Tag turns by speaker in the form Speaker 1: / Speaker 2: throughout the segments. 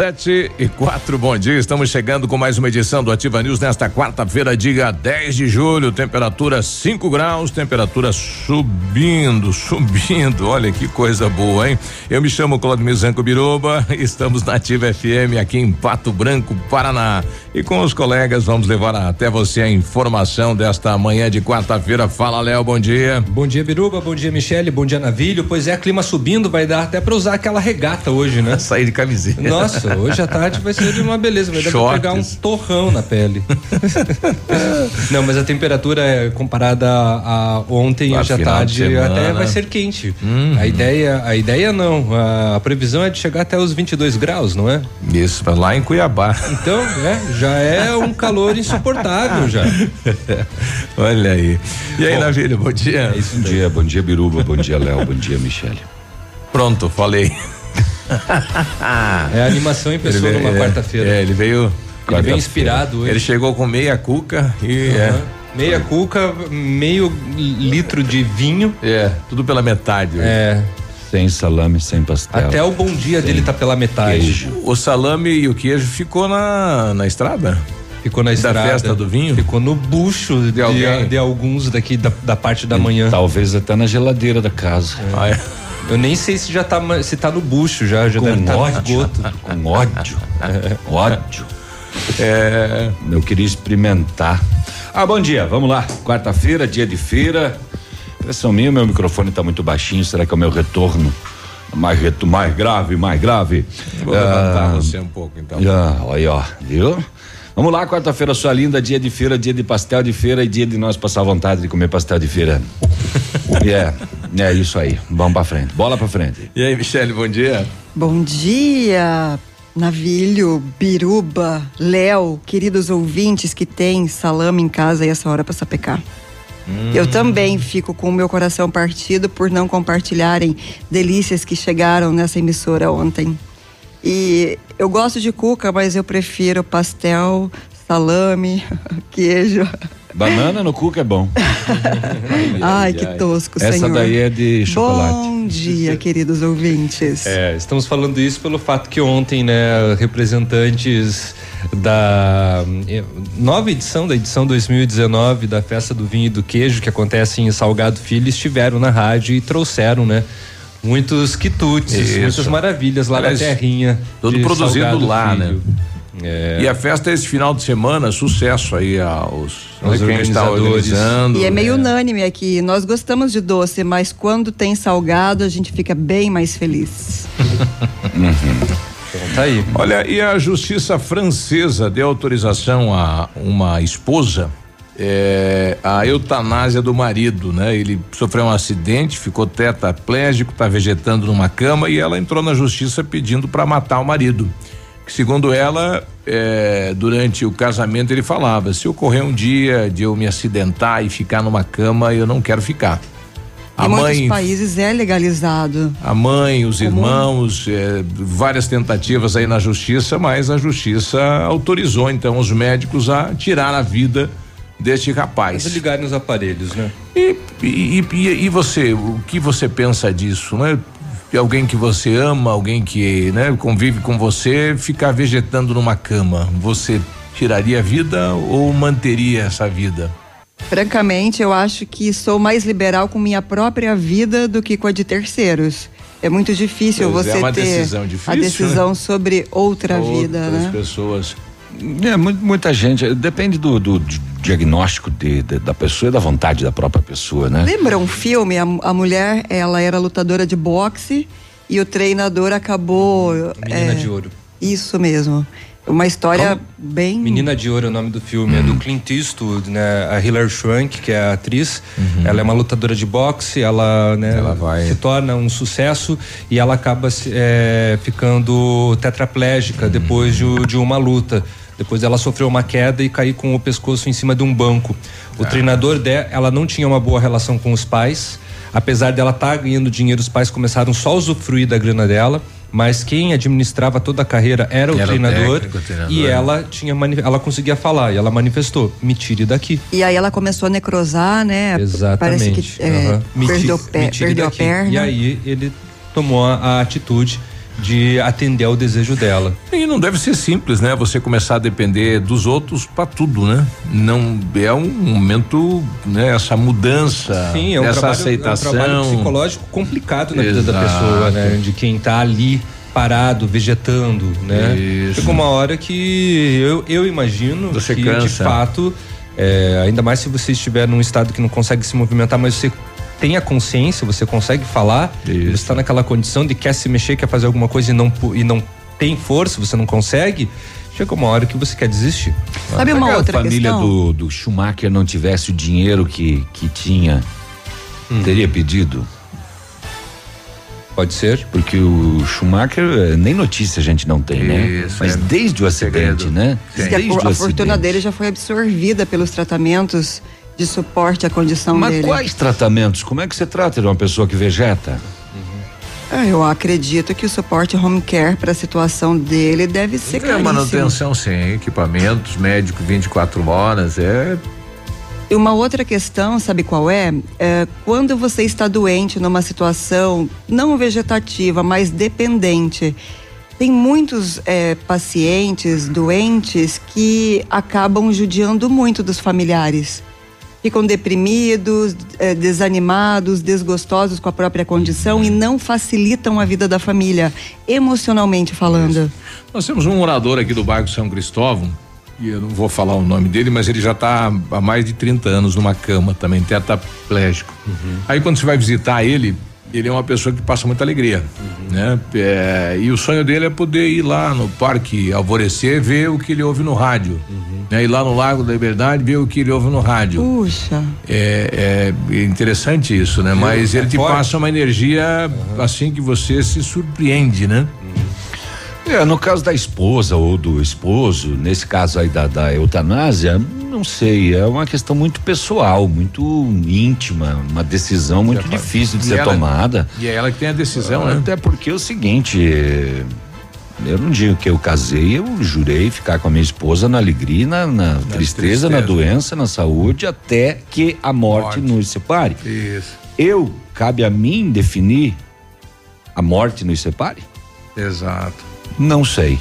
Speaker 1: Sete e quatro, bom dia. Estamos chegando com mais uma edição do Ativa News nesta quarta-feira, dia 10 de julho. Temperatura 5 graus, temperatura subindo, subindo. Olha que coisa boa, hein? Eu me chamo Claudio Zanco Biroba, estamos na Ativa FM aqui em Pato Branco, Paraná. E com os colegas vamos levar até você a informação desta manhã de quarta-feira. Fala, Léo, bom dia.
Speaker 2: Bom dia, Biruba, bom dia, Michele, bom dia, Navilho. Pois é, clima subindo, vai dar até para usar aquela regata hoje, né?
Speaker 1: Sair de camiseta.
Speaker 2: Nossa, hoje à tarde vai ser de uma beleza, vai dar pra pegar um torrão na pele. Não, mas a temperatura é comparada a, ontem, hoje à tarde, até vai ser quente. Uhum. A ideia, a ideia não, a, a, previsão é de chegar até os 22 graus, não é?
Speaker 1: Isso, lá em Cuiabá.
Speaker 2: Então, é, já é um calor insuportável já.
Speaker 1: Olha aí. E aí, Navilho, bom dia.
Speaker 3: É isso, bom dia, bom dia, Biruba, bom dia, Léo, bom dia, Michele.
Speaker 1: Pronto, falei.
Speaker 2: é a animação em pessoa veio, numa é, quarta-feira.
Speaker 1: É, ele veio.
Speaker 2: Ele veio inspirado hoje.
Speaker 1: Ele chegou com meia cuca e. Uhum. É.
Speaker 2: Meia cuca, meio litro de vinho.
Speaker 1: É, tudo pela metade.
Speaker 3: Hoje. É. Sem salame, sem pastel.
Speaker 2: Até o bom dia sem dele tá pela metade. Queijo.
Speaker 1: O salame e o queijo ficou na, na estrada?
Speaker 2: Ficou na estrada.
Speaker 1: Da festa do vinho?
Speaker 2: Ficou no bucho de, de, de alguns daqui da, da parte da e manhã.
Speaker 3: Talvez até na geladeira da casa.
Speaker 2: É. Ah, é. Eu nem sei se já tá se tá no bucho já, já
Speaker 3: com
Speaker 2: deve
Speaker 3: tá ódio, com ódio. É. ódio. É, eu queria experimentar. Ah, bom dia, vamos lá. Quarta-feira, dia de feira. Impressão minha, meu microfone está muito baixinho. Será que é o meu retorno? Mais, reto, mais grave, mais grave.
Speaker 1: Vou ah, levantar você um pouco, então.
Speaker 3: Ah, aí, ó, viu? Vamos lá, quarta-feira, sua linda, dia de feira, dia de pastel de feira e dia de nós passar vontade de comer pastel de feira. É, yeah, é isso aí. Vamos pra frente. Bola pra frente.
Speaker 1: E aí, Michele, bom dia.
Speaker 4: Bom dia. Navilho, Biruba, Léo, queridos ouvintes que tem salame em casa e essa hora para sapecar. Hum. Eu também fico com o meu coração partido por não compartilharem delícias que chegaram nessa emissora ontem. E eu gosto de cuca, mas eu prefiro pastel, salame, queijo.
Speaker 3: Banana no cuca é bom.
Speaker 4: ai, que tosco, Essa
Speaker 3: senhor. Essa daí é de chocolate.
Speaker 4: Bom dia, queridos ouvintes.
Speaker 2: É, estamos falando isso pelo fato que ontem, né, representantes da eh, nova edição, da edição 2019 da Festa do Vinho e do Queijo, que acontece em Salgado Filho, estiveram na rádio e trouxeram, né, muitos quitutes, Isso. muitas maravilhas lá Aliás, na terrinha.
Speaker 1: Tudo produzido Salgado lá, né? Filho. né? É. E a festa é esse final de semana, sucesso aí aos,
Speaker 2: aos quem está organizando.
Speaker 4: E é meio né? unânime aqui. Nós gostamos de doce, mas quando tem salgado, a gente fica bem mais feliz.
Speaker 1: uhum. Tá aí. Olha, e a justiça francesa deu autorização a uma esposa é, a eutanásia do marido, né? Ele sofreu um acidente, ficou tetraplégico, está vegetando numa cama e ela entrou na justiça pedindo para matar o marido. Segundo ela, é, durante o casamento ele falava: se ocorrer um dia de eu me acidentar e ficar numa cama, eu não quero ficar.
Speaker 4: A em mãe, muitos países é legalizado.
Speaker 1: A mãe, os Comum. irmãos, é, várias tentativas aí na justiça, mas a justiça autorizou então os médicos a tirar a vida deste rapaz.
Speaker 2: ligarem os aparelhos, né?
Speaker 1: E, e, e, e, você, o que você pensa disso, né? De alguém que você ama, alguém que né, convive com você, ficar vegetando numa cama, você tiraria a vida ou manteria essa vida?
Speaker 4: Francamente, eu acho que sou mais liberal com minha própria vida do que com a de terceiros. É muito difícil pois é, você é ter decisão difícil, a decisão né? sobre outra Outras vida, né?
Speaker 1: pessoas
Speaker 3: É, muita gente, depende do, do diagnóstico de, de, da pessoa e da vontade da própria pessoa, né?
Speaker 4: Lembra um filme? A, a mulher, ela era lutadora de boxe e o treinador acabou.
Speaker 2: Menina é, de Ouro.
Speaker 4: Isso mesmo. Uma história Como? bem.
Speaker 2: Menina de Ouro é o nome do filme. É do Clint Eastwood, né? A Hilary Swank, que é a atriz, uhum. ela é uma lutadora de boxe, ela, né, ela vai... se torna um sucesso e ela acaba é, ficando tetraplégica uhum. depois de, de uma luta. Depois ela sofreu uma queda e caiu com o pescoço em cima de um banco. O ah. treinador dela, ela não tinha uma boa relação com os pais. Apesar dela estar tá ganhando dinheiro, os pais começaram só a usufruir da grana dela mas quem administrava toda a carreira era o era treinador, o técnico, treinador. e ela tinha ela conseguia falar e ela manifestou me tire daqui.
Speaker 4: E aí ela começou a necrosar né?
Speaker 2: Exatamente
Speaker 4: parece que é, uhum. perdeu, pé, perdeu a perna
Speaker 2: e aí ele tomou a, a atitude de atender ao desejo dela.
Speaker 1: E não deve ser simples, né? Você começar a depender dos outros para tudo, né? Não é um momento, né? Essa mudança, Sim, é um essa trabalho, aceitação, é um trabalho
Speaker 2: psicológico complicado na Exato. vida da pessoa, né? De quem tá ali parado, vegetando, né? Isso. Chega uma hora que eu, eu imagino
Speaker 1: você
Speaker 2: que
Speaker 1: cansa.
Speaker 2: de fato, é, ainda mais se você estiver num estado que não consegue se movimentar, mas você tem a consciência, você consegue falar, Isso. você está naquela condição de quer se mexer, quer fazer alguma coisa e não, e não tem força, você não consegue, chega uma hora que você quer desistir.
Speaker 4: Sabe uma outra
Speaker 3: a família
Speaker 4: questão?
Speaker 3: Do, do Schumacher não tivesse o dinheiro que, que tinha, hum. teria pedido?
Speaker 2: Pode ser.
Speaker 3: Porque o Schumacher, eh, nem notícia a gente não tem, né? Isso, né? Mas é desde o acidente, segredo. né?
Speaker 4: Desde a, a fortuna dele já foi absorvida pelos tratamentos de suporte à condição
Speaker 3: Mas
Speaker 4: dele.
Speaker 3: Mas quais tratamentos? Como é que você trata de uma pessoa que vegeta?
Speaker 4: Uhum. Eu acredito que o suporte home care para a situação dele deve ser é caríssimo.
Speaker 1: manutenção sim, equipamentos, médico 24 horas, é
Speaker 4: e uma outra questão, sabe qual é? é? Quando você está doente numa situação não vegetativa, mas dependente, tem muitos é, pacientes doentes que acabam judiando muito dos familiares ficam deprimidos, eh, desanimados, desgostosos com a própria condição e não facilitam a vida da família, emocionalmente falando. Isso.
Speaker 1: Nós temos um morador aqui do bairro São Cristóvão, e eu não vou falar o nome dele, mas ele já está há mais de 30 anos numa cama também, tetraplégico. Uhum. Aí quando você vai visitar ele, ele é uma pessoa que passa muita alegria, uhum. né? É, e o sonho dele é poder ir lá no Parque Alvorecer ver o que ele ouve no rádio, uhum. né? Ir lá no Lago da Liberdade ver o que ele ouve no rádio.
Speaker 4: Puxa.
Speaker 1: É, é interessante isso, né? Mas ele te forte. passa uma energia uhum. assim que você se surpreende, né?
Speaker 3: É, no caso da esposa ou do esposo, nesse caso aí da, da eutanásia, não sei, é uma questão muito pessoal, muito íntima, uma decisão muito difícil de ser
Speaker 1: ela,
Speaker 3: tomada.
Speaker 1: E é ela que tem a decisão, né?
Speaker 3: Até porque é o seguinte, eu não digo que eu casei, eu jurei ficar com a minha esposa na alegria, na, na, na tristeza, tristeza, na doença, na saúde, até que a morte, morte. nos separe.
Speaker 1: Isso.
Speaker 3: Eu, cabe a mim definir a morte nos separe?
Speaker 1: Exato.
Speaker 3: Não sei.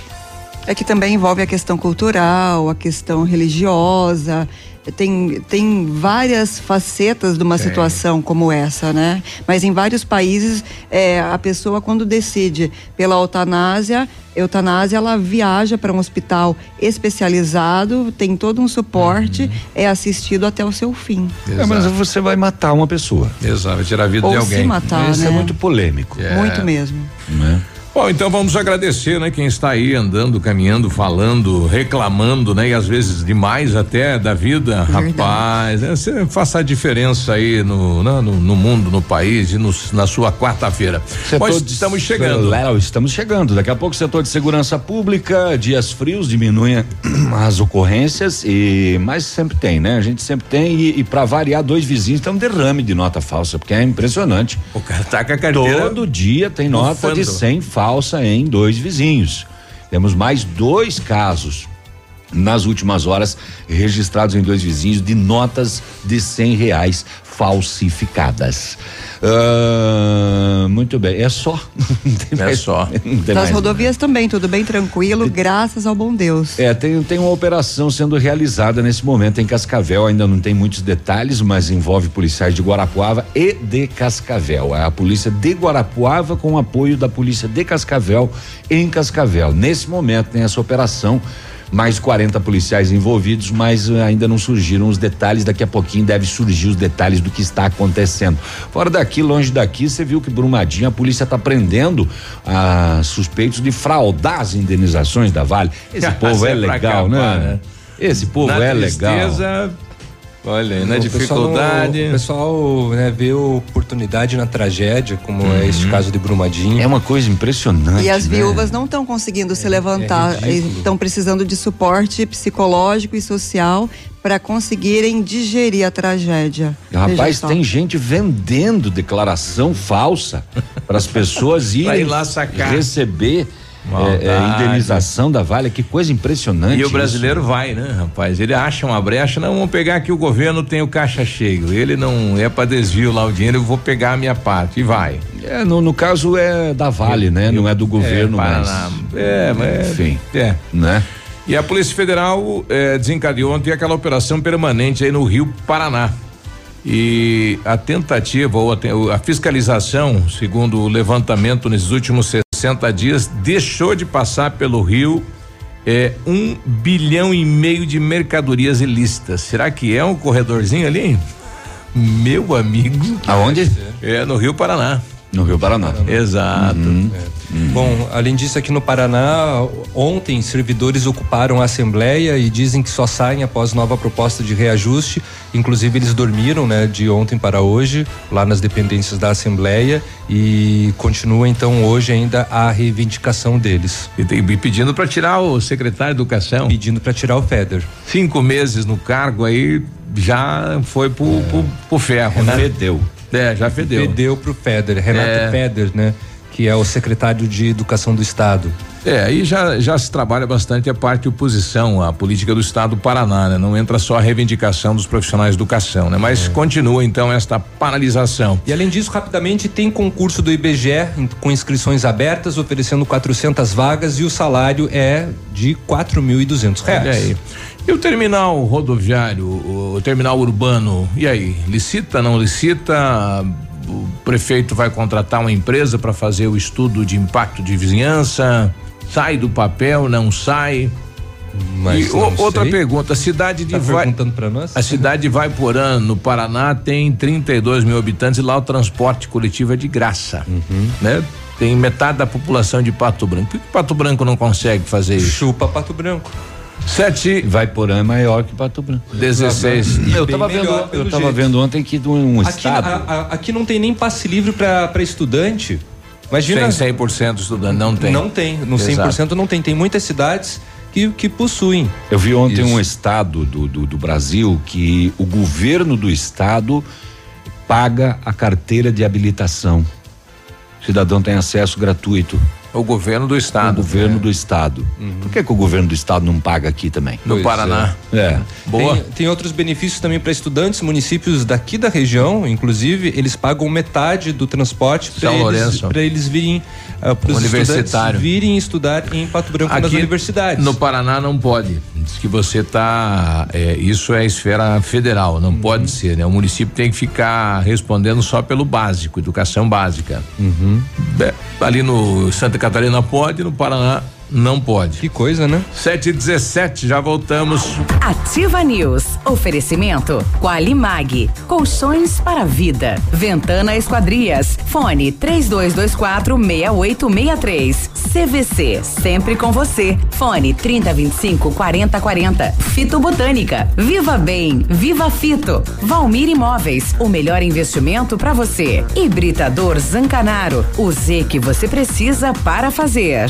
Speaker 4: É que também envolve a questão cultural, a questão religiosa. Tem, tem várias facetas de uma é. situação como essa, né? Mas em vários países, é, a pessoa, quando decide pela eutanásia, eutanásia, ela viaja para um hospital especializado, tem todo um suporte, uhum. é assistido até o seu fim.
Speaker 3: É, mas você vai matar uma pessoa.
Speaker 1: Exato, vai tirar a vida
Speaker 4: Ou
Speaker 1: de alguém.
Speaker 4: Se matar,
Speaker 3: Isso
Speaker 4: é
Speaker 3: né? é muito polêmico.
Speaker 4: É. Muito mesmo.
Speaker 3: Né?
Speaker 1: Bom, então vamos agradecer, né? Quem está aí andando, caminhando, falando, reclamando, né? E às vezes demais até da vida, Verdade. rapaz. Né, você faça a diferença aí no, no, no mundo, no país e no, na sua quarta-feira. Nós estamos chegando.
Speaker 3: Léo, estamos chegando. Daqui a pouco o setor de segurança pública, dias frios diminuem as ocorrências e mas sempre tem, né? A gente sempre tem e, e para variar dois vizinhos tem um derrame de nota falsa, porque é impressionante.
Speaker 1: O cara tá com a carteira.
Speaker 3: Todo dia tem nota de 100 falsa falsa em dois vizinhos. Temos mais dois casos nas últimas horas registrados em dois vizinhos de notas de cem reais falsificadas. Uh, muito bem, é só.
Speaker 1: é mais, só.
Speaker 4: Das mais, rodovias também, tudo bem tranquilo, graças ao bom Deus.
Speaker 3: É, tem, tem uma operação sendo realizada nesse momento em Cascavel, ainda não tem muitos detalhes, mas envolve policiais de Guarapuava e de Cascavel. É a polícia de Guarapuava com apoio da polícia de Cascavel em Cascavel. Nesse momento tem essa operação mais 40 policiais envolvidos, mas ainda não surgiram os detalhes. Daqui a pouquinho deve surgir os detalhes do que está acontecendo. Fora daqui, longe daqui, você viu que Brumadinho a polícia está prendendo ah, suspeitos de fraudar as indenizações da Vale. Esse povo é legal, acabar, né? né? Esse povo Na é legal.
Speaker 1: Olha aí, na o dificuldade.
Speaker 2: Pessoal, o pessoal né, vê oportunidade na tragédia, como uhum. é este caso de Brumadinho.
Speaker 3: É uma coisa impressionante.
Speaker 4: E as né? viúvas não estão conseguindo é, se levantar, é estão precisando de suporte psicológico e social para conseguirem digerir a tragédia.
Speaker 3: Rapaz, tem gente vendendo declaração falsa para as pessoas irem lá sacar. receber é, é, indenização da Vale, que coisa impressionante.
Speaker 1: E o brasileiro isso. vai, né, rapaz? Ele acha uma brecha, não, vamos pegar que o governo tem o caixa cheio. Ele não é para desvio lá o dinheiro, eu vou pegar a minha parte e vai.
Speaker 3: É, no, no caso é da Vale, eu, né? Eu, não é do governo, é, mas.
Speaker 1: É, mas. Enfim. É. Né? E a Polícia Federal é, desencadeou ontem aquela operação permanente aí no Rio Paraná. E a tentativa ou a, a fiscalização, segundo o levantamento nesses últimos 60 dias, deixou de passar pelo Rio é, um bilhão e meio de mercadorias ilícitas. Será que é um corredorzinho ali? Meu amigo.
Speaker 3: Aonde?
Speaker 1: É no Rio Paraná.
Speaker 3: No Rio Paraná.
Speaker 1: Exato. Uhum.
Speaker 2: É. Uhum. Bom, além disso, aqui no Paraná, ontem servidores ocuparam a Assembleia e dizem que só saem após nova proposta de reajuste. Inclusive, eles dormiram, né, de ontem para hoje, lá nas dependências da Assembleia e continua então hoje ainda a reivindicação deles.
Speaker 1: E, e pedindo para tirar o secretário de Educação.
Speaker 2: Pedindo para tirar o Feder.
Speaker 1: Cinco meses no cargo aí já foi pro, é. pro, pro ferro, né?
Speaker 3: Fedeu.
Speaker 1: É, já fedeu.
Speaker 2: Fedeu pro Feder, Renato é. Feder, né? Que é o secretário de Educação do Estado.
Speaker 1: É, aí já, já se trabalha bastante a parte oposição à política do Estado do Paraná, né? Não entra só a reivindicação dos profissionais de educação, né? Mas é. continua então esta paralisação.
Speaker 2: E além disso, rapidamente, tem concurso do IBGE com inscrições abertas, oferecendo 400 vagas e o salário é de quatro mil e duzentos reais. Olha aí.
Speaker 1: E o terminal rodoviário, o terminal urbano, e aí? Licita, não licita? O prefeito vai contratar uma empresa para fazer o estudo de impacto de vizinhança? Sai do papel, não sai? Mas e outra sei. pergunta, a cidade de tá vai,
Speaker 2: perguntando para nós?
Speaker 1: A cidade de Vaiporã, no Paraná, tem 32 mil habitantes e lá o transporte coletivo é de graça, uhum. né? Tem metade da população de Pato Branco. Por que Pato Branco não consegue fazer isso?
Speaker 2: Chupa Pato Branco.
Speaker 1: Sete.
Speaker 3: Vai por ano é maior que Pato Branco.
Speaker 1: 16.
Speaker 3: Eu estava vendo, eu tava vendo ontem que de um aqui, estado. A,
Speaker 2: a, aqui não tem nem passe livre para estudante. Imagina.
Speaker 1: Tem 100% estudante, não tem.
Speaker 2: Não tem, no Exato. 100% não tem. Tem muitas cidades que, que possuem.
Speaker 3: Eu vi ontem Isso. um estado do, do, do Brasil que o governo do estado paga a carteira de habilitação. O cidadão tem acesso gratuito.
Speaker 1: O governo do estado.
Speaker 3: O governo é. do estado. Uhum. Por que, que o governo do estado não paga aqui também?
Speaker 1: No pois Paraná.
Speaker 3: É. é.
Speaker 2: Boa. Tem, tem, outros benefícios também para estudantes, municípios daqui da região, inclusive, eles pagam metade do transporte para eles, eles virem uh, para os estudantes virem estudar em Pato Branco aqui, nas universidades.
Speaker 1: No Paraná não pode. Diz que você tá. É, isso é esfera federal, não uhum. pode ser, né? O município tem que ficar respondendo só pelo básico, educação básica. Uhum. É, ali no Santa Catarina pode, no Paraná não pode.
Speaker 2: Que coisa, né?
Speaker 1: 7 e 17 já voltamos.
Speaker 5: Ativa News. Oferecimento Qualimag. Colchões para vida. Ventana Esquadrias. Fone 3224 6863. CVC. Sempre com você. Fone 3025 4040. Fito Botânica. Viva Bem. Viva Fito. Valmir Imóveis. O melhor investimento para você. Hibridador Zancanaro. O Z que você precisa para fazer.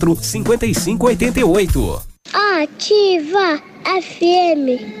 Speaker 6: quatro cinquenta e cinco oitenta e oito.
Speaker 7: Ativa FM.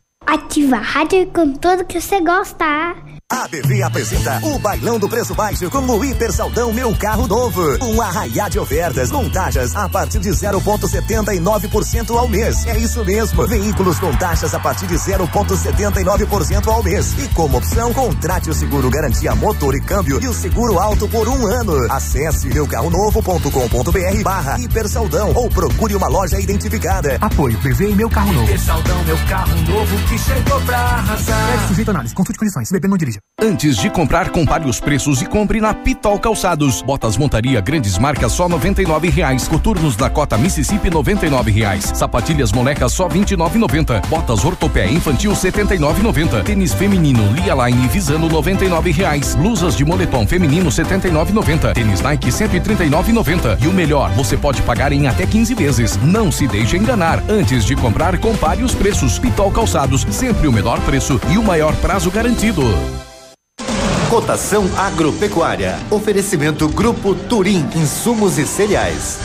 Speaker 7: Ativa a rádio com tudo que você gosta.
Speaker 8: A BV apresenta o Bailão do Preço Baixo com o Hiper Saldão Meu Carro Novo. Um arraiá de ofertas com taxas a partir de 0,79% ao mês. É isso mesmo. Veículos com taxas a partir de 0,79% ao mês. E como opção, contrate o seguro garantia motor e câmbio e o seguro alto por um ano. Acesse meucarronovo.com.br barra Hiper Saldão ou procure uma loja identificada.
Speaker 9: Apoio BV e Meu Carro Novo.
Speaker 10: Hiper Saldão Meu Carro Novo que chegou pra arrasar.
Speaker 9: É sujeito análise. Consulte condições. Bebê não dirija.
Speaker 11: Antes de comprar, compare os preços e compre na Pitol Calçados. Botas montaria grandes marcas só noventa e reais. Coturnos da cota Mississippi noventa e reais. Sapatilhas moleca só vinte e Botas ortopé infantil setenta e Tênis feminino Lia Line Visano noventa e reais. Blusas de moletom feminino setenta e Tênis Nike cento e E o melhor, você pode pagar em até 15 vezes. Não se deixe enganar. Antes de comprar, compare os preços. Pitol Calçados, sempre o menor preço e o maior prazo garantido.
Speaker 8: Cotação agropecuária. Oferecimento Grupo Turim, insumos e cereais.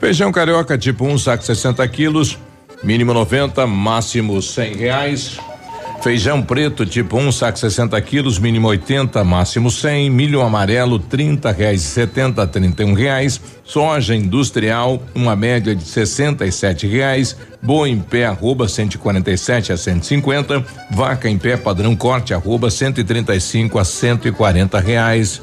Speaker 1: Feijão carioca tipo 1, um, saco 60 quilos, mínimo 90, máximo 100 reais. Feijão preto tipo 1, um, saco 60 quilos, mínimo 80, máximo 100. Milho amarelo, 30 reais 70 a 31 reais. Soja industrial, uma média de 67 reais. Boa em pé, arroba 147 a 150. Vaca em pé, padrão corte, arroba 135 a 140 reais.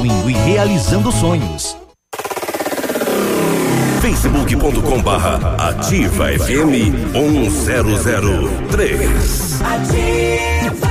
Speaker 8: evoluindo e realizando sonhos.
Speaker 12: facebook.com barra ativa FM 1003
Speaker 5: Ativa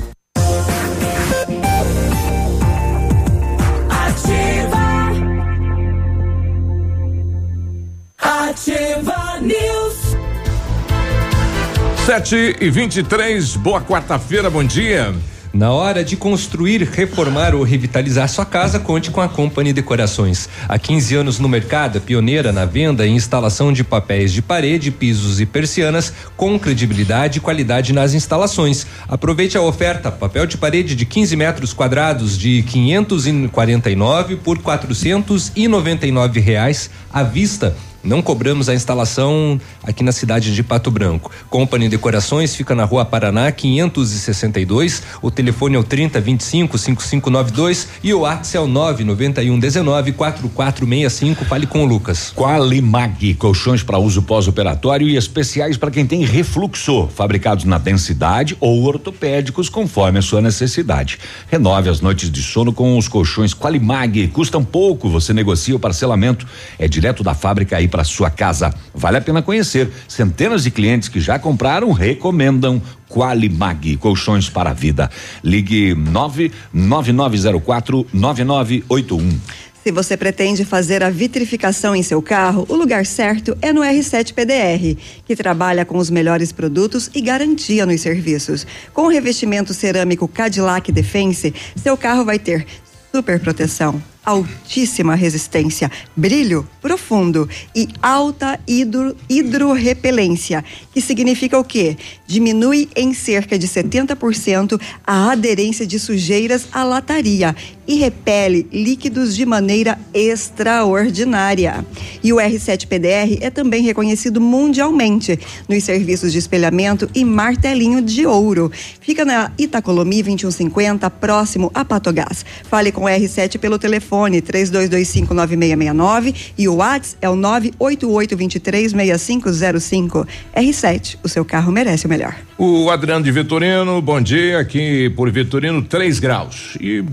Speaker 1: 7 e 23 boa quarta-feira, bom dia.
Speaker 2: Na hora de construir, reformar ou revitalizar sua casa, conte com a Company Decorações. Há 15 anos no mercado, pioneira na venda e instalação de papéis de parede, pisos e persianas com credibilidade e qualidade nas instalações. Aproveite a oferta: papel de parede de 15 metros quadrados de 549 por 499 reais à vista não cobramos a instalação aqui na cidade de Pato Branco. Company Decorações fica na rua Paraná 562. O telefone é o 3025 5592 e o WhatsApp é o 991 19 4465. Fale com o Lucas.
Speaker 3: Qualimag, colchões para uso pós-operatório e especiais para quem tem refluxo, fabricados na densidade ou ortopédicos conforme a sua necessidade. Renove as noites de sono com os colchões Qualimag. Custam pouco, você negocia o parcelamento. É direto da fábrica aí para sua casa. Vale a pena conhecer. Centenas de clientes que já compraram recomendam Qualimag, colchões para a vida. Ligue 99904 9981.
Speaker 4: Se você pretende fazer a vitrificação em seu carro, o lugar certo é no R7 PDR, que trabalha com os melhores produtos e garantia nos serviços. Com o revestimento cerâmico Cadillac Defense, seu carro vai ter super proteção, altíssima resistência, brilho profundo e alta hidro, hidrorrepelência, que significa o quê? Diminui em cerca de 70% a aderência de sujeiras à lataria e repele líquidos de maneira extraordinária. E o R7 PDR é também reconhecido mundialmente nos serviços de espelhamento e martelinho de ouro. Fica na Itacolomi 2150, próximo a Patogás. Fale com o R7 pelo telefone 32259669 e o WhatsApp é o 988236505. R7, o seu carro merece o melhor.
Speaker 1: O Adriano de Vitorino, bom dia, aqui por Vitorino, 3 graus. E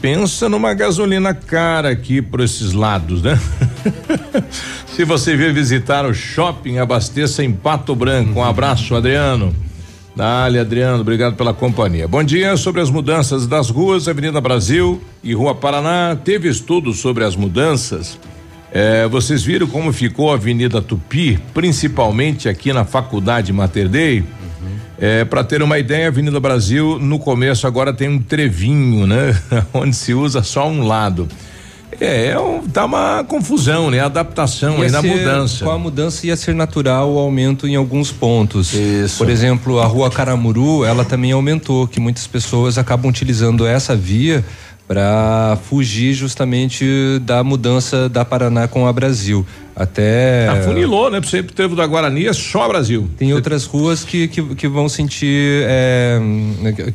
Speaker 1: pensa numa gasolina cara aqui por esses lados, né? Se você vir visitar o shopping, abasteça em Pato Branco. Um abraço, Adriano. Dale, Adriano, obrigado pela companhia. Bom dia. Sobre as mudanças das ruas, Avenida Brasil e Rua Paraná, teve estudo sobre as mudanças. É, vocês viram como ficou a Avenida Tupi, principalmente aqui na Faculdade Mater Dei? É, para ter uma ideia, a Avenida Brasil no começo agora tem um trevinho, né? Onde se usa só um lado. É, é um, tá uma confusão, né? Adaptação aí na mudança.
Speaker 2: Com a mudança ia ser natural o aumento em alguns pontos. Isso. Por exemplo, a rua Caramuru, ela também aumentou, que muitas pessoas acabam utilizando essa via para fugir justamente da mudança da Paraná com a Brasil. Até.
Speaker 1: Afunilou, né? Sempre teve da Guarani, é só Brasil.
Speaker 2: Tem outras ruas que, que, que vão sentir. É,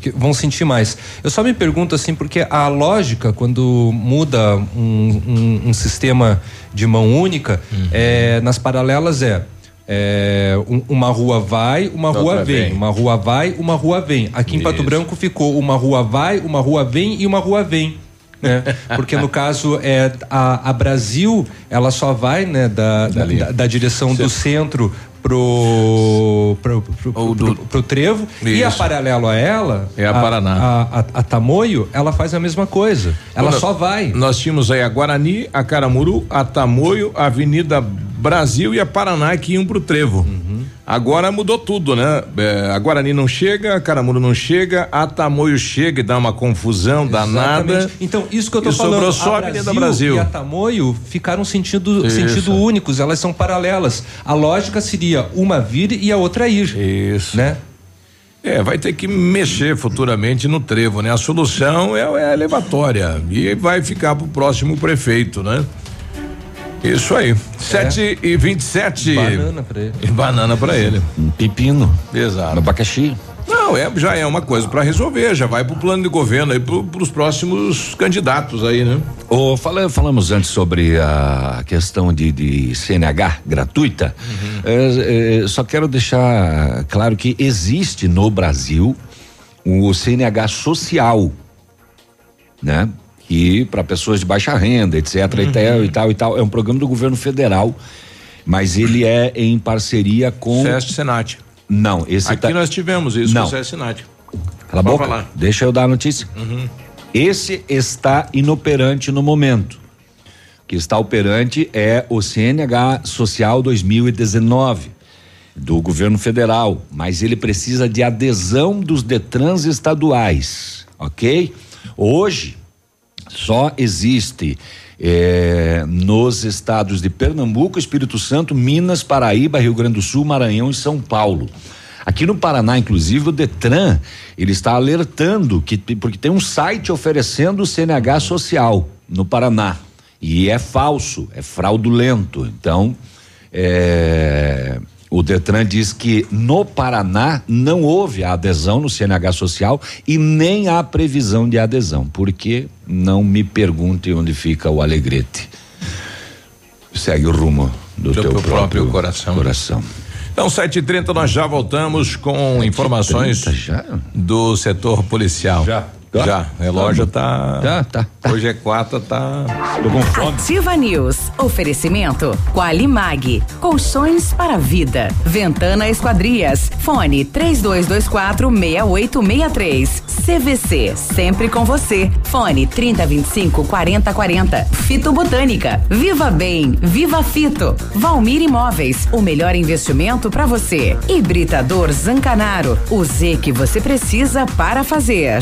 Speaker 2: que vão sentir mais. Eu só me pergunto assim, porque a lógica, quando muda um, um, um sistema de mão única, uhum. é, nas paralelas é. É, um, uma rua vai, uma rua vem. vem. Uma rua vai, uma rua vem. Aqui em Pato Branco ficou uma rua vai, uma rua vem e uma rua vem. Né? Porque no caso é a, a Brasil, ela só vai né, da, da, da, da direção do centro pro pro, pro, pro, do, pro trevo Isso. e a paralelo a ela
Speaker 1: é a, a Paraná
Speaker 2: a, a, a, Tamoio ela faz a mesma coisa ela só vai
Speaker 1: nós tínhamos aí a Guarani a Caramuru a Tamoio a Avenida Brasil e a Paraná que iam pro trevo uhum. Agora mudou tudo, né? É, a Guarani não chega, a Caramuru não chega, a Tamoio chega e dá uma confusão Exatamente. danada.
Speaker 2: Então, isso que eu tô e falando.
Speaker 1: Sobrou só a, Avenida Brasil
Speaker 2: e a Tamoio ficaram sentido, sentido únicos, elas são paralelas. A lógica seria uma vir e a outra ir.
Speaker 1: Isso.
Speaker 2: Né?
Speaker 1: É, vai ter que mexer futuramente no trevo, né? A solução é, é a elevatória e vai ficar pro próximo prefeito, né? Isso aí. Sete é. e vinte e sete.
Speaker 2: Banana pra ele. E
Speaker 1: banana pra ele.
Speaker 3: Um pepino.
Speaker 1: Exato.
Speaker 3: Um abacaxi.
Speaker 1: Não, é, já é uma coisa para resolver, já vai pro plano de governo aí pro, pros próximos candidatos aí, né?
Speaker 3: Oh, fala, falamos antes sobre a questão de, de CNH gratuita. Uhum. É, é, só quero deixar claro que existe no Brasil o CNH social, né? e para pessoas de baixa renda, etc. Uhum. E, tal, e tal e tal. É um programa do governo federal, mas ele é em parceria com.
Speaker 1: SESC Senat.
Speaker 3: Não, esse
Speaker 1: Aqui tá... nós tivemos isso Não. com o.
Speaker 3: Cala a boca. Falar. Deixa eu dar a notícia. Uhum. Esse está inoperante no momento. O que está operante é o CNH Social 2019. do governo federal, mas ele precisa de adesão dos Detrans estaduais, ok? Hoje só existe eh, nos estados de Pernambuco, Espírito Santo, Minas, Paraíba, Rio Grande do Sul, Maranhão e São Paulo. Aqui no Paraná, inclusive, o Detran, ele está alertando que porque tem um site oferecendo o CNH social no Paraná. E é falso, é fraudulento. Então, é, o Detran diz que no Paraná não houve a adesão no CNH social e nem há previsão de adesão, porque não me pergunte onde fica o Alegrete. Segue o rumo do, do teu, próprio, próprio coração. coração.
Speaker 1: Então, 7h30, nós já voltamos com informações já? do setor policial.
Speaker 3: Já.
Speaker 1: Tá? Já, relógio tá.
Speaker 3: Tá, tá,
Speaker 1: tá. Hoje é quatro, tá.
Speaker 5: Tô com fome. Ativa News. Oferecimento. Qualimag. Colchões para vida. Ventana Esquadrias. Fone 3224 6863. CVC. Sempre com você. Fone 3025 4040. Fito Botânica. Viva Bem. Viva Fito. Valmir Imóveis. O melhor investimento para você. Hibridador Zancanaro. O Z que você precisa para fazer.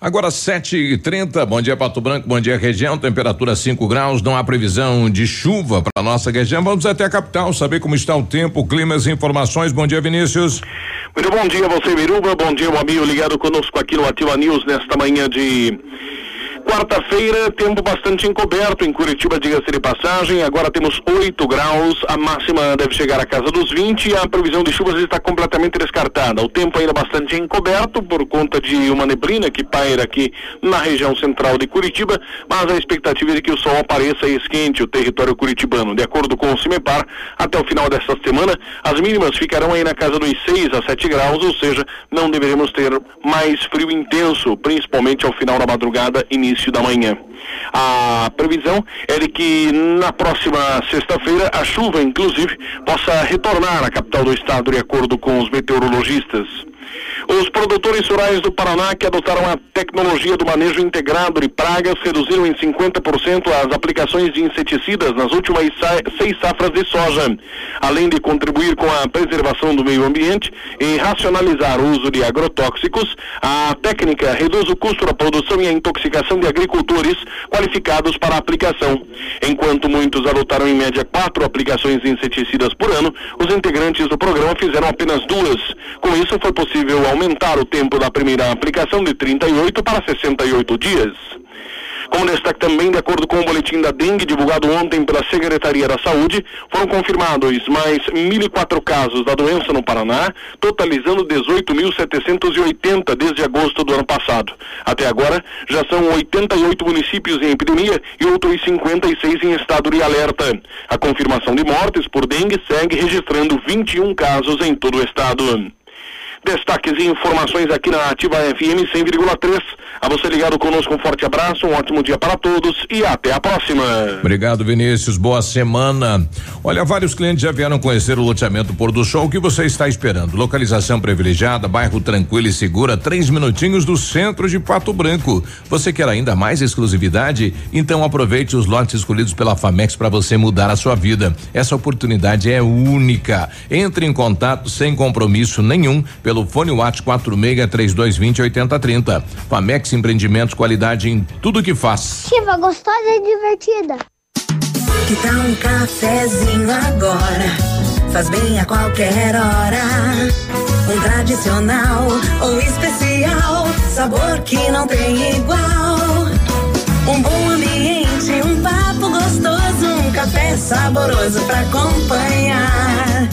Speaker 1: Agora 7h30, bom dia Pato Branco, bom dia região, temperatura 5 graus, não há previsão de chuva para nossa região. Vamos até a capital, saber como está o tempo, climas e informações. Bom dia, Vinícius.
Speaker 13: Muito bom dia, você, Miruba. Bom dia, meu amigo ligado conosco aqui no Ativa News nesta manhã de Quarta-feira, tempo bastante encoberto em Curitiba, diga-se de passagem. Agora temos 8 graus, a máxima deve chegar à casa dos 20 e a previsão de chuvas está completamente descartada. O tempo ainda bastante encoberto por conta de uma neblina que paira aqui na região central de Curitiba, mas a expectativa é de que o sol apareça e esquente o território curitibano. De acordo com o CIMEPAR, até o final desta semana, as mínimas ficarão aí na casa dos 6 a 7 graus, ou seja, não deveremos ter mais frio intenso, principalmente ao final da madrugada, início início da manhã. A previsão é de que na próxima sexta-feira a chuva, inclusive, possa retornar à capital do estado, de acordo com os meteorologistas. Os produtores rurais do Paraná que adotaram a tecnologia do manejo integrado de pragas reduziram em 50% as aplicações de inseticidas nas últimas seis safras de soja, além de contribuir com a preservação do meio ambiente e racionalizar o uso de agrotóxicos. A técnica reduz o custo da produção e a intoxicação de agricultores qualificados para a aplicação. Enquanto muitos adotaram em média quatro aplicações de inseticidas por ano, os integrantes do programa fizeram apenas duas. Com isso, foi possível aumentar o tempo da primeira aplicação de 38 para 68 dias. Como destaque também, de acordo com o boletim da dengue divulgado ontem pela Secretaria da Saúde, foram confirmados mais 1.004 casos da doença no Paraná, totalizando 18.780 desde agosto do ano passado. Até agora, já são 88 municípios em epidemia e outros 56 em estado de alerta. A confirmação de mortes por dengue segue registrando 21 casos em todo o estado. Destaques e informações aqui na Ativa FM 100,3. A você ligado conosco, um forte abraço, um ótimo dia para todos e até a próxima.
Speaker 1: Obrigado, Vinícius. Boa semana. Olha, vários clientes já vieram conhecer o loteamento Pôr do Sol. O que você está esperando? Localização privilegiada, bairro tranquilo e segura, três minutinhos do centro de Pato Branco. Você quer ainda mais exclusividade? Então aproveite os lotes escolhidos pela Famex para você mudar a sua vida. Essa oportunidade é única. Entre em contato sem compromisso nenhum pelo fone WhatsApp 46 3220 8030. Famex Empreendimentos, qualidade em tudo que faz.
Speaker 7: Chiva gostosa e divertida.
Speaker 14: Que tal um cafezinho agora? Faz bem a qualquer hora. Um tradicional ou especial, sabor que não tem igual. Um bom ambiente, um papo gostoso, um café saboroso para acompanhar.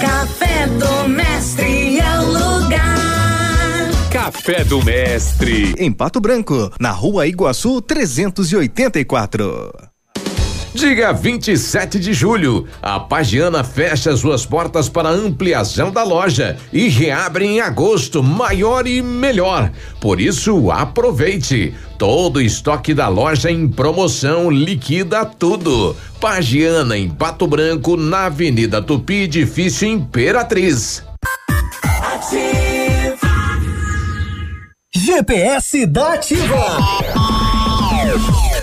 Speaker 14: Café do Mestre é o lugar.
Speaker 15: Café do Mestre. Em Pato Branco, na rua Iguaçu 384.
Speaker 16: Dia 27 de julho, a Pagiana fecha suas portas para ampliação da loja e reabre em agosto, maior e melhor. Por isso, aproveite. Todo o estoque da loja em promoção liquida tudo. Pagiana em Pato Branco, na Avenida Tupi, edifício Imperatriz.
Speaker 17: GPS da Ativa.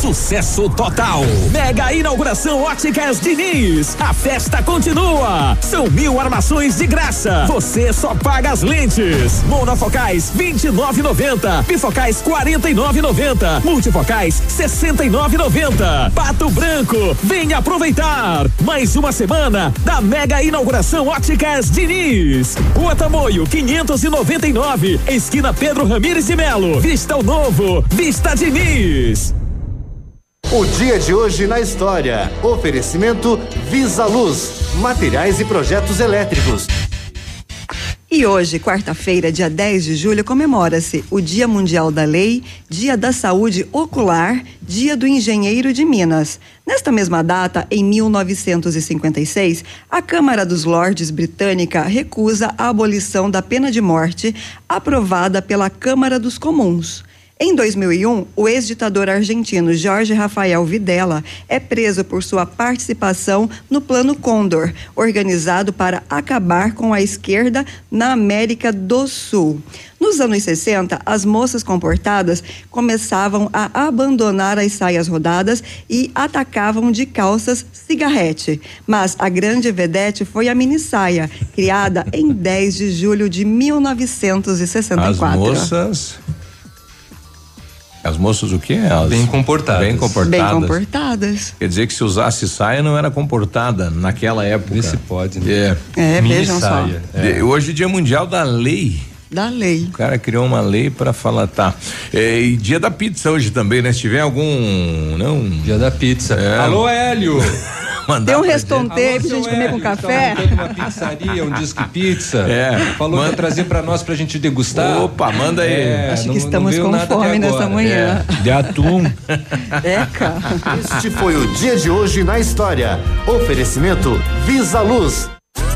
Speaker 18: Sucesso total. Mega inauguração Óticas Diniz. A festa continua. São mil armações de graça. Você só paga as lentes. Monofocais 29,90. Bifocais 49,90. Multifocais 69,90. Pato Branco. Venha aproveitar. Mais uma semana da mega inauguração Óticas Diniz. Rua Tamoio 599. Esquina Pedro Ramires de Melo. Vista o novo. Vista Diniz.
Speaker 19: O dia de hoje na história. Oferecimento Visa Luz, materiais e projetos elétricos.
Speaker 4: E hoje, quarta-feira, dia 10 de julho, comemora-se o Dia Mundial da Lei, Dia da Saúde Ocular, Dia do Engenheiro de Minas. Nesta mesma data, em 1956, a Câmara dos Lordes britânica recusa a abolição da pena de morte aprovada pela Câmara dos Comuns. Em 2001, o ex-ditador argentino Jorge Rafael Videla é preso por sua participação no Plano Condor, organizado para acabar com a esquerda na América do Sul. Nos anos 60, as moças comportadas começavam a abandonar as saias rodadas e atacavam de calças cigarrete. Mas a grande vedete foi a mini saia, criada em 10 de julho de 1964.
Speaker 1: As moças as moças o quê? Elas
Speaker 2: bem comportadas.
Speaker 1: Bem comportadas.
Speaker 4: Bem comportadas.
Speaker 1: Quer dizer que se usasse saia não era comportada naquela época.
Speaker 2: Vê se pode, né?
Speaker 4: É, é vejam
Speaker 1: saia. só. É. Hoje é dia mundial da lei.
Speaker 4: Da lei.
Speaker 1: O cara criou uma lei para falar, tá. É, e dia da pizza hoje também, né? Se tiver algum. Não.
Speaker 2: Dia da pizza.
Speaker 1: É.
Speaker 2: Alô, Hélio!
Speaker 4: Tem um restonte aí pra gente comer com café.
Speaker 2: Tá uma pizzaria, um disque pizza.
Speaker 1: É.
Speaker 2: Falou manda... que ia trazer pra nós pra gente degustar.
Speaker 1: Opa, manda aí.
Speaker 4: É, Acho não, que estamos com fome nessa manhã.
Speaker 1: É. De atum.
Speaker 4: É, cara.
Speaker 19: Este foi o dia de hoje na história. Oferecimento Visa Luz.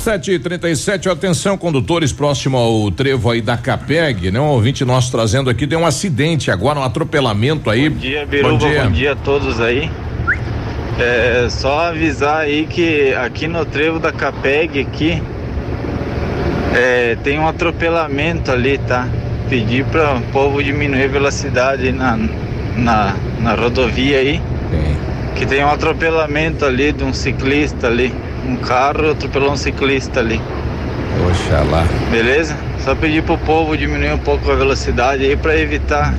Speaker 20: News.
Speaker 1: 7 e 37 atenção, condutores próximo ao trevo aí da Capeg, né? Um ouvinte nosso trazendo aqui, deu um acidente agora, um atropelamento aí.
Speaker 21: Bom dia, Biruba, bom dia, bom dia a todos aí. É, só avisar aí que aqui no trevo da Capeg aqui é, tem um atropelamento ali, tá? Pedir para o povo diminuir a velocidade na, na, na rodovia aí. Que tem um atropelamento ali de um ciclista ali. Um carro atropelou um ciclista ali.
Speaker 3: Oxalá.
Speaker 21: Beleza? Só pedir pro povo diminuir um pouco a velocidade aí para evitar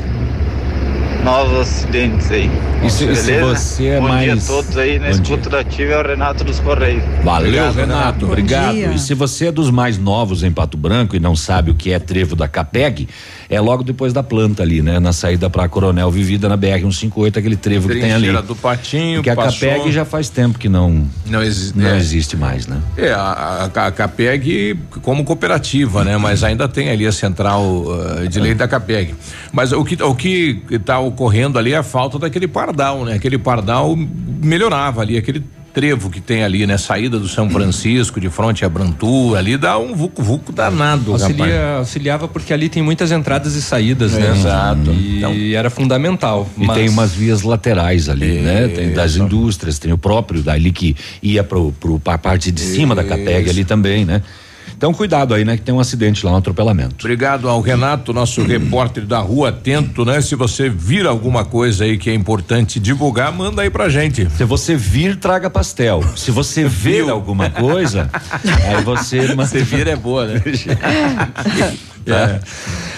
Speaker 21: novos acidentes aí.
Speaker 3: E se, e se você é
Speaker 21: Bom
Speaker 3: mais.
Speaker 21: dia a todos aí na escuta da ativa é o Renato dos Correios.
Speaker 3: Valeu,
Speaker 21: Obrigado,
Speaker 3: Renato.
Speaker 21: Bom
Speaker 3: Obrigado.
Speaker 21: dia.
Speaker 3: E se você é dos mais novos em Pato Branco e não sabe o que é trevo da Capeg, é logo depois da planta ali, né? Na saída pra Coronel Vivida na BR 158, aquele trevo que tem ali.
Speaker 1: Do Patinho,
Speaker 3: Porque a
Speaker 1: passou-
Speaker 3: Capeg já faz tempo que não
Speaker 1: Não, exi-
Speaker 3: não
Speaker 1: é.
Speaker 3: existe mais, né?
Speaker 1: É, a, a, a Capeg como cooperativa, né? Mas ainda tem ali a central uh, de lei da Capeg. Mas o que o que está ocorrendo ali é a falta daquele pardal, né? Aquele pardal melhorava ali, aquele trevo que tem ali, né? Saída do São Francisco, de frente a Brantu, ali dá um vucu-vucu danado, rapaz.
Speaker 2: Auxilia, auxiliava porque ali tem muitas entradas e saídas,
Speaker 3: É,
Speaker 2: né?
Speaker 3: exato.
Speaker 2: E era fundamental.
Speaker 3: E
Speaker 2: mas-
Speaker 3: tem umas vias laterais ali, né? Tem das indústrias, tem o próprio dali que ia pro, pro pra parte de cima da Capeg ali também, né? Então cuidado aí, né? Que tem um acidente lá, um atropelamento.
Speaker 1: Obrigado ao Renato, nosso repórter da rua, atento, né? Se você vir alguma coisa aí que é importante divulgar, manda aí pra gente.
Speaker 3: Se você vir, traga pastel. Se você ver alguma coisa, aí você.
Speaker 1: Se vir é boa, né?
Speaker 3: É.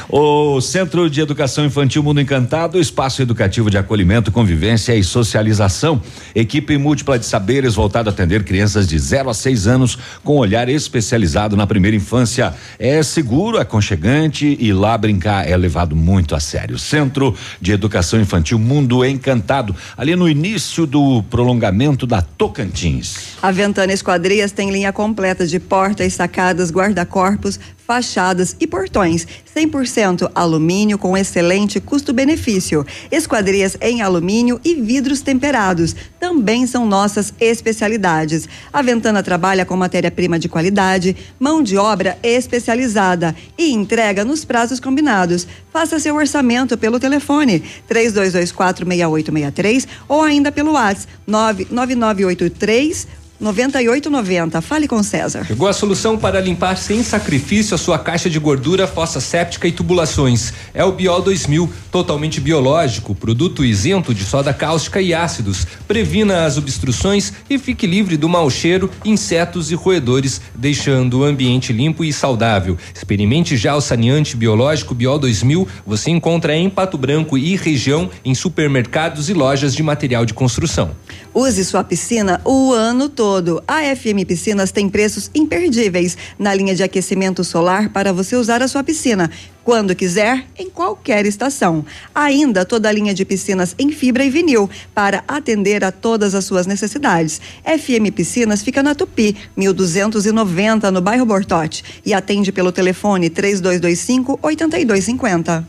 Speaker 3: O Centro de Educação Infantil Mundo Encantado, espaço educativo de acolhimento, convivência e socialização. Equipe múltipla de saberes voltado a atender crianças de 0 a 6 anos com olhar especializado na primeira infância. É seguro, aconchegante e lá brincar é levado muito a sério. Centro de Educação Infantil Mundo Encantado, ali no início do prolongamento da Tocantins.
Speaker 4: A Ventana Esquadrias tem linha completa de portas, sacadas, guarda-corpos, fachadas e portões. 100% alumínio com excelente custo-benefício. Esquadrias em alumínio e vidros temperados também são nossas especialidades. A Ventana trabalha com matéria-prima de qualidade, mão de obra especializada e entrega nos prazos combinados. Faça seu orçamento pelo telefone 32246863 ou ainda pelo WhatsApp 99983 9890. Fale com César.
Speaker 2: Chegou a solução para limpar sem sacrifício a sua caixa de gordura, fossa séptica e tubulações. É o Biol 2000, totalmente biológico, produto isento de soda cáustica e ácidos. Previna as obstruções e fique livre do mau cheiro, insetos e roedores, deixando o ambiente limpo e saudável. Experimente já o saneante biológico Biol 2000. Você encontra em Pato Branco e região em supermercados e lojas de material de construção.
Speaker 4: Use sua piscina o ano todo. A FM Piscinas tem preços imperdíveis na linha de aquecimento solar para você usar a sua piscina quando quiser, em qualquer estação. Ainda toda a linha de piscinas em fibra e vinil para atender a todas as suas necessidades. FM Piscinas fica na Tupi, 1290 no bairro Bortote e atende pelo telefone 3225 8250.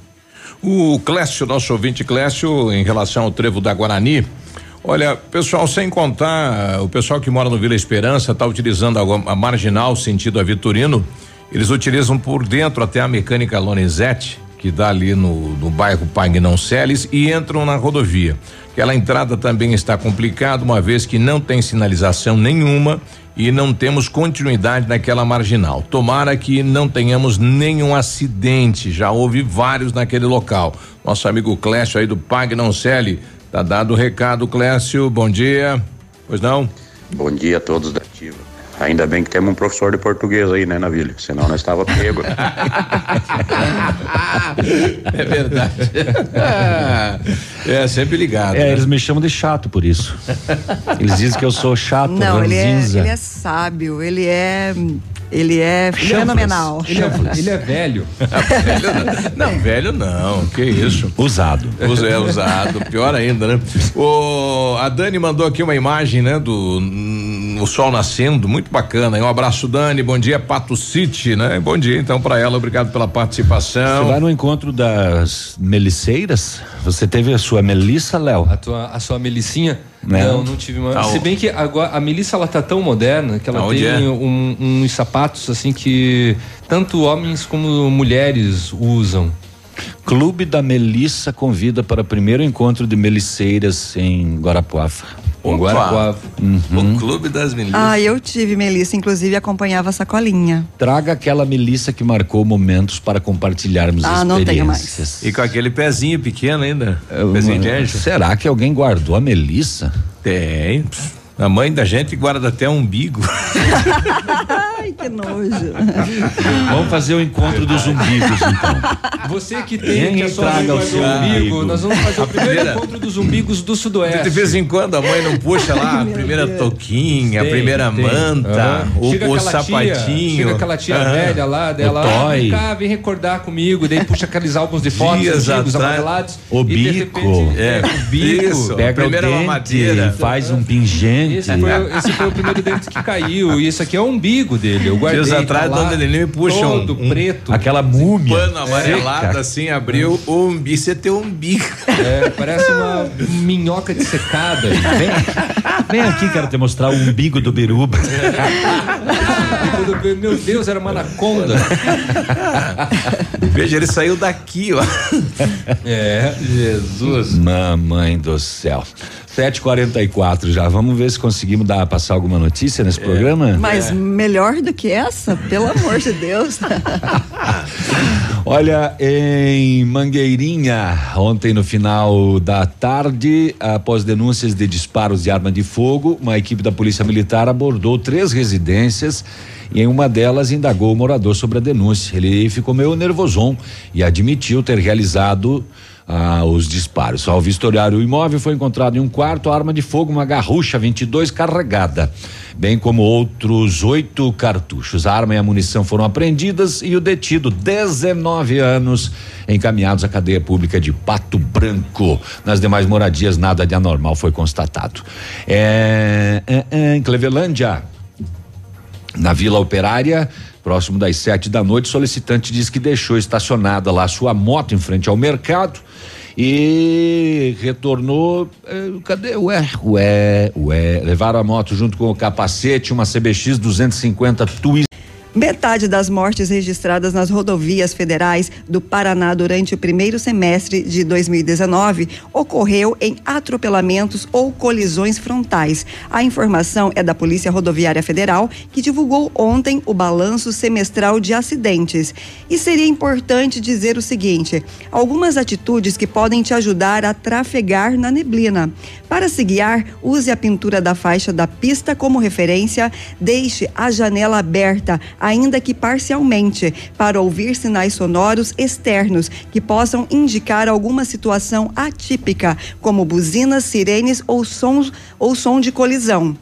Speaker 1: O Clécio, nosso ouvinte Clécio, em relação ao trevo da Guarani. Olha, pessoal, sem contar, o pessoal que mora no Vila Esperança está utilizando a, a marginal sentido a Vitorino. Eles utilizam por dentro até a mecânica Lonizete, que dá ali no, no bairro Pagnão Celes, e entram na rodovia. Aquela entrada também está complicada, uma vez que não tem sinalização nenhuma e não temos continuidade naquela marginal. Tomara que não tenhamos nenhum acidente. Já houve vários naquele local. Nosso amigo Clécio aí do Pagnão Cele, tá dado o recado, Clécio. Bom dia. Pois não?
Speaker 22: Bom dia a todos da Ativa. Ainda bem que temos um professor de português aí, né, Navilho? Senão nós estava pego.
Speaker 1: é verdade. é, sempre ligado.
Speaker 3: É,
Speaker 1: né?
Speaker 3: eles me chamam de chato por isso. Eles dizem que eu sou chato,
Speaker 4: Não, ele é, ele é sábio, ele é. Ele é fenomenal.
Speaker 2: Ele é, ele é velho.
Speaker 1: Não, velho não, que isso.
Speaker 3: Usado.
Speaker 1: Usa- É usado, pior ainda, né? O, a Dani mandou aqui uma imagem, né, do o sol nascendo, muito bacana. hein? Um abraço, Dani. Bom dia, Pato City, né? Bom dia, então, para ela. Obrigado pela
Speaker 3: Você
Speaker 1: participação.
Speaker 3: vai no encontro das meliceiras? Você teve a sua Melissa, Léo?
Speaker 2: A, tua, a sua Melicinha?
Speaker 3: Não.
Speaker 2: Não, não tive uma.
Speaker 3: Ah,
Speaker 2: Se bem que agora a Melissa ela tá tão moderna que ela tem
Speaker 3: é?
Speaker 2: um- uns sapatos assim que tanto homens como mulheres usam.
Speaker 3: Clube da Melissa convida para o primeiro encontro de meliceiras em Guarapuava.
Speaker 2: Guarapuava.
Speaker 3: Uhum.
Speaker 1: O Clube das Meninas.
Speaker 4: Ah, eu tive Melissa, inclusive acompanhava a sacolinha.
Speaker 3: Traga aquela Melissa que marcou momentos para compartilharmos
Speaker 4: Ah, não tenho
Speaker 3: experiências.
Speaker 1: E com aquele pezinho pequeno ainda.
Speaker 3: Eu-
Speaker 1: pezinho de anjo.
Speaker 3: Será que alguém guardou a Melissa?
Speaker 1: Tem. A mãe da gente guarda até umbigo.
Speaker 4: Ai, que nojo.
Speaker 3: Vamos fazer o encontro dos umbigos, então.
Speaker 2: Você que tem
Speaker 3: Quem
Speaker 2: que a sua mãe
Speaker 3: o seu
Speaker 2: o umbigo,
Speaker 3: umbigo?
Speaker 2: nós vamos fazer o
Speaker 1: A
Speaker 2: primeiro
Speaker 1: primeira-
Speaker 2: encontro dos umbigos do sudoeste.
Speaker 1: De vez em quando a mãe não puxa lá a primeira touquinha, a
Speaker 2: Tem,
Speaker 1: primeira
Speaker 2: tem.
Speaker 1: manta,
Speaker 2: Aham.
Speaker 1: o,
Speaker 2: Chega
Speaker 1: o
Speaker 2: aquela tia-
Speaker 1: sapatinho.
Speaker 2: chega aquela tia
Speaker 1: Aham.
Speaker 2: velha lá dela,
Speaker 1: O
Speaker 2: ah,
Speaker 1: toy.
Speaker 2: vem cá, vem recordar comigo, daí puxa aqueles álbuns de fotos
Speaker 1: Dias
Speaker 2: antigos,
Speaker 1: atrás.
Speaker 2: amarelados.
Speaker 3: O
Speaker 2: e de
Speaker 3: bico.
Speaker 2: repente-
Speaker 1: É,
Speaker 2: o bico.
Speaker 1: isso.
Speaker 3: Pega
Speaker 1: primeira
Speaker 3: o dente,
Speaker 1: mamadeira.
Speaker 3: faz um pingente.
Speaker 2: Esse foi, esse foi o primeiro dente que caiu. E esse aqui é o umbigo dele. Eu guardei.
Speaker 1: Dias atrás,
Speaker 2: tá
Speaker 1: Dona Nenê me puxa um-
Speaker 2: todo
Speaker 1: um-
Speaker 2: preto.
Speaker 3: Aquela múmia.
Speaker 1: Pano amarelado
Speaker 3: seca.
Speaker 1: assim, abriu o umbigo. Você tem um umbigo.
Speaker 2: É, parece uma minhoca de secada.
Speaker 3: Vem, vem aqui, quero te mostrar o umbigo do biruba.
Speaker 2: Meu Deus, era uma anaconda.
Speaker 1: Veja, ele saiu daqui, ó.
Speaker 2: É.
Speaker 1: Jesus.
Speaker 3: Mamãe do céu. 7h44 já. Vamos ver se conseguimos dar, passar alguma notícia nesse programa?
Speaker 4: Mas melhor do que essa, pelo amor de Deus.
Speaker 3: Olha, em Mangueirinha, ontem no final da tarde, após denúncias de disparos de arma de fogo, uma equipe da Polícia Militar abordou três residências e em uma delas indagou o morador sobre a denúncia. Ele ficou meio nervoson e admitiu ter realizado ah, os disparos. Ao vistoriar o imóvel, foi encontrado em um quarto arma de fogo, uma garrucha 22 carregada, bem como outros oito cartuchos. A arma e a munição foram apreendidas e o detido, 19 anos, encaminhados à cadeia pública de Pato Branco. Nas demais moradias, nada de anormal foi constatado. É, é, é, em Clevelândia, na Vila Operária, próximo das sete da noite, o solicitante diz que deixou estacionada lá sua moto em frente ao mercado e retornou. eh, cadê? Ué, ué, ué. Levaram a moto junto com o capacete, uma CBX 250 Twist.
Speaker 4: Metade das mortes registradas nas rodovias federais do Paraná durante o primeiro semestre de 2019 ocorreu em atropelamentos ou colisões frontais. A informação é da Polícia Rodoviária Federal, que divulgou ontem o balanço semestral de acidentes. E seria importante dizer o seguinte: algumas atitudes que podem te ajudar a trafegar na neblina. Para se guiar, use a pintura da faixa da pista como referência, deixe a janela aberta, ainda que parcialmente, para ouvir sinais sonoros externos que possam indicar alguma situação atípica, como buzinas, sirenes ou sons ou som de colisão.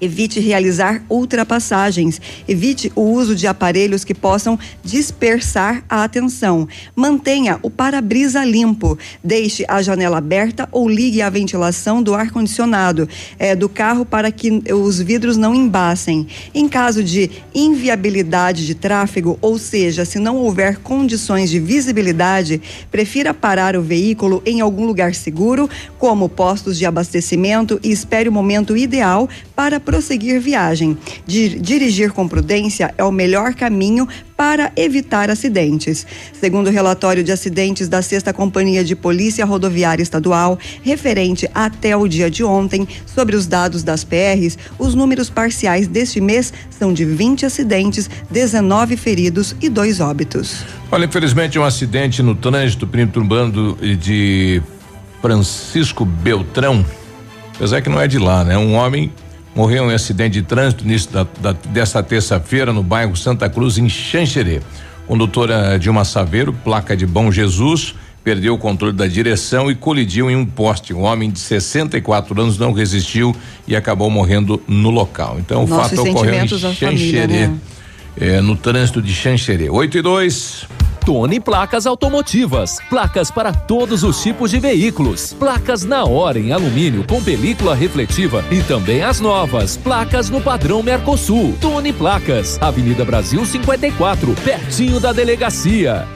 Speaker 4: Evite realizar ultrapassagens. Evite o uso de aparelhos que possam dispersar a atenção. Mantenha o para-brisa limpo. Deixe a janela aberta ou ligue a ventilação do ar-condicionado eh, do carro para que os vidros não embacem. Em caso de inviabilidade de tráfego, ou seja, se não houver condições de visibilidade, prefira parar o veículo em algum lugar seguro, como postos de abastecimento, e espere o momento ideal para prosseguir viagem. Di- dirigir com prudência é o melhor caminho para evitar acidentes. Segundo o relatório de acidentes da Sexta Companhia de Polícia Rodoviária Estadual, referente até o dia de ontem, sobre os dados das PRs, os números parciais deste mês são de 20 acidentes, 19 feridos e dois óbitos.
Speaker 1: Olha, infelizmente um acidente no trânsito perímetro urbano de Francisco Beltrão, apesar que não é de lá, né? Um homem morreu em acidente de trânsito nisso da, da, dessa terça-feira no bairro Santa Cruz, em Xanxerê. Condutora Dilma Saveiro, placa de Bom Jesus, perdeu o controle da direção e colidiu em um poste. Um homem de 64 anos não resistiu e acabou morrendo no local. Então o fato ocorreu em
Speaker 4: à família,
Speaker 1: Xanxerê,
Speaker 4: né?
Speaker 1: eh, no trânsito de Xanxerê. 8 e 2.
Speaker 23: Tony Placas Automotivas. Placas para todos os tipos de veículos. Placas na hora em alumínio com película refletiva e também as novas. Placas no padrão Mercosul. Tony Placas. Avenida Brasil 54, pertinho da delegacia.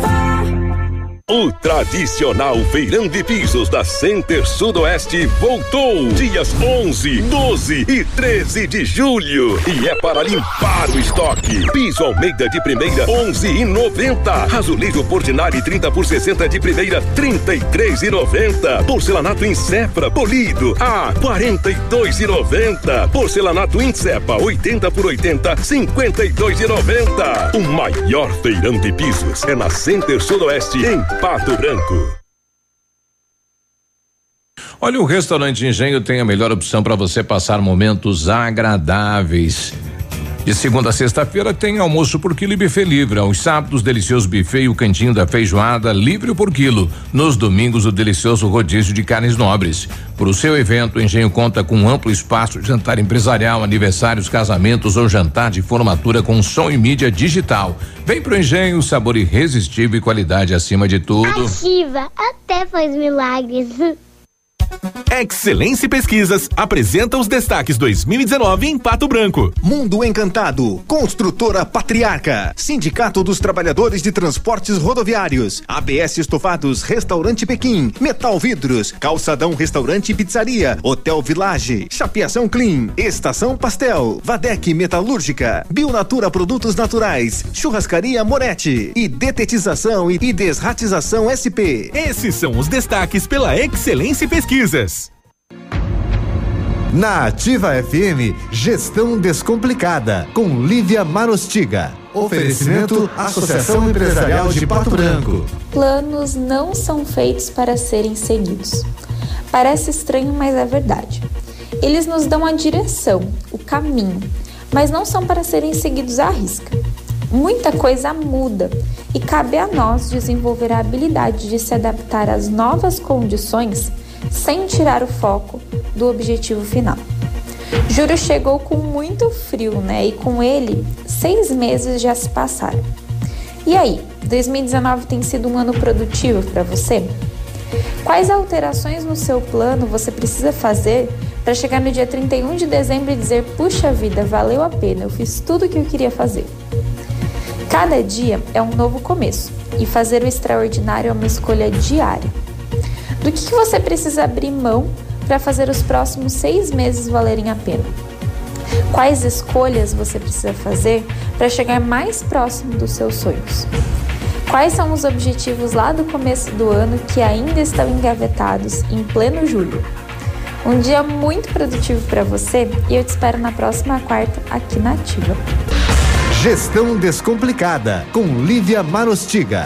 Speaker 12: O tradicional feirão de pisos da Center Sudoeste voltou dias 11, 12 e 13 de julho e é para limpar o estoque. Piso Almeida de primeira 11 e 90. Azulejo Portinari 30 por 60 de primeira 33 e 90. Porcelanato Incepra polido a 42 e 90. Porcelanato Incepa 80 por 80 52 e 90. O maior feirão de pisos é na Center Sudoeste em Pato Branco.
Speaker 1: Olha, o restaurante Engenho tem a melhor opção para você passar momentos agradáveis. De segunda a sexta-feira tem almoço por quilo e buffet livre. Aos sábados, delicioso buffet e o cantinho da feijoada livre por quilo. Nos domingos, o delicioso rodízio de carnes nobres. Para o seu evento, o Engenho conta com um amplo espaço de jantar empresarial, aniversários, casamentos ou jantar de formatura com som e mídia digital. Vem pro Engenho, sabor irresistível e qualidade acima de tudo.
Speaker 7: Ativa até faz milagres.
Speaker 24: Excelência Pesquisas apresenta os destaques 2019 em Pato Branco.
Speaker 25: Mundo Encantado, Construtora Patriarca, Sindicato dos Trabalhadores de Transportes Rodoviários, ABS Estofados, Restaurante Pequim, Metal Vidros, Calçadão Restaurante e Pizzaria, Hotel Village, Chapeação Clean, Estação Pastel, Vadec Metalúrgica, Bionatura Produtos Naturais, Churrascaria Moretti e Detetização e Desratização SP.
Speaker 24: Esses são os destaques pela Excelência Pesquisas.
Speaker 19: Na Ativa FM, Gestão Descomplicada, com Lívia Marostiga. Oferecimento Associação Empresarial de Pato Branco.
Speaker 26: Planos não são feitos para serem seguidos. Parece estranho, mas é verdade. Eles nos dão a direção, o caminho, mas não são para serem seguidos à risca. Muita coisa muda e cabe a nós desenvolver a habilidade de se adaptar às novas condições sem tirar o foco do objetivo final. Júlio chegou com muito frio, né? E com ele, seis meses já se passaram. E aí, 2019 tem sido um ano produtivo para você? Quais alterações no seu plano você precisa fazer para chegar no dia 31 de dezembro e dizer: puxa vida, valeu a pena, eu fiz tudo o que eu queria fazer? Cada dia é um novo começo e fazer o extraordinário é uma escolha diária. Do que, que você precisa abrir mão para fazer os próximos seis meses valerem a pena? Quais escolhas você precisa fazer para chegar mais próximo dos seus sonhos? Quais são os objetivos lá do começo do ano que ainda estão engavetados em pleno julho? Um dia muito produtivo para você e eu te espero na próxima quarta aqui na Ativa.
Speaker 19: Gestão Descomplicada, com Lívia Marostiga.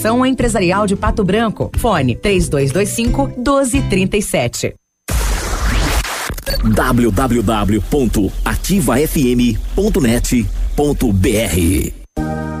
Speaker 27: Empresarial de Pato Branco. Fone 3225 1237.
Speaker 28: www.ativafm.net.br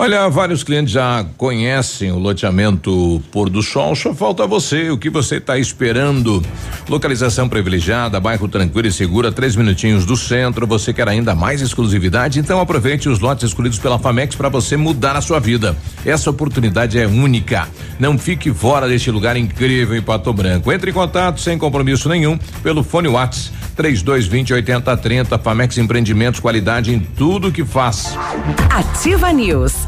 Speaker 1: Olha, vários clientes já conhecem o loteamento Pôr do Sol, só falta você, o que você está esperando? Localização privilegiada, bairro tranquilo e segura, três minutinhos do centro, você quer ainda mais exclusividade? Então aproveite os lotes escolhidos pela Famex para você mudar a sua vida. Essa oportunidade é única. Não fique fora deste lugar incrível em Pato Branco. Entre em contato sem compromisso nenhum pelo fone Whats 3220 8030 Famex Empreendimentos, qualidade em tudo que faz.
Speaker 27: Ativa News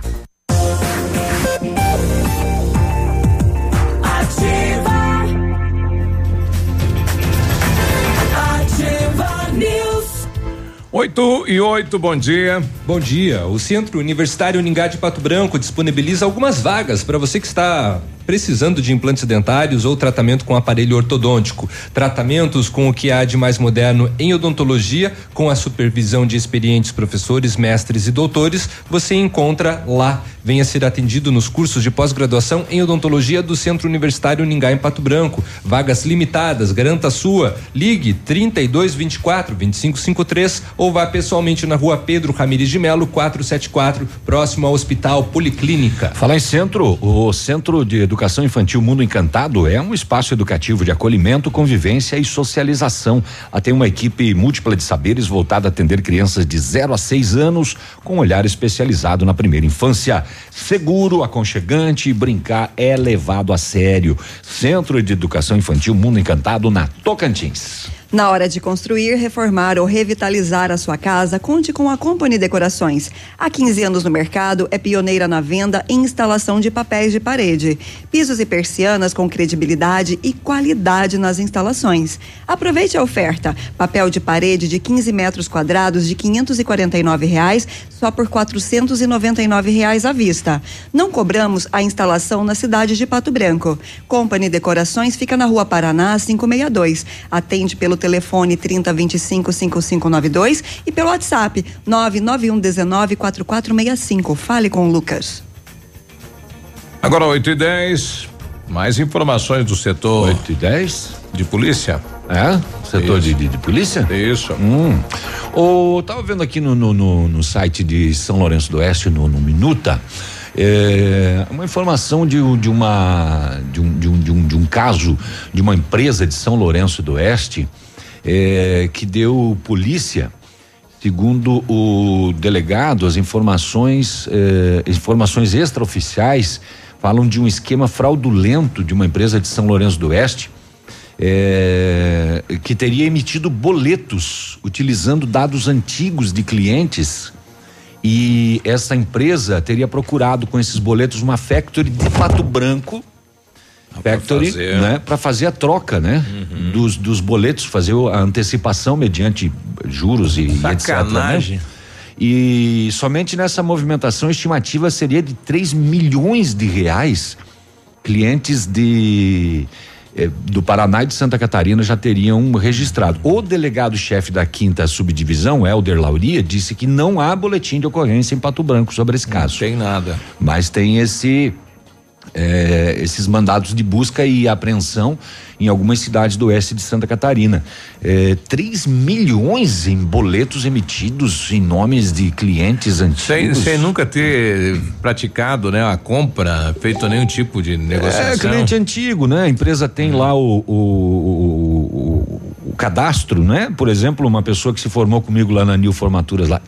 Speaker 1: 8 e 8, bom dia.
Speaker 2: Bom dia. O Centro Universitário Uningá de Pato Branco disponibiliza algumas vagas para você que está precisando de implantes dentários ou tratamento com aparelho ortodôntico. Tratamentos com o que há de mais moderno em odontologia, com a supervisão de experientes professores, mestres e doutores, você encontra lá. Venha ser atendido nos cursos de pós-graduação em odontologia do Centro Universitário Uningá em Pato Branco. Vagas limitadas, garanta a sua. Ligue 32 24 25 53 ou vá pessoalmente na rua Pedro Ramires de Melo 474, próximo ao Hospital Policlínica.
Speaker 3: Falar em centro, o Centro de Educação Infantil Mundo Encantado é um espaço educativo de acolhimento, convivência e socialização. Lá tem uma equipe múltipla de saberes voltada a atender crianças de 0 a 6 anos com olhar especializado na primeira infância. Seguro, aconchegante e brincar é levado a sério. Centro de Educação Infantil Mundo Encantado na Tocantins.
Speaker 4: Na hora de construir, reformar ou revitalizar a sua casa, conte com a Company Decorações. Há 15 anos no mercado, é pioneira na venda e instalação de papéis de parede, pisos e persianas com credibilidade e qualidade nas instalações. Aproveite a oferta: papel de parede de 15 metros quadrados de 549 reais, só por 499 reais à vista. Não cobramos a instalação na cidade de Pato Branco. Company Decorações fica na Rua Paraná 562. Atende pelo telefone 3025 5592 e pelo WhatsApp 991 19 4465. Fale com o Lucas.
Speaker 1: Agora 8 e 10 mais informações do setor.
Speaker 3: 8 e 10
Speaker 1: De polícia.
Speaker 3: É? Setor de, de, de polícia?
Speaker 1: Isso.
Speaker 3: Hum. O, tava vendo aqui no, no, no, no site de São Lourenço do Oeste, no, no Minuta, é, uma informação de, de uma de um, de, um, de, um, de um caso de uma empresa de São Lourenço do Oeste é, que deu polícia segundo o delegado as informações é, informações extraoficiais falam de um esquema fraudulento de uma empresa de São Lourenço do Oeste é, que teria emitido boletos utilizando dados antigos de clientes e essa empresa teria procurado com esses boletos uma factory de Pato Branco factory,
Speaker 1: fazer.
Speaker 3: né, para fazer a troca, né,
Speaker 1: Uhum.
Speaker 3: dos, dos boletos, fazer a antecipação mediante juros e, e etc.
Speaker 1: Sacanagem.
Speaker 3: né? E somente nessa movimentação estimativa seria de 3 milhões de reais. Clientes de eh, do Paraná e de Santa Catarina já teriam registrado. O delegado-chefe da quinta subdivisão, Helder Lauria, disse que não há boletim de ocorrência em Pato Branco sobre esse caso.
Speaker 1: tem nada.
Speaker 3: Mas tem esse eh, esses mandados de busca e apreensão em algumas cidades do oeste de Santa Catarina. Eh, 3 milhões em boletos emitidos em nomes de clientes
Speaker 1: Sem,
Speaker 3: antigos.
Speaker 1: sem nunca ter praticado, né, a compra, feito nenhum tipo de negociação.
Speaker 3: É, cliente antigo, né? A empresa tem lá o, o, o, o- o cadastro, né? Por exemplo, uma pessoa que se formou comigo lá na Nil Formaturas lá.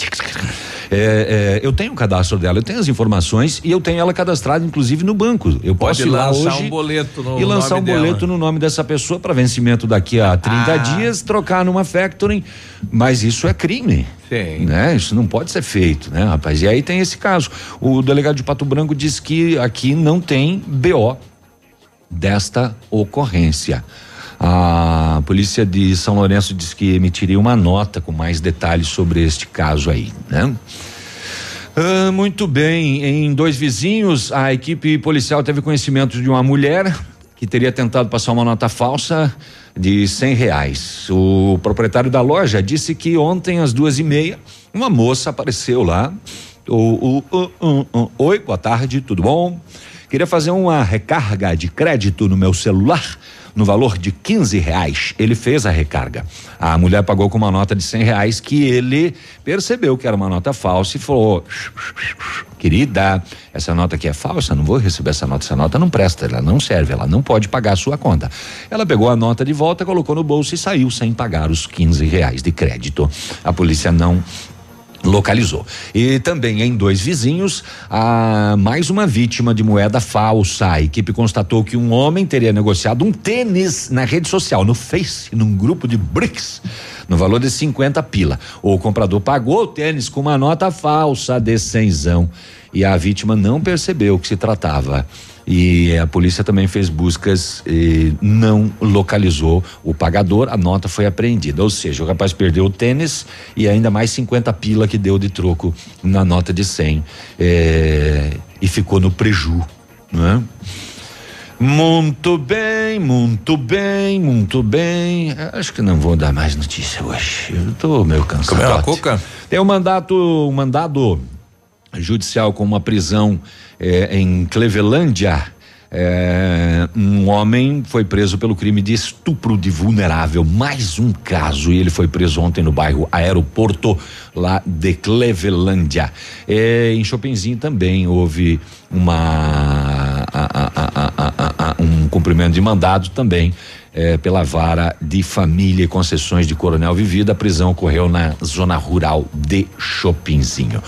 Speaker 3: É, é, eu tenho o cadastro dela, eu tenho as informações e eu tenho ela cadastrada, inclusive, no banco. Eu
Speaker 1: Pode
Speaker 3: posso ir lá
Speaker 1: lançar
Speaker 3: hoje
Speaker 1: um boleto no
Speaker 3: e lançar um
Speaker 1: dela.
Speaker 3: boleto no nome dessa pessoa para vencimento daqui a 30
Speaker 1: Ah.
Speaker 3: dias, trocar numa factoring. Mas isso é crime.
Speaker 1: Sim.
Speaker 3: Né? Isso não pode ser feito, né, rapaz? E aí tem esse caso. O delegado de Pato Branco disse que aqui não tem BO desta ocorrência. A polícia de São Lourenço disse que emitiria uma nota com mais detalhes sobre este caso aí, né? Ah, muito bem. Em dois vizinhos, a equipe policial teve conhecimento de uma mulher que teria tentado passar uma nota falsa de cem reais. O proprietário da loja disse que ontem às duas e meia uma moça apareceu lá. O- o- o- Oi, boa tarde, tudo bom? Queria fazer uma recarga de crédito no meu celular. No valor de 15 reais. Ele fez a recarga. A mulher pagou com uma nota de 100 reais que ele percebeu que era uma nota falsa e falou: querida, essa nota aqui é falsa, não vou receber essa nota, essa nota não presta, ela não serve, ela não pode pagar a sua conta. Ela pegou a nota de volta, colocou no bolso e saiu sem pagar os 15 reais de crédito. A polícia não localizou. E também em dois vizinhos, há mais uma vítima de moeda falsa. A equipe constatou que um homem teria negociado um tênis na rede social, no Face, num grupo de BRICS, no valor de 50 pila. O comprador pagou o tênis com uma nota falsa de cenzão e a vítima não percebeu que se tratava e a polícia também fez buscas e não localizou o pagador, a nota foi apreendida. Ou seja, o rapaz perdeu o tênis e ainda mais 50 pila que deu de troco na nota de 100 é, e ficou no preju, não é? Muito bem, muito bem, muito bem. Acho que não vou dar mais notícia hoje. Eu tô meio cansado.
Speaker 1: Comeu uma cuca?
Speaker 3: Tem um mandato, um mandado judicial com uma prisão eh, em Clevelândia. Eh, um homem foi preso pelo crime de estupro de vulnerável. Mais um caso. E ele foi preso ontem no bairro Aeroporto, lá de Clevelândia. Eh, em Chopinzinho também houve uma a- a- a- um cumprimento de mandado também. eh, pela vara de família e concessões de Coronel Vivida, a prisão ocorreu na zona rural de Chopinzinho.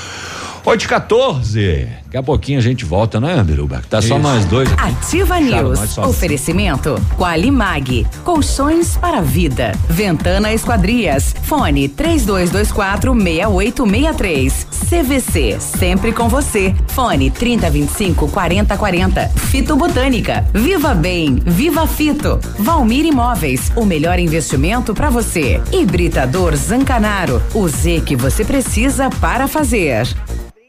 Speaker 3: 8 e 14 Daqui a pouquinho a gente volta, não é, Biruba? Tá só
Speaker 5: Isso.
Speaker 3: nós dois aqui.
Speaker 5: Ativa News. Oferecimento Qualimag. Colchões para a vida. Ventana Esquadrias. Fone 3224 6863. CVC. Sempre com você. Fone 3025 4040. Fito Botânica. Viva Bem. Viva Fito. Valmir Imóveis. O melhor investimento para você. Hibridador Zancanaro. O Z que você precisa para fazer.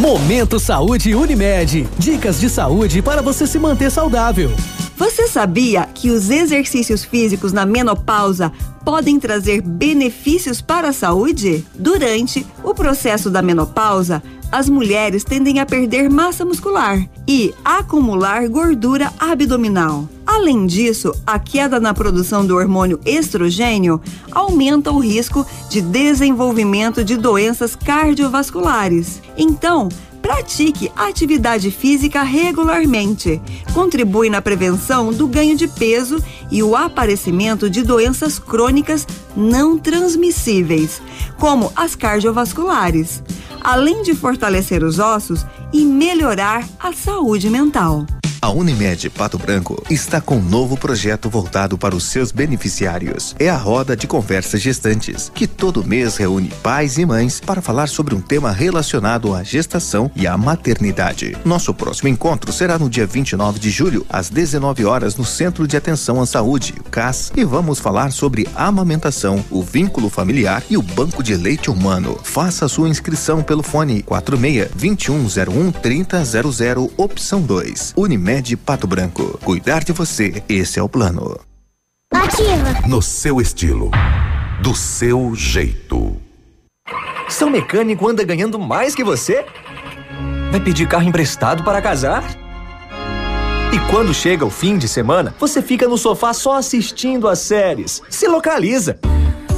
Speaker 17: Momento Saúde Unimed. Dicas de saúde para você se manter saudável.
Speaker 4: Você sabia que os exercícios físicos na menopausa podem trazer benefícios para a saúde? Durante o processo da menopausa, as mulheres tendem a perder massa muscular e acumular gordura abdominal. Além disso, a queda na produção do hormônio estrogênio aumenta o risco de desenvolvimento de doenças cardiovasculares. Então, Pratique atividade física regularmente. Contribui na prevenção do ganho de peso e o aparecimento de doenças crônicas não transmissíveis, como as cardiovasculares, além de fortalecer os ossos e melhorar a saúde mental.
Speaker 25: A Unimed Pato Branco está com um novo projeto voltado para os seus beneficiários. É a Roda de Conversas Gestantes, que todo mês reúne pais e mães para falar sobre um tema relacionado à gestação e à maternidade. Nosso próximo encontro será no dia 29 de julho, às 19 horas, no Centro de Atenção à Saúde, CAS, e vamos falar sobre amamentação, o vínculo familiar e o banco de leite humano. Faça sua inscrição pelo fone 46 2101 3000, opção 2. Unimed Pato Branco. Cuidar de você, esse é o plano.
Speaker 7: Ativa.
Speaker 15: No seu estilo. Do seu jeito.
Speaker 29: Seu mecânico anda ganhando mais que você? Vai pedir carro emprestado para casar? E quando chega o fim de semana, você fica no sofá só assistindo as séries. Se localiza!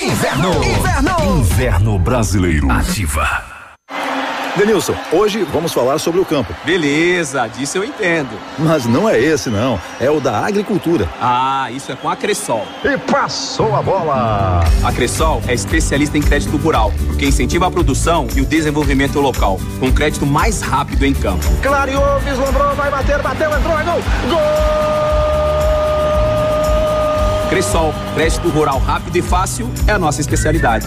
Speaker 15: Inverno. Inverno. Inverno brasileiro. Ativa.
Speaker 30: Denilson, hoje vamos falar sobre o campo.
Speaker 31: Beleza, disso eu entendo.
Speaker 30: Mas não é esse não, é o da agricultura.
Speaker 31: Ah, isso é com a Cressol.
Speaker 30: E passou a bola!
Speaker 31: A Cressol é especialista em crédito rural, porque incentiva a produção e o desenvolvimento local, com crédito mais rápido em campo.
Speaker 30: Clareou, vislumbrou, vai bater, bateu, entrou, é gol! Gol!
Speaker 31: Cressol, crédito rural rápido e fácil é a nossa especialidade.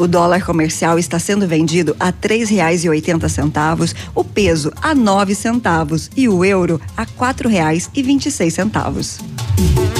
Speaker 4: O dólar comercial está sendo vendido a R$ 3,80, o peso a R$ centavos e o euro a R$ 4,26.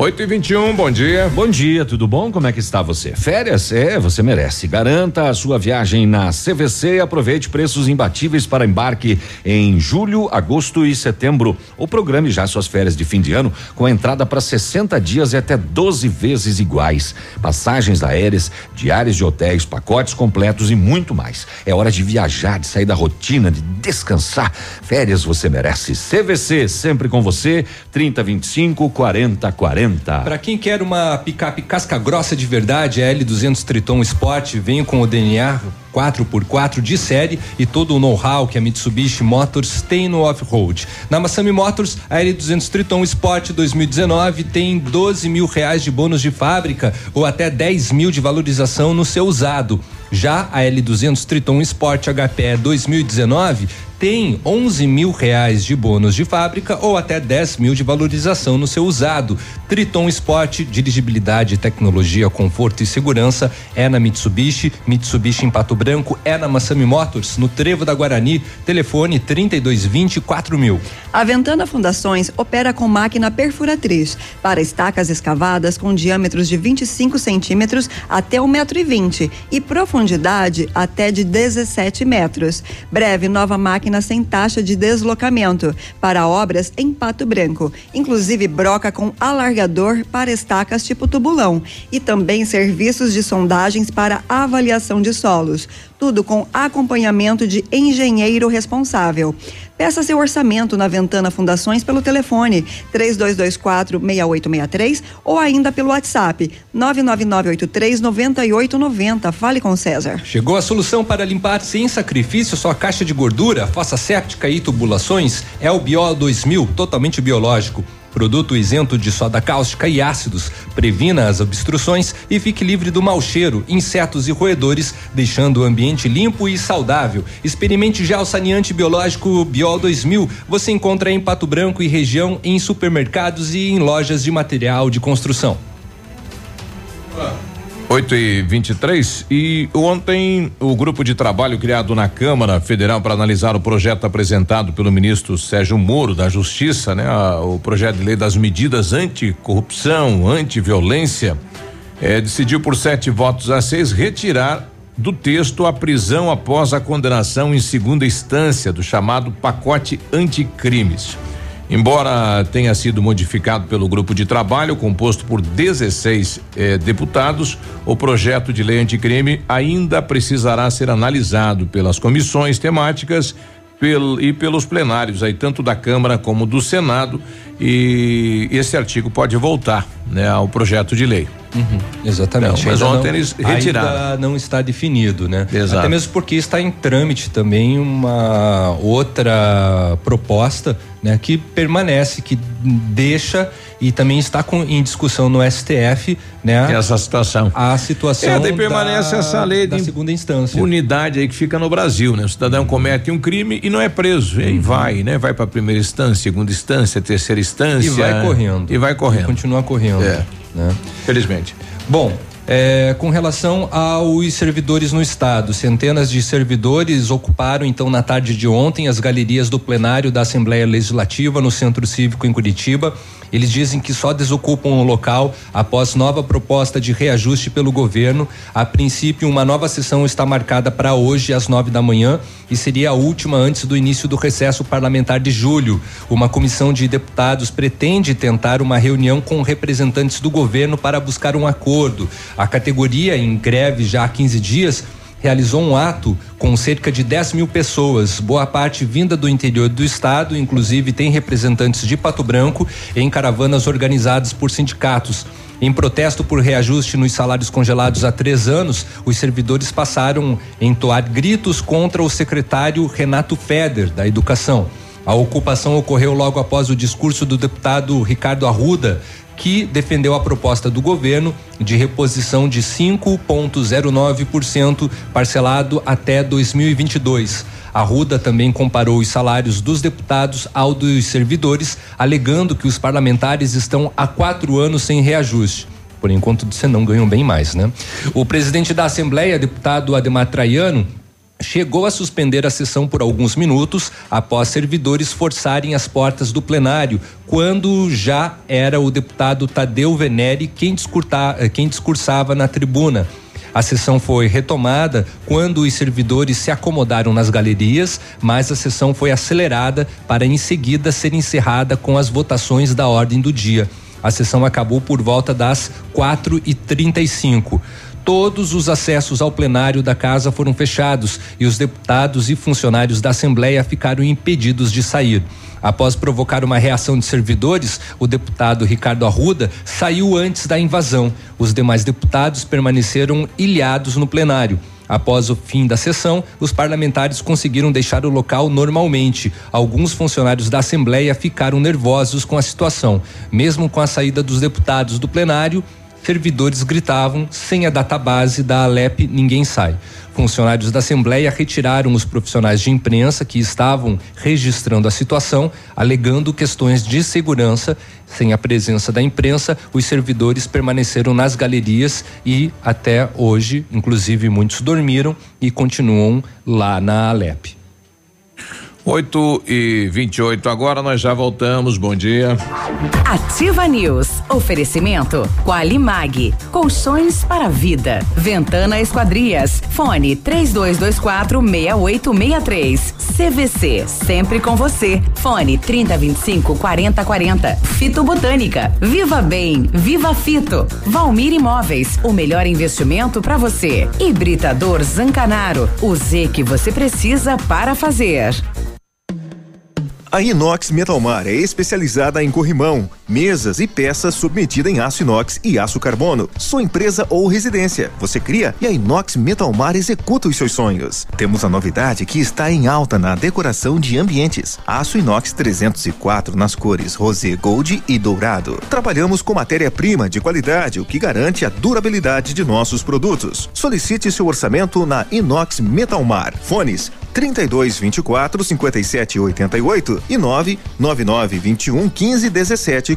Speaker 1: 8 e 21 bom dia.
Speaker 3: Bom dia, tudo bom? Como é que está você? Férias? É, você merece. Garanta a sua viagem na CVC e aproveite preços imbatíveis para embarque em julho, agosto e setembro. Ou programe já suas férias de fim de ano com entrada para 60 dias e até 12 vezes iguais. Passagens aéreas, diárias de hotéis, pacotes completos e muito mais. É hora de viajar, de sair da rotina, de descansar. Férias você merece. CVC, sempre com você. 30 25 40 40.
Speaker 2: Para quem quer uma picape casca grossa de verdade, a L200 Triton Sport vem com o DNA 4x4 de série e todo o know-how que a Mitsubishi Motors tem no off-road. Na Massami Motors, a L200 Triton Sport 2019 tem 12 mil reais de bônus de fábrica ou até 10 mil de valorização no seu usado. Já a L200 Triton Sport HPE 2019 tem 11 mil reais de bônus de fábrica ou até 10 mil de valorização no seu usado. Triton Sport, dirigibilidade, tecnologia, conforto e segurança é na Mitsubishi. Mitsubishi em Pato Branco é na Massami Motors, no Trevo da Guarani. Telefone 3220 4000.
Speaker 4: A Ventana Fundações opera com máquina perfuratriz para estacas escavadas com diâmetros de 25 centímetros até 1,20m e profundidade até de 17 metros. Breve nova máquina máquina sem taxa de deslocamento para obras em Pato Branco, inclusive broca com alargador para estacas tipo tubulão e também serviços de sondagens para avaliação de solos tudo com acompanhamento de engenheiro responsável. Peça seu orçamento na Ventana Fundações pelo telefone 3224 6863 ou ainda pelo WhatsApp 99983 9890. Fale com César.
Speaker 2: Chegou a solução para limpar sem sacrifício sua caixa de gordura, fossa séptica e tubulações? É o Bio 2000, totalmente biológico. Produto isento de soda cáustica e ácidos. Previna as obstruções e fique livre do mau cheiro, insetos e roedores, deixando o ambiente limpo e saudável. Experimente gel saneante biológico Biol 2000. Você encontra em Pato Branco e região em supermercados e em lojas de material de construção.
Speaker 1: 8 e 23 e ontem o grupo de trabalho criado na Câmara Federal para analisar o projeto apresentado pelo ministro Sérgio Moro da Justiça, né? A, o projeto de lei das medidas anticorrupção, antiviolência, eh, decidiu por sete votos a seis retirar do texto a prisão após a condenação em segunda instância do chamado pacote anticrimes. Embora tenha sido modificado pelo grupo de trabalho, composto por 16 eh, deputados, o projeto de lei anticrime ainda precisará ser analisado pelas comissões temáticas pel, e pelos plenários, aí tanto da Câmara como do Senado. E esse artigo pode voltar né, ao projeto de lei.
Speaker 2: Uhum, exatamente.
Speaker 1: Não, mas ainda ontem não, eles retiraram.
Speaker 2: Ainda não está definido, né?
Speaker 1: Exato.
Speaker 2: Até mesmo porque está em trâmite também uma outra proposta, né? Que permanece, que deixa e também está com, em discussão no STF, né?
Speaker 1: Essa situação.
Speaker 2: A situação.
Speaker 1: É, daí permanece
Speaker 2: da,
Speaker 1: essa lei
Speaker 2: da
Speaker 1: de
Speaker 2: segunda instância.
Speaker 1: Unidade aí que fica no Brasil, né? O cidadão comete um crime e não é preso, e
Speaker 2: Uhum.
Speaker 1: vai, né? Vai para primeira instância, segunda instância, terceira instância.
Speaker 2: E vai correndo.
Speaker 1: E vai correndo.
Speaker 2: Continua correndo.
Speaker 1: É.
Speaker 2: Né?
Speaker 1: Felizmente.
Speaker 2: Bom, é, com relação aos servidores no estado, centenas de servidores ocuparam então na tarde de ontem as galerias do plenário da Assembleia Legislativa no Centro Cívico em Curitiba. Eles dizem que só desocupam o local após nova proposta de reajuste pelo governo. A princípio, uma nova sessão está marcada para hoje às nove da manhã e seria a última antes do início do recesso parlamentar de julho. Uma comissão de deputados pretende tentar uma reunião com representantes do governo para buscar um acordo. A categoria, em greve já há 15 dias, realizou um ato com cerca de 10 mil pessoas, boa parte vinda do interior do estado, inclusive tem representantes de Pato Branco em caravanas organizadas por sindicatos. Em protesto por reajuste nos salários congelados há três anos, os servidores passaram a entoar gritos contra o secretário Renato Feder, da Educação. A ocupação ocorreu logo após o discurso do deputado Ricardo Arruda, que defendeu a proposta do governo de reposição de 5,09% parcelado até 2022. A Ruda também comparou os salários dos deputados ao dos servidores, alegando que os parlamentares estão há quatro anos sem reajuste. Por enquanto, você não ganham bem mais, né? O presidente da Assembleia, deputado Ademar Traiano, chegou a suspender a sessão por alguns minutos após servidores forçarem as portas do plenário, quando já era o deputado Tadeu Venere quem, eh, quem discursava na tribuna. A sessão foi retomada quando os servidores se acomodaram nas galerias, mas a sessão foi acelerada para em seguida ser encerrada com as votações da ordem do dia. A sessão acabou por volta das 4h35. Todos os acessos ao plenário da casa foram fechados e os deputados e funcionários da Assembleia ficaram impedidos de sair. Após provocar uma reação de servidores, o deputado Ricardo Arruda saiu antes da invasão. Os demais deputados permaneceram ilhados no plenário. Após o fim da sessão, os parlamentares conseguiram deixar o local normalmente. Alguns funcionários da Assembleia ficaram nervosos com a situação. Mesmo com a saída dos deputados do plenário, servidores gritavam: sem a database da Alep, ninguém sai. Funcionários da Assembleia retiraram os profissionais de imprensa que estavam registrando a situação, alegando questões de segurança. Sem a presença da imprensa, os servidores permaneceram nas galerias e até hoje, inclusive muitos dormiram e continuam lá na Alep.
Speaker 1: 8 e 28 agora nós já voltamos. Bom dia.
Speaker 5: Ativa News. Oferecimento Qualimag. Colchões para vida. Ventana Esquadrias. Fone 3224 6863. CVC. Sempre com você. Fone 3025 4040. Fito Botânica. Viva Bem. Viva Fito. Valmir Imóveis. O melhor investimento para você. Hibridador Zancanaro. O Z que você precisa para fazer.
Speaker 25: A Inox Metalmar é especializada em corrimão, mesas e peças submetida em aço inox e aço carbono. Sua empresa ou residência. Você cria e a Inox Metalmar executa os seus sonhos. Temos a novidade que está em alta na decoração de ambientes. Aço inox 304 nas cores rosé gold e dourado. Trabalhamos com matéria-prima de qualidade, o que garante a durabilidade de nossos produtos. Solicite seu orçamento na Inox Metalmar. Fones 32 24 57 88 e 999 21 15 17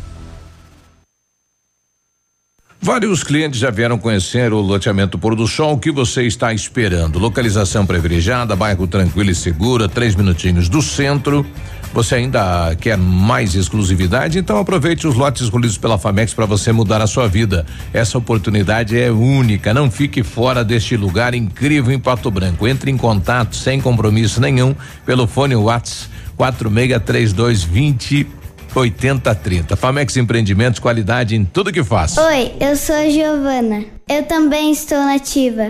Speaker 1: Vários clientes já vieram conhecer o loteamento Pôr do Sol. O que você está esperando? Localização privilegiada, bairro tranquilo e segura, três minutinhos do centro. Você ainda quer mais exclusividade? Então aproveite os lotes escolhidos pela Famex para você mudar a sua vida. Essa oportunidade é única. Não fique fora deste lugar incrível em Pato Branco. Entre em contato sem compromisso nenhum pelo fone Whats 463220 8030. Famex Empreendimentos, qualidade em tudo que faz.
Speaker 7: Oi, eu sou a Giovana. Eu também estou nativa.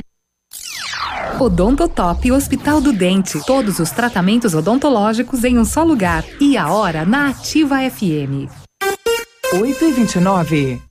Speaker 32: Odontotop Hospital do Dente. Todos os tratamentos odontológicos em um só lugar. E a hora na Ativa FM.
Speaker 5: 8 e 29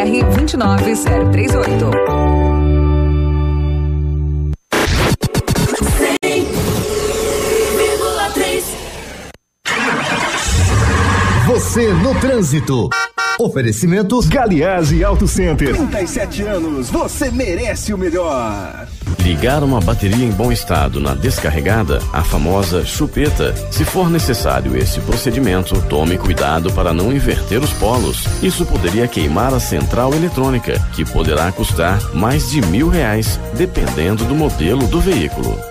Speaker 5: BR 29038.
Speaker 19: Você no trânsito. Oferecimento
Speaker 25: Galiase Auto Center. 37 anos, você merece o melhor.
Speaker 33: Ligar uma bateria em bom estado na descarregada, a famosa chupeta. Se for necessário esse procedimento, tome cuidado para não inverter os polos. Isso poderia queimar a central eletrônica, que poderá custar mais de mil reais, dependendo do modelo do veículo.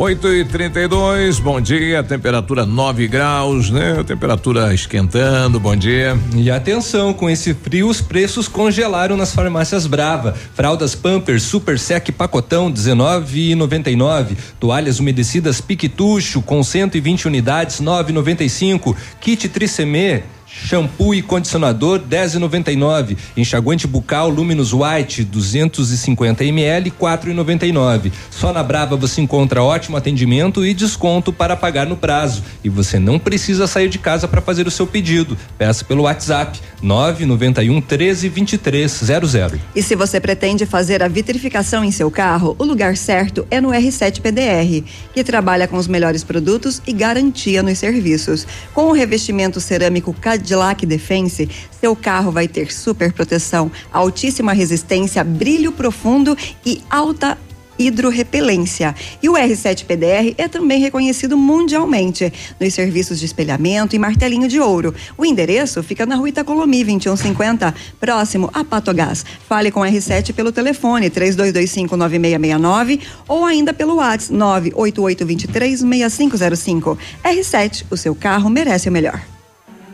Speaker 1: 8 e 32 bom dia, temperatura 9 graus, né? Temperatura esquentando, bom dia.
Speaker 2: E atenção, com esse frio, os preços congelaram nas farmácias Brava. Fraldas Pampers Super Sec Pacotão 19,99. Toalhas umedecidas Piquetucho com 120 unidades 9,95. Kit Tricemê Shampoo e condicionador 10,99. Enxaguante bucal Luminous White 250 ml 4,99. Só na Brava você encontra ótimo atendimento e desconto para pagar no prazo. E você não precisa sair de casa para fazer o seu pedido. Peça pelo WhatsApp 991 13 23 00.
Speaker 4: E se você pretende fazer a vitrificação em seu carro, o lugar certo é no R7 PDR, que trabalha com os melhores produtos e garantia nos serviços. Com o revestimento cerâmico Cadillac Defense, seu carro vai ter super proteção, altíssima resistência, brilho profundo e alta hidrorrepelência. E o R7 PDR é também reconhecido mundialmente nos serviços de espelhamento e martelinho de ouro. O endereço fica na rua Itacolomi 2150, próximo a Patogás. Fale com o R7 pelo telefone 32259669 ou ainda pelo WhatsApp 988236505. R7, o seu carro merece o melhor.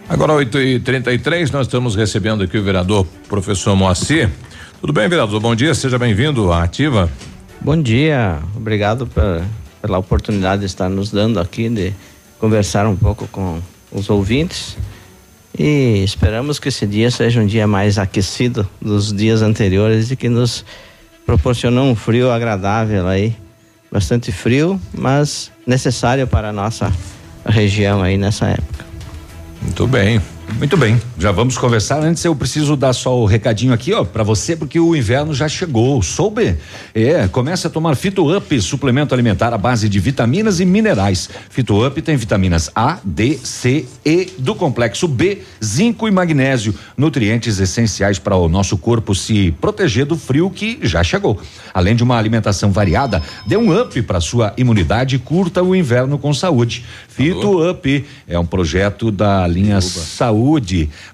Speaker 1: Agora 8 e 33 nós estamos recebendo aqui o vereador professor Moacir. Tudo bem, vereador? Bom dia, seja bem-vindo à Ativa.
Speaker 34: Bom dia, obrigado pela oportunidade de estar nos dando aqui de conversar um pouco com os ouvintes e esperamos que esse dia seja um dia mais aquecido dos dias anteriores e que nos proporcionou um frio agradável aí, bastante frio, mas necessário para a nossa região aí nessa época.
Speaker 1: Muito bem.
Speaker 3: Muito bem, já vamos conversar. Antes eu preciso dar só o recadinho aqui, ó, para você, porque o inverno já chegou. Soube? É, comece a tomar Fito Up, suplemento alimentar à base de vitaminas e minerais. Fito Up tem vitaminas A, D, C, E do complexo B, zinco e magnésio, nutrientes essenciais para o nosso corpo se proteger do frio que já chegou. Além de uma alimentação variada, dê um up para sua imunidade e curta o inverno com saúde. Fito Up é um projeto da linha Saúde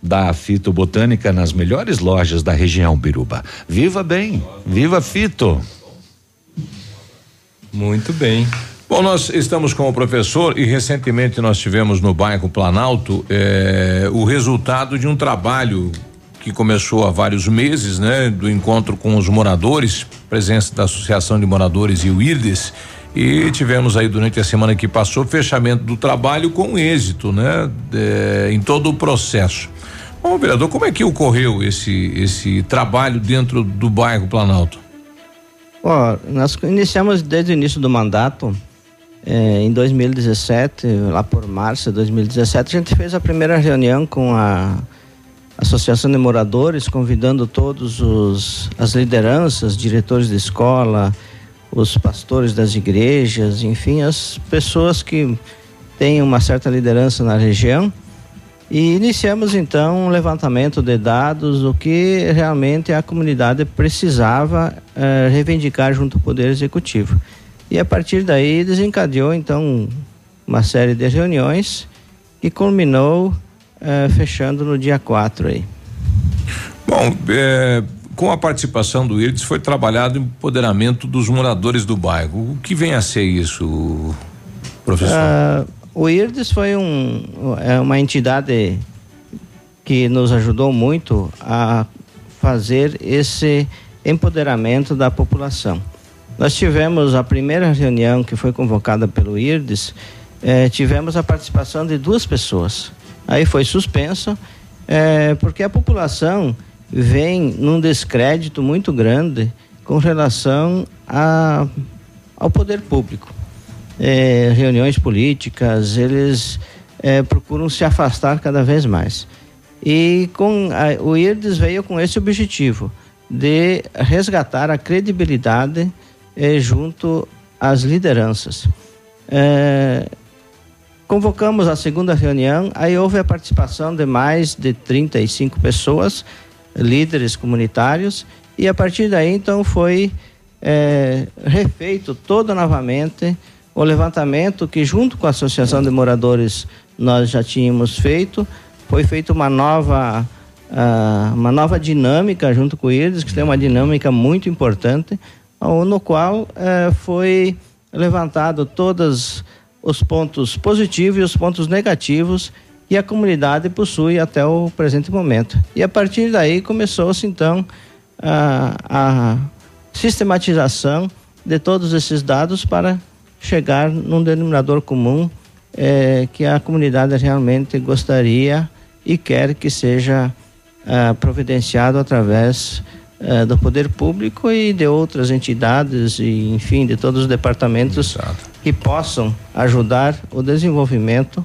Speaker 3: da Fitobotânica nas melhores lojas da região Biruba. Viva bem, viva Fito.
Speaker 2: Muito bem.
Speaker 1: Bom, nós estamos com o professor e recentemente nós tivemos no bairro Planalto eh, o resultado de um trabalho que começou há vários meses, né? Do encontro com os moradores, presença da Associação de Moradores e o IRDES. E tivemos aí durante a semana que passou fechamento do trabalho com êxito, né? É, em todo o processo. Bom, vereador, como é que ocorreu esse esse trabalho dentro do bairro Planalto?
Speaker 34: Ó, nós iniciamos desde o início do mandato, eh, em 2017, lá por março de 2017, a gente fez a primeira reunião com a Associação de Moradores, convidando todos os as lideranças, diretores de escola, os pastores das igrejas, enfim, as pessoas que têm uma certa liderança na região. E iniciamos então um levantamento de dados do que realmente a comunidade precisava eh, reivindicar junto ao Poder Executivo. E a partir daí desencadeou então uma série de reuniões e culminou eh, fechando no dia 4 aí.
Speaker 1: Bom, é, com a participação do IRDES foi trabalhado o empoderamento dos moradores do bairro. O que vem a ser isso, professor?
Speaker 34: Ah, o IRDES foi um, é uma entidade que nos ajudou muito a fazer esse empoderamento da população. Nós tivemos a primeira reunião que foi convocada pelo IRDES, eh, tivemos a participação de duas pessoas. Aí foi suspenso, eh, porque a população vem num descrédito muito grande com relação a, ao poder público. É, reuniões políticas, eles é, procuram se afastar cada vez mais. E com a, o IRDES veio com esse objetivo de resgatar a credibilidade é, junto às lideranças. É, convocamos a segunda reunião, aí houve a participação de mais de 35 pessoas, líderes comunitários, e a partir daí então foi é, refeito todo novamente o levantamento que junto com a Associação de Moradores nós já tínhamos feito, foi feita uma nova uh, uma nova dinâmica junto com eles, que tem uma dinâmica muito importante, no qual uh, foi levantado todos os pontos positivos e os pontos negativos que a comunidade possui até o presente momento. E a partir daí começou-se então a, a sistematização de todos esses dados para chegar num denominador comum eh, que a comunidade realmente gostaria e quer que seja ah, providenciado através ah, do poder público e de outras entidades e enfim de todos os departamentos Exato. que possam ajudar o desenvolvimento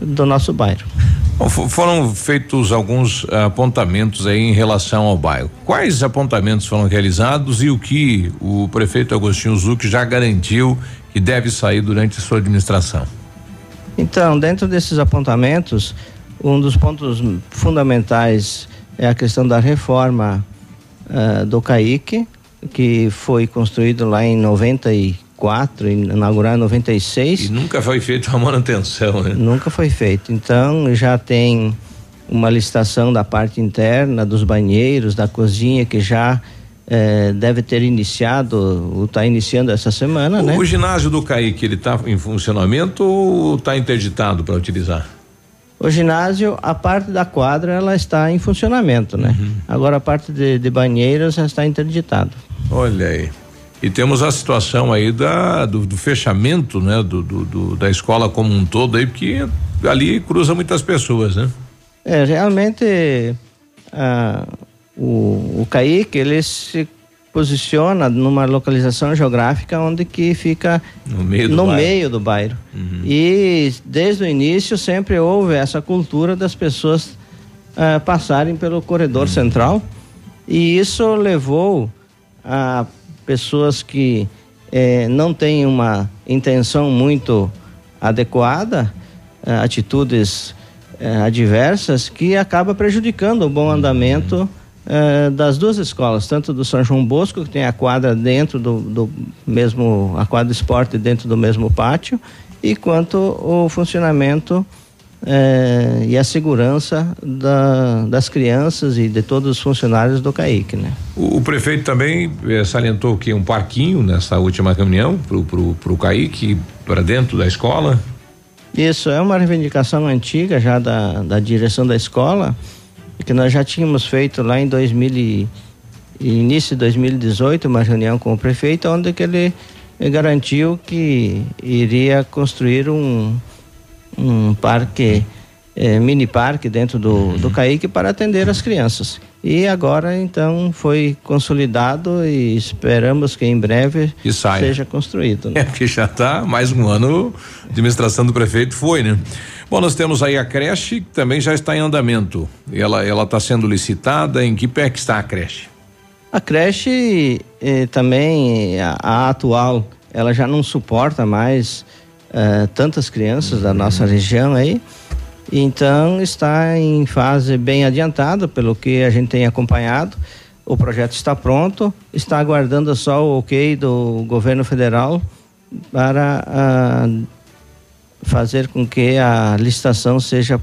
Speaker 34: do nosso bairro.
Speaker 1: Bom, foram feitos alguns apontamentos aí em relação ao bairro. Quais apontamentos foram realizados e o que o prefeito Agostinho Zuc já garantiu que deve sair durante a sua administração?
Speaker 34: Então, dentro desses apontamentos, um dos pontos fundamentais é a questão da reforma uh, do CAIC, que foi construído lá em 94, inaugurado em 96.
Speaker 1: E nunca foi feita a manutenção, né?
Speaker 34: Nunca foi feito. Então já tem uma licitação da parte interna, dos banheiros, da cozinha, que já eh, deve ter iniciado, ou está iniciando essa semana,
Speaker 1: o,
Speaker 34: né?
Speaker 1: O ginásio do CAIC, ele está em funcionamento ou está interditado para utilizar?
Speaker 34: O ginásio, a parte da quadra, ela está em funcionamento, né? Uhum. Agora a parte de, de banheiros já está interditado.
Speaker 1: Olha aí. E temos a situação aí da, do, do fechamento, né? Do, do, do, da escola como um todo aí, porque ali cruza muitas pessoas, né?
Speaker 34: É, realmente ah, o, o Kaique, ele se posiciona numa localização geográfica onde que fica
Speaker 1: no meio do
Speaker 34: no
Speaker 1: bairro.
Speaker 34: Meio do bairro. Uhum. E desde o início sempre houve essa cultura das pessoas uh, passarem pelo corredor uhum. central e isso levou a pessoas que eh, não têm uma intenção muito adequada, uh, atitudes uh, adversas que acaba prejudicando o bom andamento uhum uh, das duas escolas, tanto do São João Bosco, que tem a quadra dentro do, do mesmo, a quadra de esporte dentro do mesmo pátio, e quanto o funcionamento eh, e a segurança da, das crianças e de todos os funcionários do CAIC, né?
Speaker 1: O, o prefeito também eh, salientou que um parquinho nessa última reunião pro, pro, pro CAIC para dentro da escola.
Speaker 34: Isso é uma reivindicação antiga já da, da direção da escola que nós já tínhamos feito lá em 2000 e, início de 2018 uma reunião com o prefeito onde que ele garantiu que iria construir um um parque eh, mini parque dentro do, uhum. do CAIC para atender as crianças. E agora então foi consolidado e esperamos que em breve seja construído.
Speaker 1: Né? É, porque já está mais um ano, a administração do prefeito foi, né? Bom, nós temos aí a creche que também já está em andamento. Ela ela está sendo licitada. Em que pé que está a creche?
Speaker 34: A creche eh, também a, a, atual ela já não suporta mais eh, tantas crianças da nossa região aí. Então está em fase bem adiantada pelo que a gente tem acompanhado. O projeto está pronto, está aguardando só o ok do governo federal para uh, fazer com que a licitação seja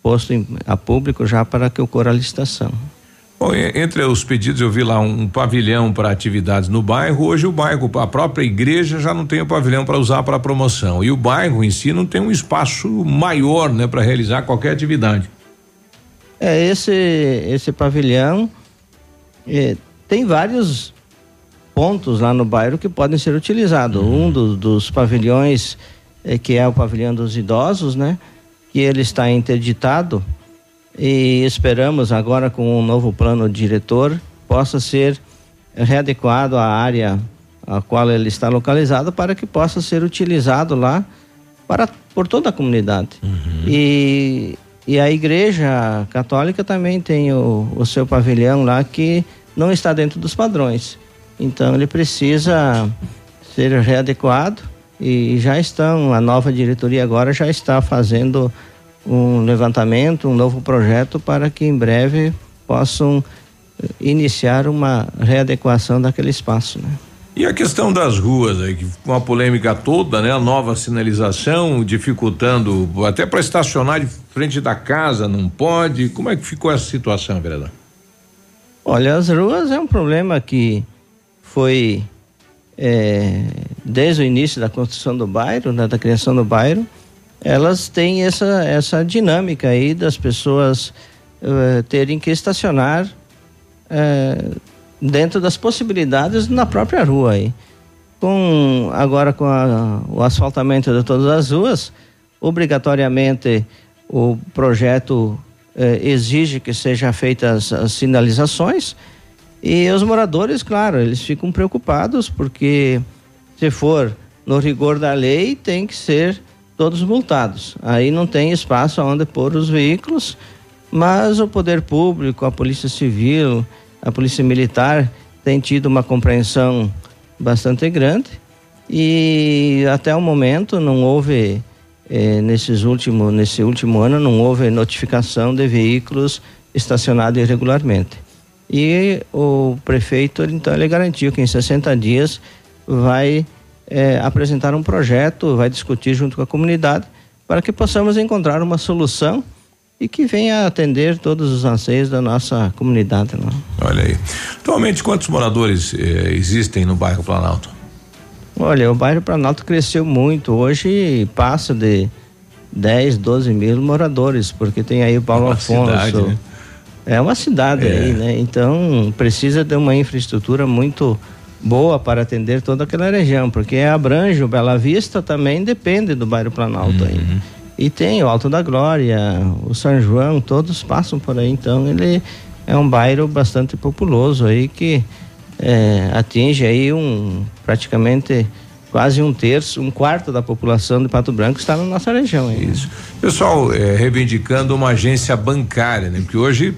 Speaker 34: posto em, a público já para que ocorra a licitação.
Speaker 1: Bom, entre os pedidos eu vi lá um pavilhão para atividades no bairro. Hoje o bairro, a própria igreja já não tem o pavilhão para usar para promoção e o bairro em si não tem um espaço maior, né, para realizar qualquer atividade.
Speaker 34: É esse esse pavilhão é, tem vários pontos lá no bairro que podem ser utilizados. Uhum. Um do, dos pavilhões é, que é o pavilhão dos idosos, né, que ele está interditado e esperamos agora com um novo plano diretor possa ser readequado à área a qual ele está localizado para que possa ser utilizado lá para por toda a comunidade. Uhum. E, e a igreja católica também tem o, o seu pavilhão lá que não está dentro dos padrões. Então ele precisa ser readequado e já estão, a nova diretoria agora já está fazendo um levantamento, um novo projeto para que em breve possam eh, iniciar uma readequação daquele espaço, né?
Speaker 1: E a questão das ruas aí, com a polêmica toda, né? A nova sinalização dificultando até para estacionar de frente da casa não pode. Como é que ficou essa situação, vereador?
Speaker 34: Olha, as ruas é um problema que foi é, desde o início da construção do bairro, né, da criação do bairro, elas têm essa, essa dinâmica aí das pessoas uh, terem que estacionar uh, dentro das possibilidades na própria rua aí. Com, agora com a, o asfaltamento de todas as ruas, obrigatoriamente o projeto uh, exige que sejam feitas as, as sinalizações e os moradores, claro, eles ficam preocupados porque se for no rigor da lei, tem que ser todos multados. Aí não tem espaço onde pôr os veículos, mas o poder público, a Polícia Civil, a Polícia Militar tem tido uma compreensão bastante grande e até o momento não houve eh, nesses último, nesse último ano não houve notificação de veículos estacionados irregularmente. E o prefeito, então, ele garantiu que em 60 dias vai é, apresentar um projeto, vai discutir junto com a comunidade para que possamos encontrar uma solução e que venha atender todos os anseios da nossa comunidade. Né?
Speaker 1: Olha aí. Atualmente, quantos moradores eh, existem no bairro Planalto?
Speaker 34: Olha, o bairro Planalto cresceu muito. Hoje passa de 10, 12 mil moradores, porque tem aí o Paulo uma Afonso. Cidade, né? É uma cidade é. aí, né? Então precisa de uma infraestrutura muito boa para atender toda aquela região, porque abrange o Bela Vista também depende do bairro Planalto uhum. aí. E tem o Alto da Glória, o São João, todos passam por aí, então ele é um bairro bastante populoso aí que é, atinge aí um praticamente quase um terço, um quarto da população de Pato Branco está na nossa região. Aí,
Speaker 1: Isso. Pessoal, é, reivindicando uma agência bancária, né? Porque hoje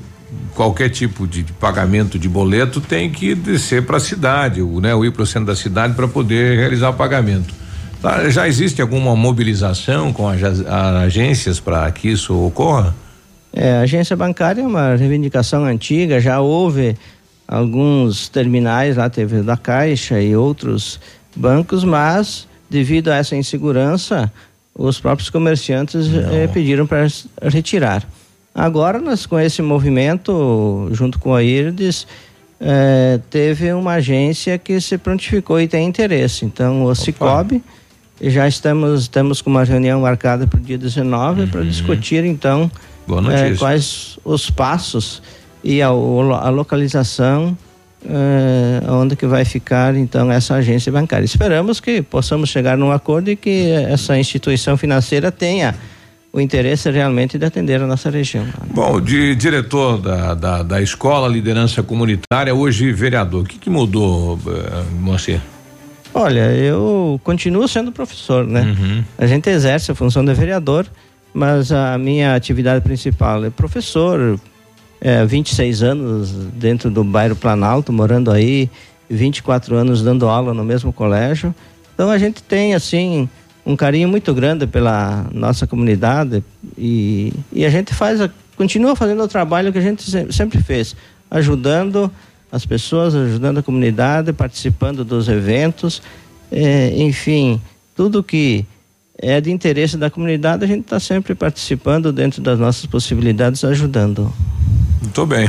Speaker 1: qualquer tipo de, de, pagamento de boleto tem que descer para a cidade, o, né, o ir para o centro da cidade para poder realizar o pagamento. Tá, já existe alguma mobilização com as, as agências para que isso ocorra?
Speaker 34: É, a agência bancária é uma reivindicação antiga, já houve alguns terminais lá, teve da Caixa e outros bancos, mas devido a essa insegurança, os próprios comerciantes eh, pediram para retirar. Agora, nós, com esse movimento, junto com a IRDES, é, teve uma agência que se prontificou e tem interesse. Então, o Opa. Cicobi, já estamos, estamos com uma reunião marcada para o dia 19 uhum. para discutir, então, é, quais os passos e a, a localização é, onde que vai ficar então essa agência bancária. Esperamos que possamos chegar num acordo e que essa instituição financeira tenha o interesse é realmente de atender a nossa região.
Speaker 1: Bom, de diretor da, da, da escola, liderança comunitária, hoje vereador, o que, que mudou, uh, Moacir?
Speaker 34: Olha, eu continuo sendo professor, né? Uhum. A gente exerce a função de vereador, mas a minha atividade principal é professor, é, 26 anos dentro do bairro Planalto, morando aí, 24 anos dando aula no mesmo colégio. Então a gente tem, assim, um carinho muito grande pela nossa comunidade e, e a gente faz, a, continua fazendo o trabalho que a gente sempre fez, ajudando as pessoas, ajudando a comunidade, participando dos eventos, é, enfim, tudo que é de interesse da comunidade, a gente está sempre participando dentro das nossas possibilidades, ajudando.
Speaker 1: Muito bem.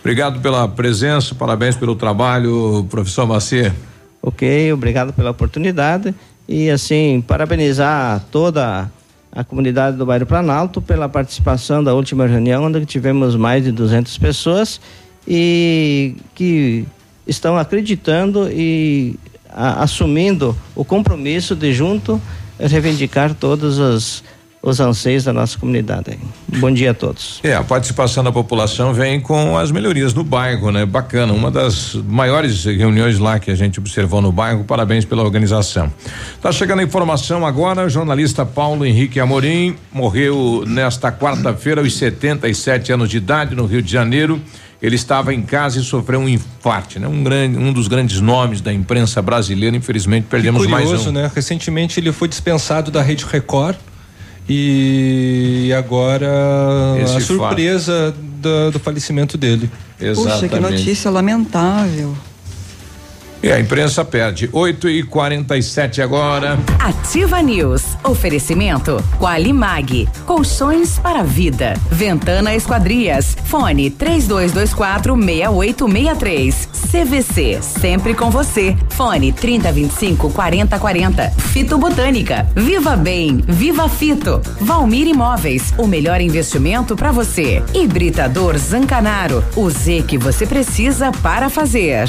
Speaker 1: Obrigado pela presença, parabéns pelo trabalho, professor Macia.
Speaker 34: Ok, obrigado pela oportunidade e assim, parabenizar toda a comunidade do bairro Planalto pela participação da última reunião, onde tivemos mais de 200 pessoas e que estão acreditando e a, assumindo o compromisso de junto reivindicar todas as os anseios da nossa comunidade. Bom dia a todos.
Speaker 1: É, a participação da população vem com as melhorias no bairro, né? Bacana, uma das maiores reuniões lá que a gente observou no bairro. Parabéns pela organização. Tá chegando a informação agora, o jornalista Paulo Henrique Amorim morreu nesta quarta-feira aos 77 anos de idade no Rio de Janeiro. Ele estava em casa e sofreu um infarte, né? Um grande, um dos grandes nomes da imprensa brasileira, infelizmente perdemos
Speaker 2: curioso,
Speaker 1: mais um.
Speaker 2: né? Recentemente ele foi dispensado da Rede Record e agora Esse a surpresa do, do, falecimento dele.
Speaker 4: Exatamente. Puxa, que notícia lamentável.
Speaker 1: E a imprensa perde. 8 e 47 agora.
Speaker 5: Ativa News. Oferecimento. Qualimag. Colchões para vida. Ventana Esquadrias. Fone 3224 6863. CVC. Sempre com você. Fone 3025 4040. Fito Botânica. Viva Bem. Viva Fito. Valmir Imóveis. O melhor investimento para você. Hibridador Zancanaro. O Z que você precisa para fazer.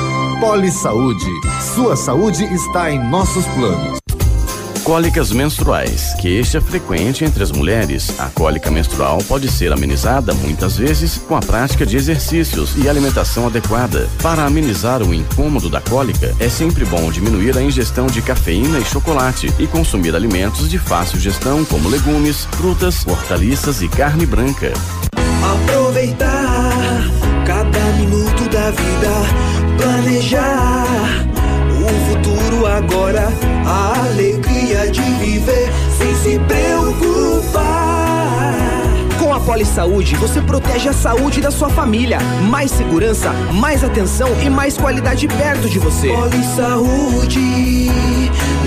Speaker 19: Poli Saúde. Sua saúde está em nossos planos.
Speaker 33: Cólicas menstruais, queixa frequente entre as mulheres. A cólica menstrual pode ser amenizada muitas vezes com a prática de exercícios e alimentação adequada. Para amenizar o incômodo da cólica, é sempre bom diminuir a ingestão de cafeína e chocolate e consumir alimentos de fácil gestão como legumes, frutas, hortaliças e carne branca.
Speaker 8: Aproveitar cada minuto da vida, planejar o futuro agora, a alegria de viver sem se preocupar.
Speaker 35: Com a Poli Saúde, você protege a saúde da sua família. Mais segurança, mais atenção e mais qualidade perto de você.
Speaker 8: Poli Saúde,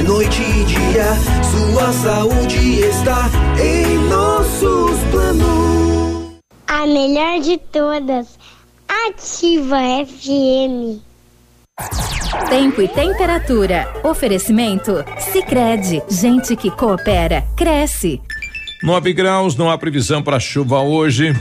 Speaker 8: noite e dia, sua saúde está em nossos planos.
Speaker 7: A melhor de todas, Ativa FM.
Speaker 36: Tempo e temperatura. Oferecimento? Sicredi Gente que coopera, cresce.
Speaker 1: 9 graus, não há previsão para chuva hoje.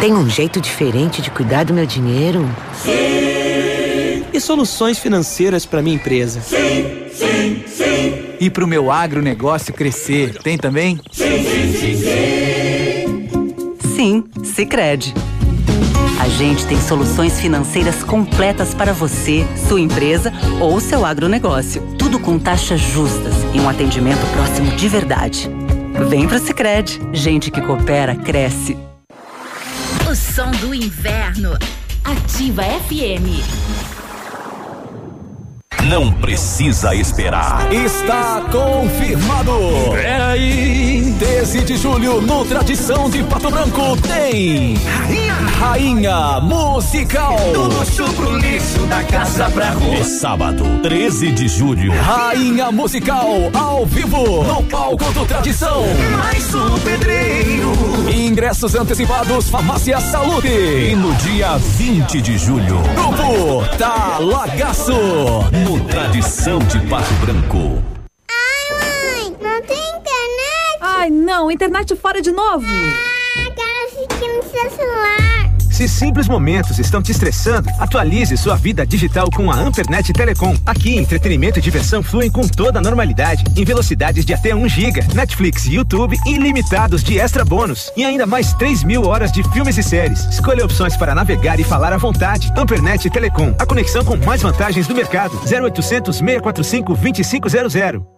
Speaker 37: Tem um jeito diferente de cuidar do meu dinheiro?
Speaker 38: Sim. E soluções financeiras para minha empresa?
Speaker 39: Sim, sim, sim.
Speaker 40: E para o meu agronegócio crescer, tem também?
Speaker 39: Sim, sim, sim,
Speaker 37: Sicredi. A gente tem soluções financeiras completas para você, sua empresa ou seu agronegócio. Tudo com taxas justas e um atendimento próximo de verdade. Vem pro Sicredi. Gente que coopera cresce.
Speaker 36: O som do inverno. Ativa FM.
Speaker 23: Não precisa esperar.
Speaker 12: Está confirmado.
Speaker 23: É aí.
Speaker 12: 13 de julho, no Tradição de Pato Branco, tem Rainha, Rainha Musical.
Speaker 8: Do luxo pro lixo, da casa pra rua.
Speaker 23: É sábado, 13 de julho.
Speaker 12: Rainha Musical, ao vivo, no palco do Tradição.
Speaker 8: Mais um pedreiro.
Speaker 12: Ingressos antecipados, Farmácia Saúde.
Speaker 23: E no dia 20 de julho.
Speaker 12: Grupo Talagaço.
Speaker 23: No Tradição de Pato Branco.
Speaker 7: Ai, mãe, não tem internet?
Speaker 41: Ai, não, internet fora de novo.
Speaker 7: Ah, quero assistir no seu celular.
Speaker 42: Se simples momentos estão te estressando, atualize sua vida digital com a Ampernet Telecom. Aqui, entretenimento e diversão fluem com toda a normalidade, em velocidades de até 1 GB, Netflix e YouTube ilimitados de extra bônus e ainda mais 3 mil horas de filmes e séries. Escolha opções para navegar e falar à vontade. Ampernet Telecom, a conexão com mais vantagens do mercado. 0800 645 2500.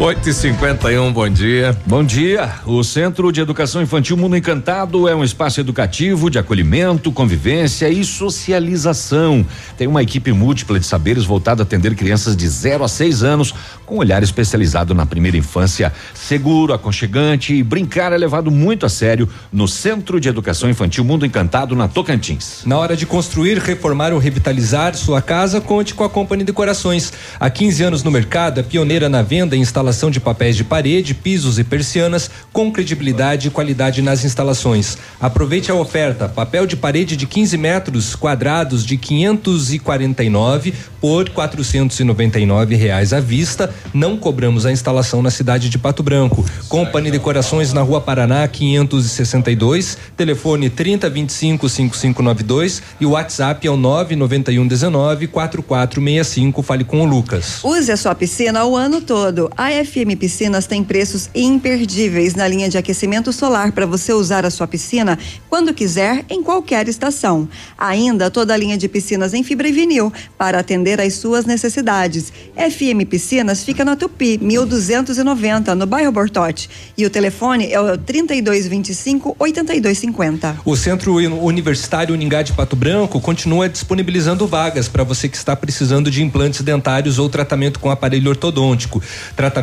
Speaker 1: 8 e 51 bom dia.
Speaker 3: Bom dia. O Centro de Educação Infantil Mundo Encantado é um espaço educativo de acolhimento, convivência e socialização. Tem uma equipe múltipla de saberes voltada a atender crianças de 0 a 6 anos, com olhar especializado na primeira infância, seguro, aconchegante e brincar é levado muito a sério no Centro de Educação Infantil Mundo Encantado, na Tocantins.
Speaker 2: Na hora de construir, reformar ou revitalizar sua casa, conte com a Companhia Decorações. Há 15 anos no mercado, é pioneira na venda e instalação instalação de papéis de parede, pisos e persianas com credibilidade e qualidade nas instalações. Aproveite a oferta: papel de parede de 15 metros quadrados de 549 por 499 reais à vista. Não cobramos a instalação na cidade de Pato Branco. Company Decorações na Rua Paraná 562, telefone 3025 5592 e o WhatsApp é o 991 19 4465. Fale com o Lucas.
Speaker 4: Use a sua piscina o ano todo. A FM Piscinas tem preços imperdíveis na linha de aquecimento solar para você usar a sua piscina quando quiser, em qualquer estação. Ainda toda a linha de piscinas em fibra e vinil para atender às suas necessidades. FM Piscinas fica na Tupi, 1290, no bairro Bortote. E o telefone é o 3225 8250.
Speaker 2: O Centro Universitário Uningá de Pato Branco continua disponibilizando vagas para você que está precisando de implantes dentários ou tratamento com aparelho ortodôntico.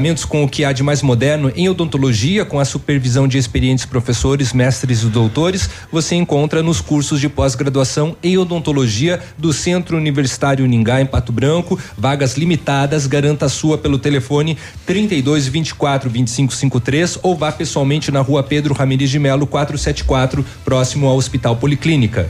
Speaker 2: Com o que há de mais moderno em odontologia, com a supervisão de experientes professores, mestres e doutores, você encontra nos cursos de pós-graduação em odontologia do Centro Universitário Uningá em Pato Branco. Vagas limitadas, garanta a sua pelo telefone 32 24 25 53 ou vá pessoalmente na rua Pedro Ramirez de Melo 474, próximo ao Hospital Policlínica.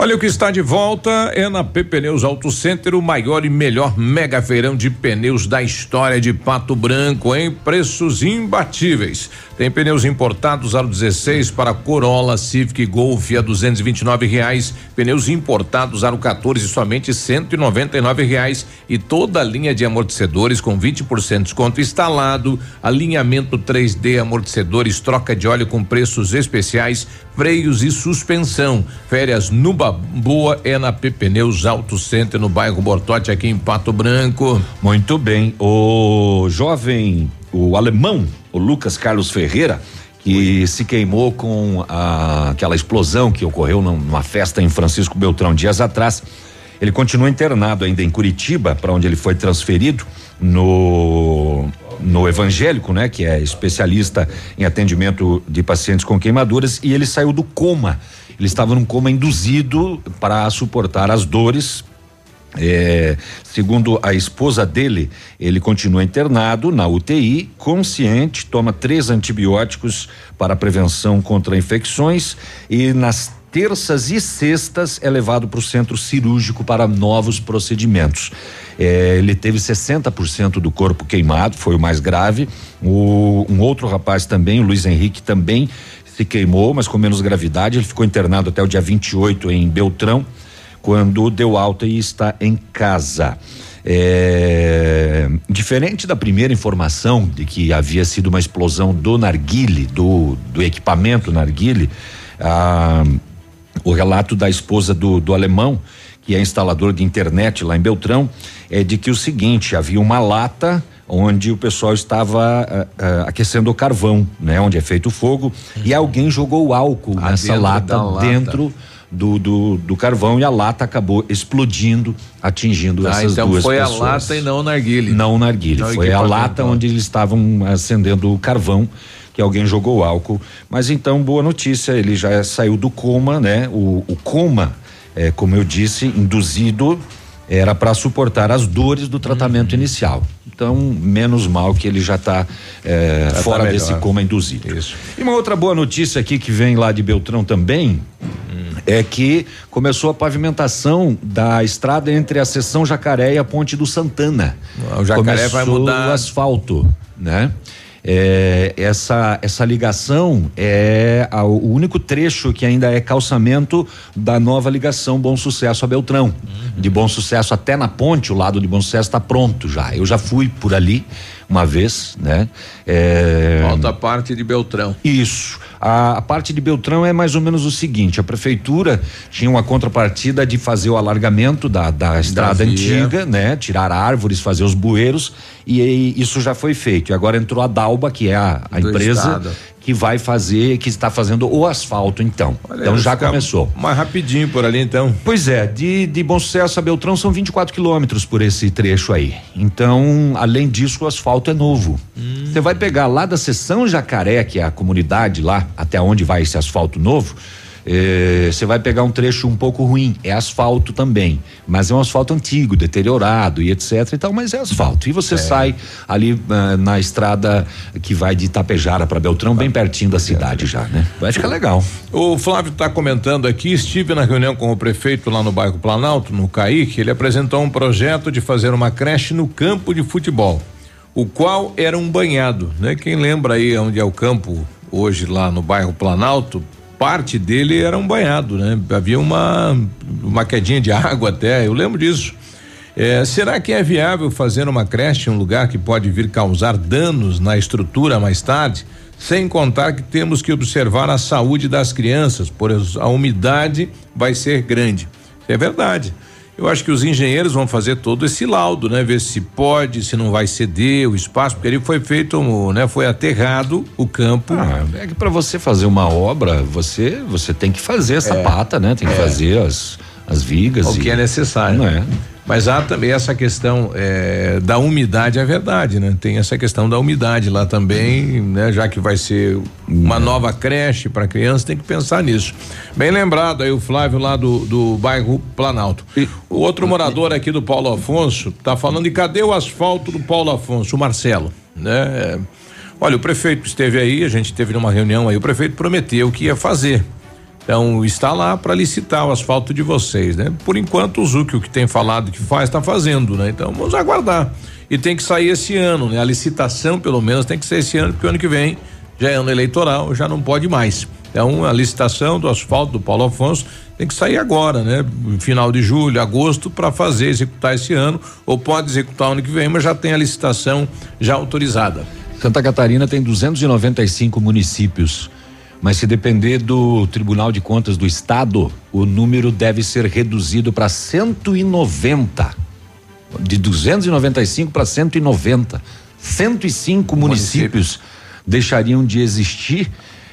Speaker 1: Olha, o que está de volta é na P Pneus Auto Center, o maior e melhor mega feirão de pneus da história de Pato Branco, em preços imbatíveis. Tem pneus importados aro 16 para Corolla, Civic, Golf a 229 reais. Pneus importados aro 14 somente 199 reais e toda a linha de amortecedores com 20% de desconto instalado, alinhamento 3D, amortecedores, troca de óleo com preços especiais, freios e suspensão. Férias no Boa é na P Pneus Auto Center no bairro Bortote aqui em Pato Branco.
Speaker 3: Muito bem. O jovem, o alemão o Lucas Carlos Ferreira, que se queimou com a, aquela explosão que ocorreu numa festa em Francisco Beltrão dias atrás. Ele continua internado ainda em Curitiba, para onde ele foi transferido no no evangélico, né, que é especialista em atendimento de pacientes com queimaduras, e ele saiu do coma. Ele estava num coma induzido para suportar as dores é, segundo a esposa dele, ele continua internado na UTI, consciente, toma três antibióticos para prevenção contra infecções e nas terças e sextas é levado para o centro cirúrgico para novos procedimentos. É, ele teve 60% do corpo queimado, foi o mais grave. O, um outro rapaz também, o Luiz Henrique, também se queimou, mas com menos gravidade. Ele ficou internado até o dia 28 em Beltrão quando deu alta e está em casa. É, diferente da primeira informação de que havia sido uma explosão do narguile, do, do equipamento narguile, ah, o relato da esposa do, do alemão, que é instalador de internet lá em Beltrão, é de que o seguinte, havia uma lata onde o pessoal estava uh, uh, aquecendo o carvão, né? Onde é feito o fogo, uhum. e alguém jogou álcool ah, nessa lata, lata dentro do, do, do, carvão e a lata acabou explodindo, atingindo ah, essas então duas pessoas.
Speaker 1: foi a lata e não o narguile.
Speaker 3: Não o narguile, não foi a lata onde eles estavam acendendo o carvão que alguém jogou álcool. Mas então, boa notícia, ele já saiu do coma, né? O, o coma, é, como eu disse, induzido era para suportar as dores do tratamento uhum. inicial. Então, menos mal que ele já está é, tá fora tá desse coma induzido. Isso. E uma outra boa notícia aqui que vem lá de Beltrão também hum. é que começou a pavimentação da estrada entre a seção Jacaré e a Ponte do Santana.
Speaker 1: O Jacaré começou vai mudar
Speaker 3: o asfalto, né? É, essa, essa ligação é a, o único trecho que ainda é calçamento da nova ligação Bom Sucesso a Beltrão. Uhum. De Bom Sucesso até na ponte, o lado de Bom Sucesso está pronto já. Eu já fui por ali uma vez, né? É...
Speaker 1: Falta a parte de Beltrão.
Speaker 3: Isso. A, a, parte de Beltrão é mais ou menos o seguinte: a prefeitura tinha uma contrapartida de fazer o alargamento da, da estrada da antiga, né? Tirar árvores, fazer os bueiros e, e, isso já foi feito. E agora entrou a Dalba, que é a, a empresa estado. que vai fazer, que está fazendo o asfalto, então. Olha, então já começou.
Speaker 1: Mais rapidinho por ali, então.
Speaker 3: Pois é, de, de Bom Sucesso a Beltrão são 24 quilômetros por esse trecho aí. Então, além disso, o asfalto é novo. Hum. Você hum. vai pegar lá da seção Jacaré, que é a comunidade lá, até onde vai esse asfalto novo. Eh, você vai pegar um trecho um pouco ruim, é asfalto também, mas é um asfalto antigo, deteriorado e etc e tal, mas é asfalto. E você é. sai ali uh, na estrada que vai de Itapejara para Beltrão, bem pertinho da cidade já, né? Vai ficar legal.
Speaker 1: O Flávio está comentando aqui, estive na reunião com o prefeito lá no bairro Planalto, no Caíque, ele apresentou um projeto de fazer uma creche no campo de futebol, o qual era um banhado, né? Quem lembra aí onde é o campo hoje lá no bairro Planalto, parte dele era um banhado, né? Havia uma, uma quedinha de água até, eu lembro disso. É, será que é viável fazer uma creche em um lugar que pode vir causar danos na estrutura mais tarde? Sem contar que temos que observar a saúde das crianças, pois a umidade vai ser grande. É verdade. Eu acho que os engenheiros vão fazer todo esse laudo, né? Ver se pode, se não vai ceder o espaço, porque ele foi feito, né? Foi aterrado o campo.
Speaker 3: Ah, é que para você fazer uma obra, você você tem que fazer essa é, pata, né? Tem que é. fazer as as vigas.
Speaker 1: O e, que é necessário.
Speaker 3: Não é.
Speaker 1: Mas há também essa questão é, da umidade, é verdade, né? Tem essa questão da umidade lá também, né? Já que vai ser uma nova creche para criança, tem que pensar nisso. Bem lembrado aí o Flávio lá do, do bairro Planalto. O outro morador aqui do Paulo Afonso tá falando de cadê o asfalto do Paulo Afonso, o Marcelo, né? Olha, o prefeito esteve aí, a gente teve numa reunião aí, o prefeito prometeu que ia fazer. Então está lá para licitar o asfalto de vocês, né? Por enquanto o Zuc, o que tem falado que faz, está fazendo, né? Então vamos aguardar. E tem que sair esse ano, né? A licitação, pelo menos, tem que ser esse ano, porque o ano que vem já é ano eleitoral, já não pode mais. Então a licitação do asfalto do Paulo Afonso tem que sair agora, né? Final de julho, agosto, para fazer, executar esse ano, ou pode executar ano que vem, mas já tem a licitação já autorizada.
Speaker 3: Santa Catarina tem 295 municípios. Mas se depender do Tribunal de Contas do Estado, o número deve ser reduzido para 190. De 295 para 190. 105 municípios deixariam de existir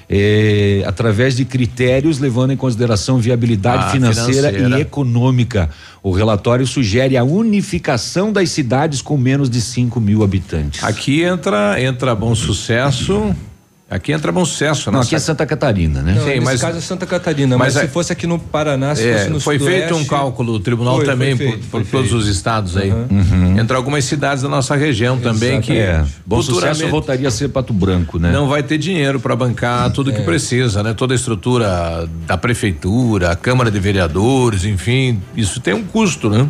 Speaker 3: eh, através de critérios levando em consideração viabilidade ah, financeira, financeira, e econômica. O relatório sugere a unificação das cidades com menos de 5 mil habitantes.
Speaker 1: Aqui entra entra bom sucesso. Aqui entra bom sucesso,
Speaker 3: Não, aqui é Santa Catarina, né?
Speaker 2: Não, Sim, nesse mas caso é Santa Catarina, mas, mas se fosse aqui no Paraná, se é, fosse no
Speaker 1: Foi feito um cálculo, o tribunal foi, também foi feito, por, por todos os estados aí. Uhum. Uhum. Entra algumas cidades da nossa região também que
Speaker 3: é. Bom sucesso voltaria a ser Pato Branco, né?
Speaker 1: Não vai ter dinheiro para bancar tudo é. que precisa, né? Toda a estrutura da prefeitura, a Câmara de Vereadores, enfim, isso tem um custo, né?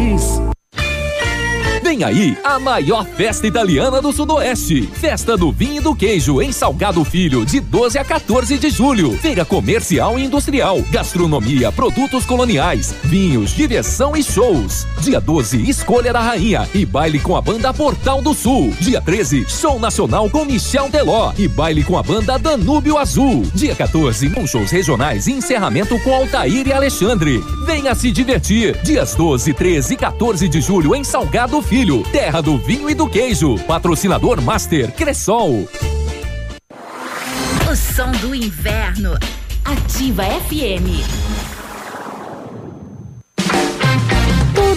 Speaker 23: Aí a maior festa italiana do Sudoeste. Festa do Vinho e do Queijo em Salgado Filho, de 12 a 14 de julho. Feira comercial e industrial, gastronomia, produtos coloniais, vinhos, direção e shows. Dia 12, Escolha da Rainha e baile com a banda Portal do Sul. Dia 13, show nacional com Michel Teló e baile com a banda Danúbio Azul. Dia 14, com shows regionais e encerramento com Altair e Alexandre. Venha se divertir. Dias 12, 13 e 14 de julho em Salgado Filho, terra do vinho e do queijo. Patrocinador Master Cressol.
Speaker 43: O som do inverno. Ativa FM.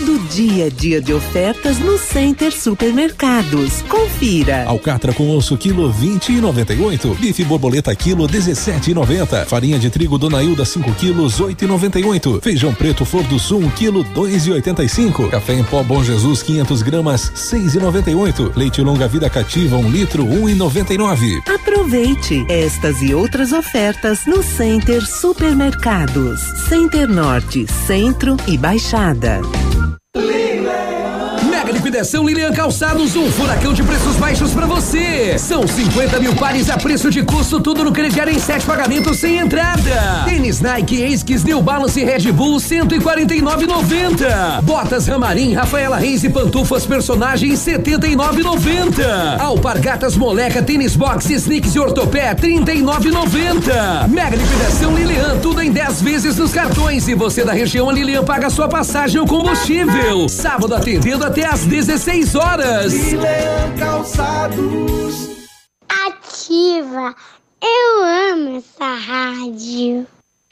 Speaker 37: Todo dia dia de ofertas no Center Supermercados. Confira.
Speaker 44: Alcatra com osso quilo 20 e 98. Bife borboleta quilo 17 e 90. Farinha de trigo Dona Hilda 5 quilos 8 e 98. Feijão preto Flor do Sul 1 quilo 2 e 85. Café em pó Bom Jesus 500 gramas 6 e 98. Leite longa vida cativa 1 litro 1 e 99.
Speaker 37: Aproveite estas e outras ofertas no Center Supermercados. Center Norte, Centro e Baixada.
Speaker 45: Liquidação Lilian Calçados, um furacão de preços baixos pra você. São 50 mil pares a preço de custo, tudo no crediário em sete pagamentos sem entrada. Tênis Nike, Esquis, New Balance e Red Bull, 149,90. Botas Ramarim, Rafaela Reis e pantufas personagens, 79,90. Alpargatas Moleca, Tênis Box, Sneaks e Ortopé, 39,90. Mega liquidação Lilian, tudo em 10 vezes nos cartões. E você da região, Lilian paga sua passagem ou combustível. Sábado atendendo até às 16 horas.
Speaker 7: Lilian Calçados. Ativa. Eu amo essa rádio.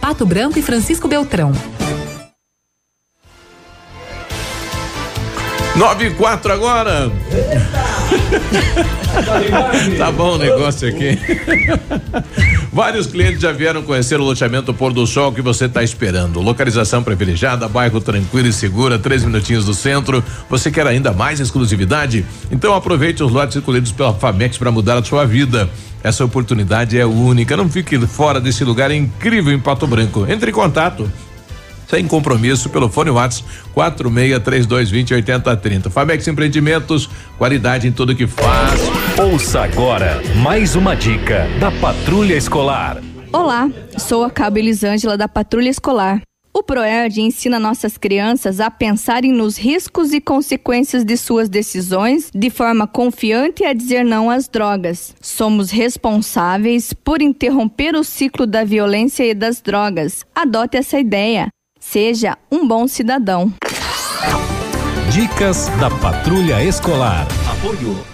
Speaker 32: Pato Branco e Francisco Beltrão.
Speaker 1: 9 e 4 agora. tá bom o negócio aqui. Vários clientes já vieram conhecer o loteamento Pôr do Sol que você está esperando. Localização privilegiada, bairro tranquilo e segura, três minutinhos do centro. Você quer ainda mais exclusividade? Então aproveite os lotes escolhidos pela Famex para mudar a sua vida. Essa oportunidade é única. Não fique fora desse lugar incrível em Pato Branco. Entre em contato sem compromisso pelo fone WhatsApp 463220 8030. Famex Empreendimentos, qualidade em tudo que faz.
Speaker 23: Ouça agora mais uma dica da Patrulha Escolar.
Speaker 36: Olá, sou a Cabo Elisângela da Patrulha Escolar. O PROERD ensina nossas crianças a pensarem nos riscos e consequências de suas decisões de forma confiante e a dizer não às drogas. Somos responsáveis por interromper o ciclo da violência e das drogas. Adote essa ideia. Seja um bom cidadão.
Speaker 23: Dicas da Patrulha Escolar.
Speaker 25: Apoio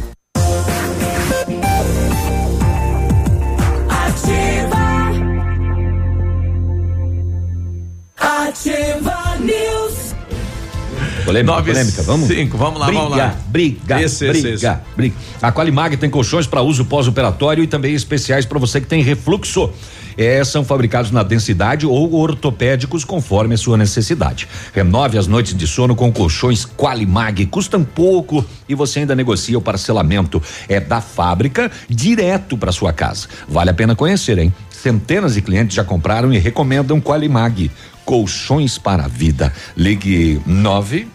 Speaker 3: Polêmica,
Speaker 1: Nove,
Speaker 3: polêmica, vamos?
Speaker 1: cinco, vamos lá,
Speaker 3: briga,
Speaker 1: vamos lá.
Speaker 3: Briga,
Speaker 1: Esse,
Speaker 3: briga,
Speaker 1: esse, esse.
Speaker 3: briga. A Qualimag tem colchões para uso pós-operatório e também especiais para você que tem refluxo. É, são fabricados na densidade ou ortopédicos conforme a sua necessidade. Renove as noites de sono com colchões Qualimag, custam pouco e você ainda negocia o parcelamento. É da fábrica direto para sua casa. Vale a pena conhecer, hein? Centenas de clientes já compraram e recomendam Qualimag. Colchões para a vida. Ligue 9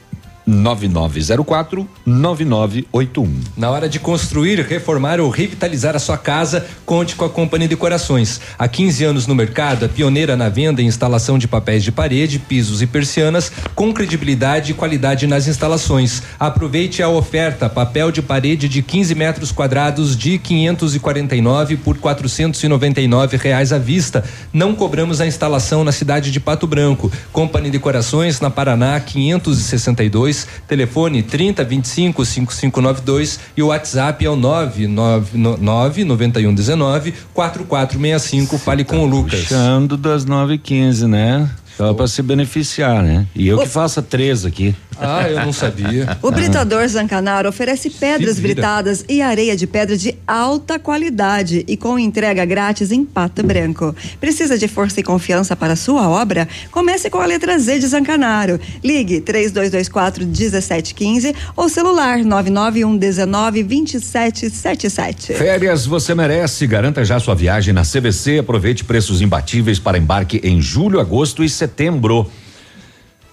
Speaker 3: 9904 9981.
Speaker 2: Na hora de construir, reformar ou revitalizar a sua casa, conte com a Companhia Decorações. Há 15 anos no mercado, a pioneira na venda e instalação de papéis de parede, pisos e persianas, com credibilidade e qualidade nas instalações. Aproveite a oferta: papel de parede de 15 metros quadrados de 549 por 499 reais à vista. Não cobramos a instalação na cidade de Pato Branco. Companhia Decorações na Paraná 562 telefone 30 25 5592 e o WhatsApp é o 999 91 19 4465. Fale com o Lucas.
Speaker 3: Puxando das 9 e 15 né? Só para se beneficiar, né? E eu que faço três aqui.
Speaker 2: Ah, eu não sabia.
Speaker 4: O Britador Zancanaro oferece pedras britadas e areia de pedra de alta qualidade e com entrega grátis em Pato Branco. Precisa de força e confiança para a sua obra? Comece com a letra Z de Zancanaro. Ligue 3224 1715 ou celular 991 19 2777.
Speaker 3: Férias você merece. Garanta já sua viagem na CVC. Aproveite preços imbatíveis para embarque em julho, agosto e setembro setembro.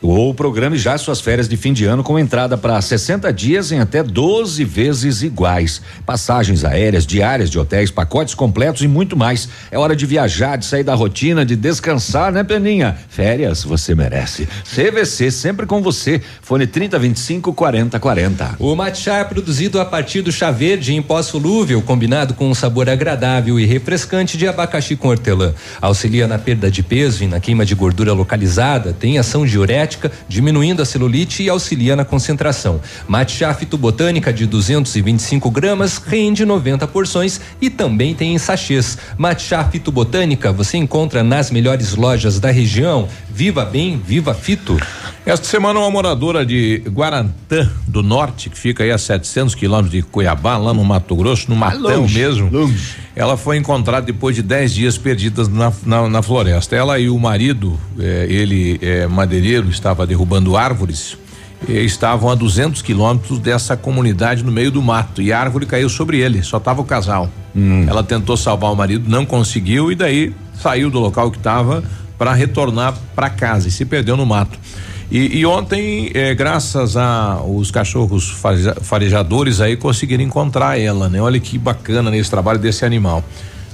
Speaker 3: Ou programe já suas férias de fim de ano com entrada para 60 dias em até 12 vezes iguais. Passagens aéreas, diárias de hotéis, pacotes completos e muito mais. É hora de viajar, de sair da rotina, de descansar, né, Peninha? Férias você merece. CVC sempre com você. Fone 3025 4040.
Speaker 2: O matcha é produzido a partir do chá verde em pó solúvel, combinado com um sabor agradável e refrescante de abacaxi com hortelã. Auxilia na perda de peso e na queima de gordura localizada, tem ação diurética, diminuindo a celulite e auxilia na concentração. Matcha fitobotânica de 225 gramas rende 90 porções e também tem em sachês. Matcha fitobotânica você encontra nas melhores lojas da região. Viva bem, viva fito.
Speaker 1: Esta semana uma moradora de Guarantã do Norte, que fica aí a 700 quilômetros de Cuiabá, lá no Mato Grosso, no Matão
Speaker 3: longe,
Speaker 1: mesmo. Ela foi encontrada depois de 10 dias perdidas na, na, na floresta. Ela e o marido, eh, ele é madeireiro, estava derrubando árvores. eh, estavam a 200 quilômetros dessa comunidade no meio do mato e a árvore caiu sobre ele, só tava o casal. Ela tentou salvar o marido, não conseguiu e daí saiu do local que estava para retornar para casa e se perdeu no mato. E, e ontem, eh, graças a os cachorros fareja- farejadores aí conseguiram encontrar ela, né? Olha que bacana nesse trabalho desse animal.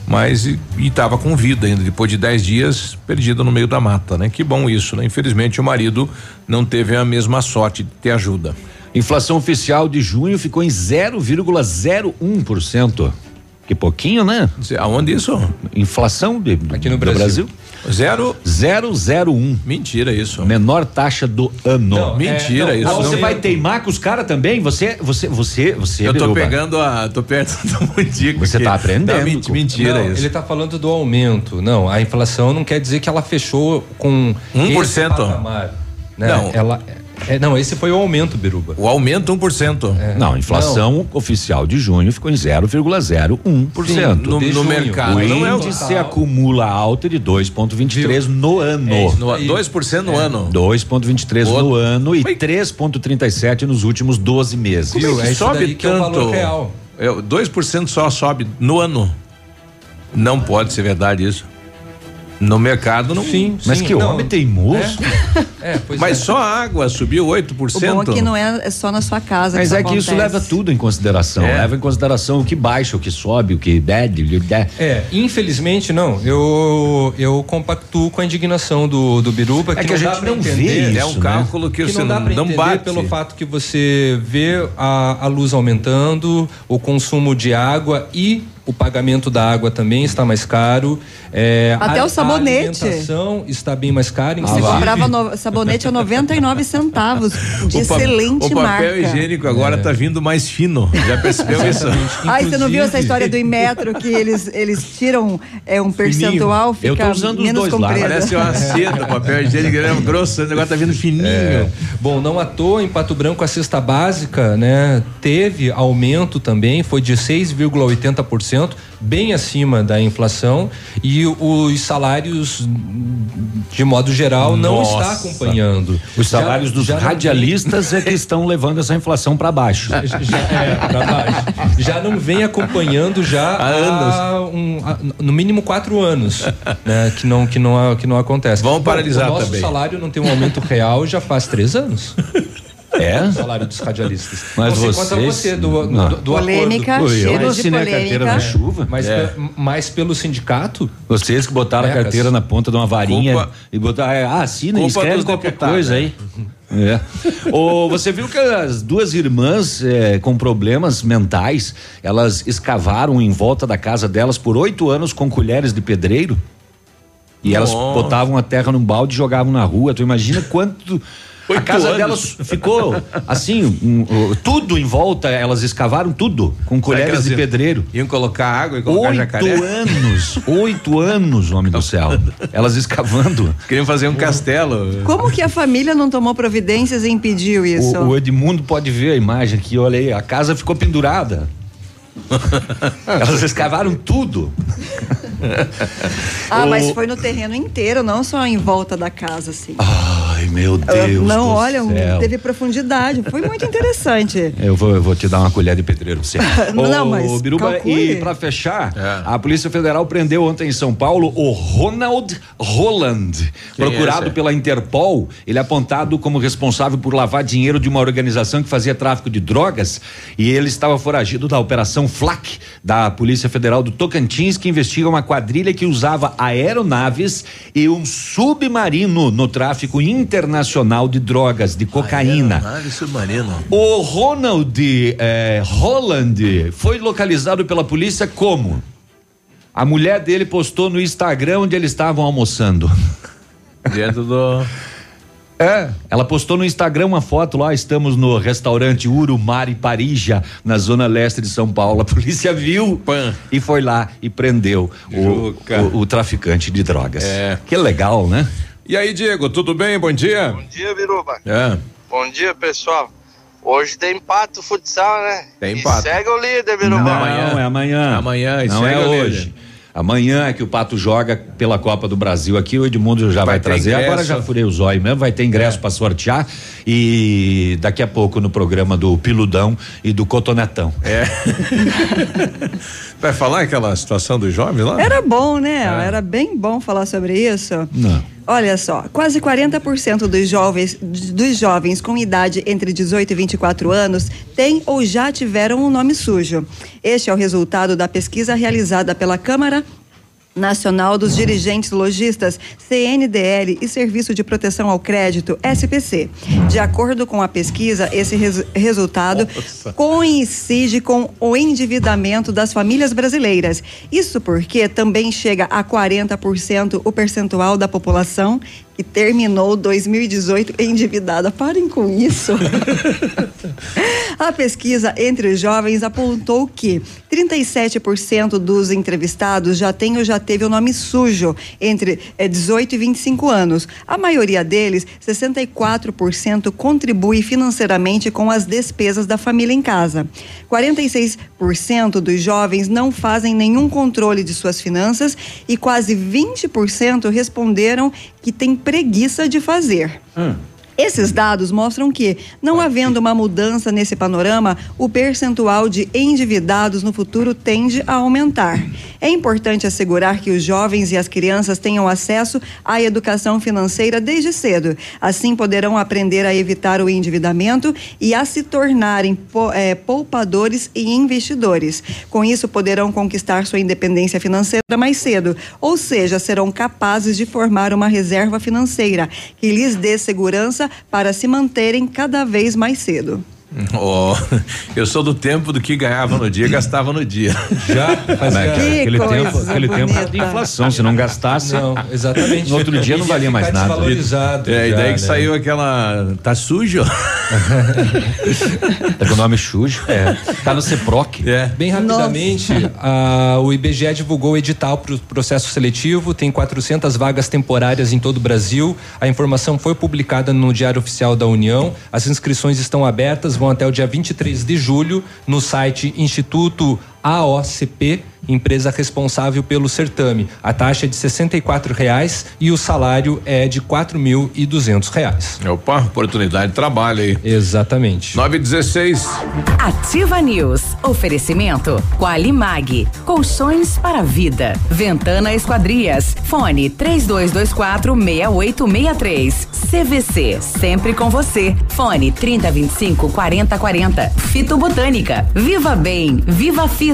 Speaker 1: Mas estava com vida ainda, depois de 10 dias perdida no meio da mata, né? Que bom isso, né? Infelizmente o marido não teve a mesma sorte de ter ajuda.
Speaker 3: Inflação oficial de junho ficou em 0,01%. Que pouquinho, né?
Speaker 1: Aonde isso?
Speaker 3: Inflação de,
Speaker 2: Aqui no
Speaker 3: do
Speaker 2: Brasil.
Speaker 1: Zero.
Speaker 3: 001.
Speaker 1: Mentira isso.
Speaker 3: Menor taxa do ano.
Speaker 1: Não, Mentira é, não, isso.
Speaker 3: Você
Speaker 1: não.
Speaker 3: vai teimar com os caras também? Você, você, você, você.
Speaker 1: Eu tô
Speaker 3: Biruba,
Speaker 1: pegando a. tô perto do Mundico.
Speaker 3: Você tá aprendendo.
Speaker 1: Não, menti- mentira
Speaker 2: Não,
Speaker 1: isso.
Speaker 2: Ele tá falando do aumento. Não, a inflação não quer dizer que ela fechou com
Speaker 1: 1%.
Speaker 2: esse patamar, né?
Speaker 1: Não.
Speaker 2: Ela é, não, esse foi o aumento, Biruba.
Speaker 1: O aumento 1%.
Speaker 3: Não, a inflação oficial de junho ficou em 0,01%.
Speaker 1: Sim, no- no mercado.
Speaker 3: O
Speaker 1: Não é o
Speaker 3: índice
Speaker 1: total.
Speaker 3: acumula alta de 2,23 no ano.
Speaker 1: É no- 2% no ano.
Speaker 3: 2,23
Speaker 1: O-
Speaker 3: no ano e 3,37 nos últimos 12 meses.
Speaker 1: Como é que
Speaker 2: É isso
Speaker 1: sobe
Speaker 2: daí que é o
Speaker 1: tanto?
Speaker 2: valor real.
Speaker 1: É, 2% só sobe no ano. Não pode ser verdade isso. No mercado não.
Speaker 2: Sim,
Speaker 3: Mas
Speaker 2: sim,
Speaker 3: que
Speaker 2: não.
Speaker 3: homem teimoso.
Speaker 2: É, pois
Speaker 1: Mas
Speaker 2: é.
Speaker 1: só a água subiu 8%.
Speaker 4: O bom é que não é, é só na sua casa.
Speaker 3: Mas
Speaker 4: que
Speaker 3: é que isso
Speaker 4: acontece.
Speaker 3: leva tudo em consideração.
Speaker 1: É.
Speaker 3: Leva em consideração o que baixa, o que sobe, o que o que-
Speaker 2: É, infelizmente não. Eu eu compactuo com a indignação do, do Biruba.
Speaker 3: É que
Speaker 2: não
Speaker 3: a gente
Speaker 2: pra
Speaker 3: não
Speaker 2: entender,
Speaker 3: vê
Speaker 1: É
Speaker 3: isso,
Speaker 1: um
Speaker 3: né?
Speaker 1: cálculo que,
Speaker 2: que
Speaker 1: você
Speaker 2: não dá para
Speaker 1: não
Speaker 2: entender
Speaker 1: bate.
Speaker 2: pelo fato que você vê a, a luz aumentando, o consumo de água e o pagamento da água também está mais caro. É,
Speaker 4: Até
Speaker 2: a,
Speaker 4: o sabonete.
Speaker 2: A alimentação está bem mais cara.
Speaker 4: Você comprava no, sabonete a 99 centavos, de
Speaker 1: O pa-
Speaker 4: excelente
Speaker 1: O papel
Speaker 4: marca.
Speaker 1: higiênico agora tá vindo mais fino. Já percebeu isso?
Speaker 4: Ai, você não viu essa história do Inmetro que eles, eles tiram é, um percentual,
Speaker 1: Eu
Speaker 4: fica
Speaker 1: tô usando os
Speaker 4: menos
Speaker 1: dois lá.
Speaker 4: comprido.
Speaker 1: Parece uma seda, papel higiênico é grosso, o negócio tá vindo fininho.
Speaker 2: É. Bom, não à toa, em Pato Branco, a cesta básica, né, teve aumento também, foi de 6,80%, bem acima da inflação, e os salários, de modo geral, não
Speaker 3: Nossa.
Speaker 2: está acompanhando.
Speaker 3: Os salários
Speaker 2: Já-
Speaker 3: dos
Speaker 2: já não
Speaker 3: radialistas é que estão levando essa inflação para baixo.
Speaker 2: já, é, pra baixo. Já não vem acompanhando já há, um- há, no mínimo quatro anos, né, que não que não que não acontece.
Speaker 1: Vamos
Speaker 2: Bom,
Speaker 1: paralisar
Speaker 2: o nosso
Speaker 1: também.
Speaker 2: salário não tem um aumento real já faz três anos.
Speaker 3: É?
Speaker 2: O salário dos radialistas.
Speaker 3: Mas vocês-
Speaker 2: você do, do, do,
Speaker 4: Polêmica,
Speaker 2: acordo.
Speaker 4: cheiro
Speaker 3: Eu
Speaker 4: de
Speaker 3: assinei a carteira na
Speaker 4: polêmica.
Speaker 3: chuva.
Speaker 2: Mas,
Speaker 3: É.
Speaker 2: pe- mais pelo sindicato?
Speaker 3: Vocês que botaram a
Speaker 2: Pecas.
Speaker 3: carteira na ponta de uma varinha
Speaker 1: Culpa-
Speaker 3: e botaram, é, ah, assina e escreve qualquer coisa
Speaker 1: né?
Speaker 3: aí. É. Ô, você viu que as duas irmãs é, com problemas mentais, elas escavaram em volta da casa delas por oito anos com colheres de pedreiro? E elas
Speaker 1: Nossa.
Speaker 3: botavam a terra num balde e jogavam na rua. Tu imagina quanto. A
Speaker 1: Oito
Speaker 3: casa
Speaker 1: anos.
Speaker 3: delas ficou assim, um, um, tudo em volta, elas escavaram tudo com
Speaker 1: que
Speaker 3: colheres de pedreiro.
Speaker 1: Iam colocar água e colocar
Speaker 3: Oito
Speaker 1: jacaré?
Speaker 3: anos, oito anos, homem do céu. Elas escavando.
Speaker 1: Queriam fazer um castelo.
Speaker 4: Como que a família não tomou providências e impediu isso?
Speaker 3: O, o Edmundo pode ver a imagem aqui, olha aí, a casa ficou pendurada. Elas escavaram tudo.
Speaker 4: Ah, mas foi no terreno inteiro, não só em volta da casa, assim.
Speaker 3: Ai, meu Deus.
Speaker 4: não,
Speaker 3: do
Speaker 4: olha,
Speaker 3: céu.
Speaker 4: teve profundidade. Foi muito interessante.
Speaker 3: Eu vou, eu vou te dar uma colher de pedreiro pra você.
Speaker 4: Não,
Speaker 3: Ô,
Speaker 4: mas
Speaker 3: Biruba,
Speaker 4: calcule.
Speaker 3: e pra fechar, a Polícia Federal prendeu ontem em São Paulo o Ronald Holland,
Speaker 1: Quem é
Speaker 3: procurado
Speaker 1: esse?
Speaker 3: pela Interpol. Ele é apontado como responsável por lavar dinheiro de uma organização que fazia tráfico de drogas e ele estava foragido da Operação FLAC da Polícia Federal do Tocantins, que investiga uma quadrilha que usava aeronaves e um submarino no tráfico internacional de drogas, de cocaína.
Speaker 1: Nave submarino.
Speaker 3: O Ronald eh, Holland foi localizado pela polícia como? A mulher dele postou no Instagram onde eles estavam almoçando.
Speaker 1: Dentro do.
Speaker 3: É, ela postou no Instagram uma foto lá, estamos no restaurante Urumari Parija, na zona leste de São Paulo. A polícia viu
Speaker 1: Pan.
Speaker 3: e foi lá e prendeu o, o- o traficante de drogas.
Speaker 1: É.
Speaker 3: Que legal, né?
Speaker 1: E aí, Diego, tudo bem? Bom dia.
Speaker 46: Bom dia, Biruba.
Speaker 1: É.
Speaker 46: Bom dia, pessoal. Hoje tem empate o futsal, né?
Speaker 1: Tem
Speaker 46: E
Speaker 1: empate.
Speaker 46: segue o líder, Biruba.
Speaker 3: Não,
Speaker 1: amanhã.
Speaker 3: é amanhã.
Speaker 1: Amanhã, e
Speaker 3: não
Speaker 1: segue
Speaker 3: é
Speaker 1: o
Speaker 3: hoje.
Speaker 1: líder.
Speaker 3: Amanhã é que o Pato joga pela Copa do Brasil aqui, o Edmundo já vai,
Speaker 1: Vai
Speaker 3: trazer.
Speaker 1: ingresso.
Speaker 3: Agora já furei os olhos mesmo, vai ter ingresso pra sortear e daqui a pouco no programa do Piludão e do Cotonetão.
Speaker 1: É. Vai falar aquela situação dos jovens lá?
Speaker 4: Era bom, né?
Speaker 1: É.
Speaker 4: Era bem bom falar sobre isso.
Speaker 3: Não.
Speaker 4: Olha só, quase 40% dos jovens, dos jovens com idade entre 18 e 24 anos têm ou já tiveram um nome sujo. Este é o resultado da pesquisa realizada pela Câmara Nacional dos Dirigentes Logistas, CNDL e Serviço de Proteção ao Crédito, SPC. De acordo com a pesquisa, esse res- resultado coincide com o endividamento das famílias brasileiras. Isso porque também chega a 40% o percentual da população que terminou 2018 endividada. Parem com isso. A pesquisa entre os jovens apontou que 37% dos entrevistados já tem ou já teve o nome sujo entre eh, 18 e 25 anos. A maioria deles, 64%, contribui financeiramente com as despesas da família em casa. 46% dos jovens não fazem nenhum controle de suas finanças e quase 20% responderam que têm preguiça de fazer. Esses dados mostram que, não havendo uma mudança nesse panorama, o percentual de endividados no futuro tende a aumentar. É importante assegurar que os jovens e as crianças tenham acesso à educação financeira desde cedo. Assim poderão aprender a evitar o endividamento e a se tornarem eh, poupadores e investidores. Com isso, poderão conquistar sua independência financeira mais cedo, ou seja, serão capazes de formar uma reserva financeira que lhes dê segurança para se manterem cada vez mais cedo.
Speaker 1: Oh, eu sou do tempo do que ganhava no dia, gastava no dia.
Speaker 2: Já?
Speaker 3: Mas aquele tempo, aquele tempo de inflação, se não gastasse,
Speaker 2: Não, exatamente.
Speaker 3: no outro dia não valia mais nada.
Speaker 2: Desvalorizado
Speaker 1: É, e
Speaker 2: já,
Speaker 1: daí que
Speaker 2: né?
Speaker 1: saiu aquela. Tá sujo?
Speaker 3: Tá com o nome sujo. É. Tá no CEPROC.
Speaker 1: É.
Speaker 2: Bem rapidamente, a- o IBGE divulgou o edital para o processo seletivo, tem 400 vagas temporárias em todo o Brasil. A informação foi publicada no Diário Oficial da União. As inscrições estão abertas, vão até o dia 23 de julho no site Instituto AOCP, empresa responsável pelo certame. A taxa é de 64 reais e o salário é de quatro mil e duzentos reais.
Speaker 1: Opa, oportunidade de trabalho aí.
Speaker 2: Exatamente.
Speaker 1: 9 e 16.
Speaker 5: Ativa News. Oferecimento Qualimag. Colchões para a vida. Ventana Esquadrias. Fone 3224 6863. CVC. Sempre com você. Fone 3025 4040. Fito Botânica. Viva Bem. Viva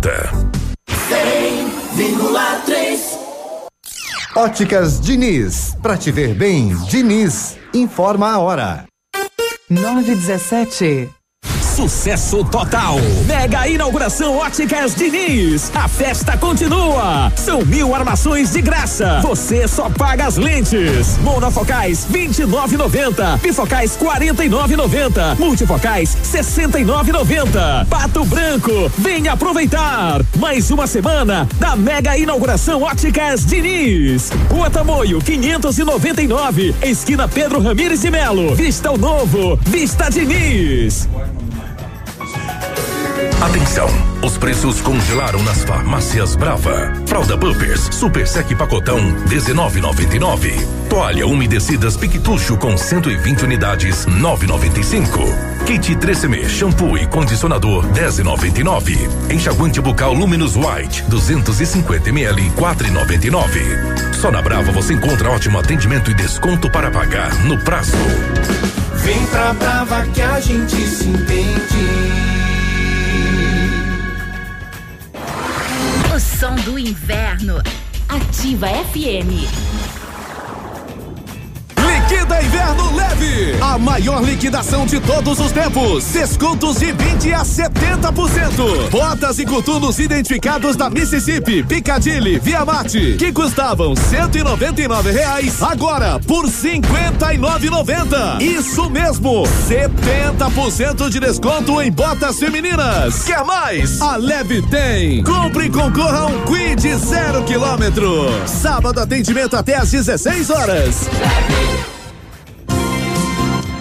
Speaker 19: 100,3 Óticas Diniz. Pra te ver bem, Diniz. Informa a hora.
Speaker 37: 917. Sucesso total. Mega inauguração Óticas Diniz. A festa continua. São mil armações de graça. Você só paga as lentes. Monofocais 29,90. Bifocais 49,90. Multifocais 69,90. Pato Branco. Venha aproveitar. Mais uma semana da mega inauguração Óticas Diniz. Rua Tamoio 599. Esquina Pedro Ramires de Melo. Vista o novo. Vista Diniz.
Speaker 12: Atenção! Os preços congelaram nas farmácias Brava. Fralda Pampers Super Sec Pacotão 19,99. Toalha umedecidas Piquetucho com 120 unidades 9,95. Kit 3M shampoo e condicionador 10,99. Enxaguante bucal Luminous White 250 ml 4,99. Só na Brava você encontra ótimo atendimento e desconto para pagar no prazo.
Speaker 47: Vem pra Brava que a gente se entende.
Speaker 36: Som do inverno. Ativa FM.
Speaker 48: Liquida Inverno Leve, a maior liquidação de todos os tempos. Descontos de 20 a 70%. Botas e coturnos identificados da Mississippi, Piccadilly, Via Marte, que custavam 199 reais, agora por 59,90. Isso mesmo, 70% de desconto em botas femininas. Quer mais? A Leve tem. Compre e concorra um Quid zero quilômetro. Sábado atendimento até às 16 horas.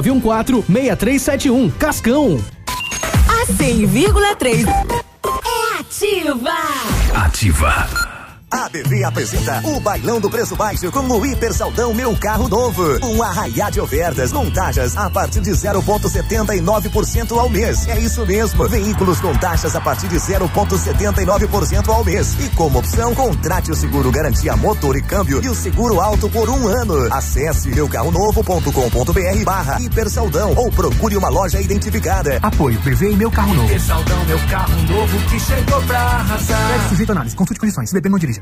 Speaker 49: 914 6371. Cascão.
Speaker 36: A 100,3 é ativa.
Speaker 12: Ativa.
Speaker 8: A BV apresenta o bailão do preço baixo com o Hiper Saldão Meu Carro Novo. Um arraiá de ofertas com taxas a partir de 0,79% ao mês. É isso mesmo. Veículos com taxas a partir de 0,79% ao mês. E como opção, contrate o seguro garantia motor e câmbio e o seguro alto por um ano. Acesse meucarronovo.com.br barra Hiper Saldão ou procure uma loja identificada.
Speaker 50: Apoio BV e Meu Carro Novo.
Speaker 8: Hiper Saldão Meu Carro Novo que chegou pra arrasar.
Speaker 50: Sujeito análise. Consulte condições. Beber, não dirija.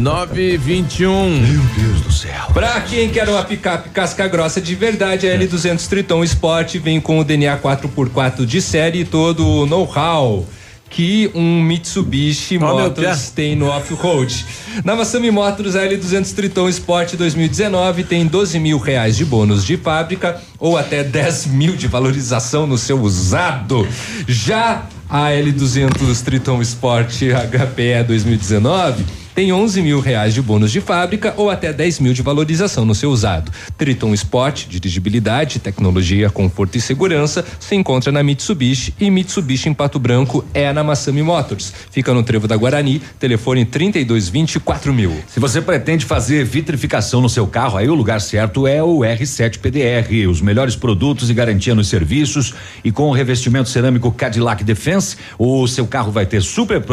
Speaker 1: 921. Meu
Speaker 3: Deus do céu.
Speaker 2: Pra quem quer uma picape casca grossa de verdade, a L200 Triton Sport vem com o DNA 4x4 de série e todo o know-how que um Mitsubishi
Speaker 1: Oh,
Speaker 2: Motors tem no off-road. Na Massami Motors, a L200 Triton Sport 2019 tem 12 mil reais de bônus de fábrica ou até 10 mil de valorização no seu usado. Já a L200 Triton Sport HPE 2019 tem 11 mil reais de bônus de fábrica ou até 10 mil de valorização no seu usado. Triton Sport, dirigibilidade, tecnologia, conforto e segurança se encontra na Mitsubishi e Mitsubishi em Pato Branco é na Massami Motors. Fica no Trevo da Guarani, telefone 3224 mil.
Speaker 3: Se você pretende fazer vitrificação no seu carro, aí o lugar certo é o R7 PDR. Os melhores produtos e garantia nos serviços e com o revestimento cerâmico Cadillac Defense, o seu carro vai ter super,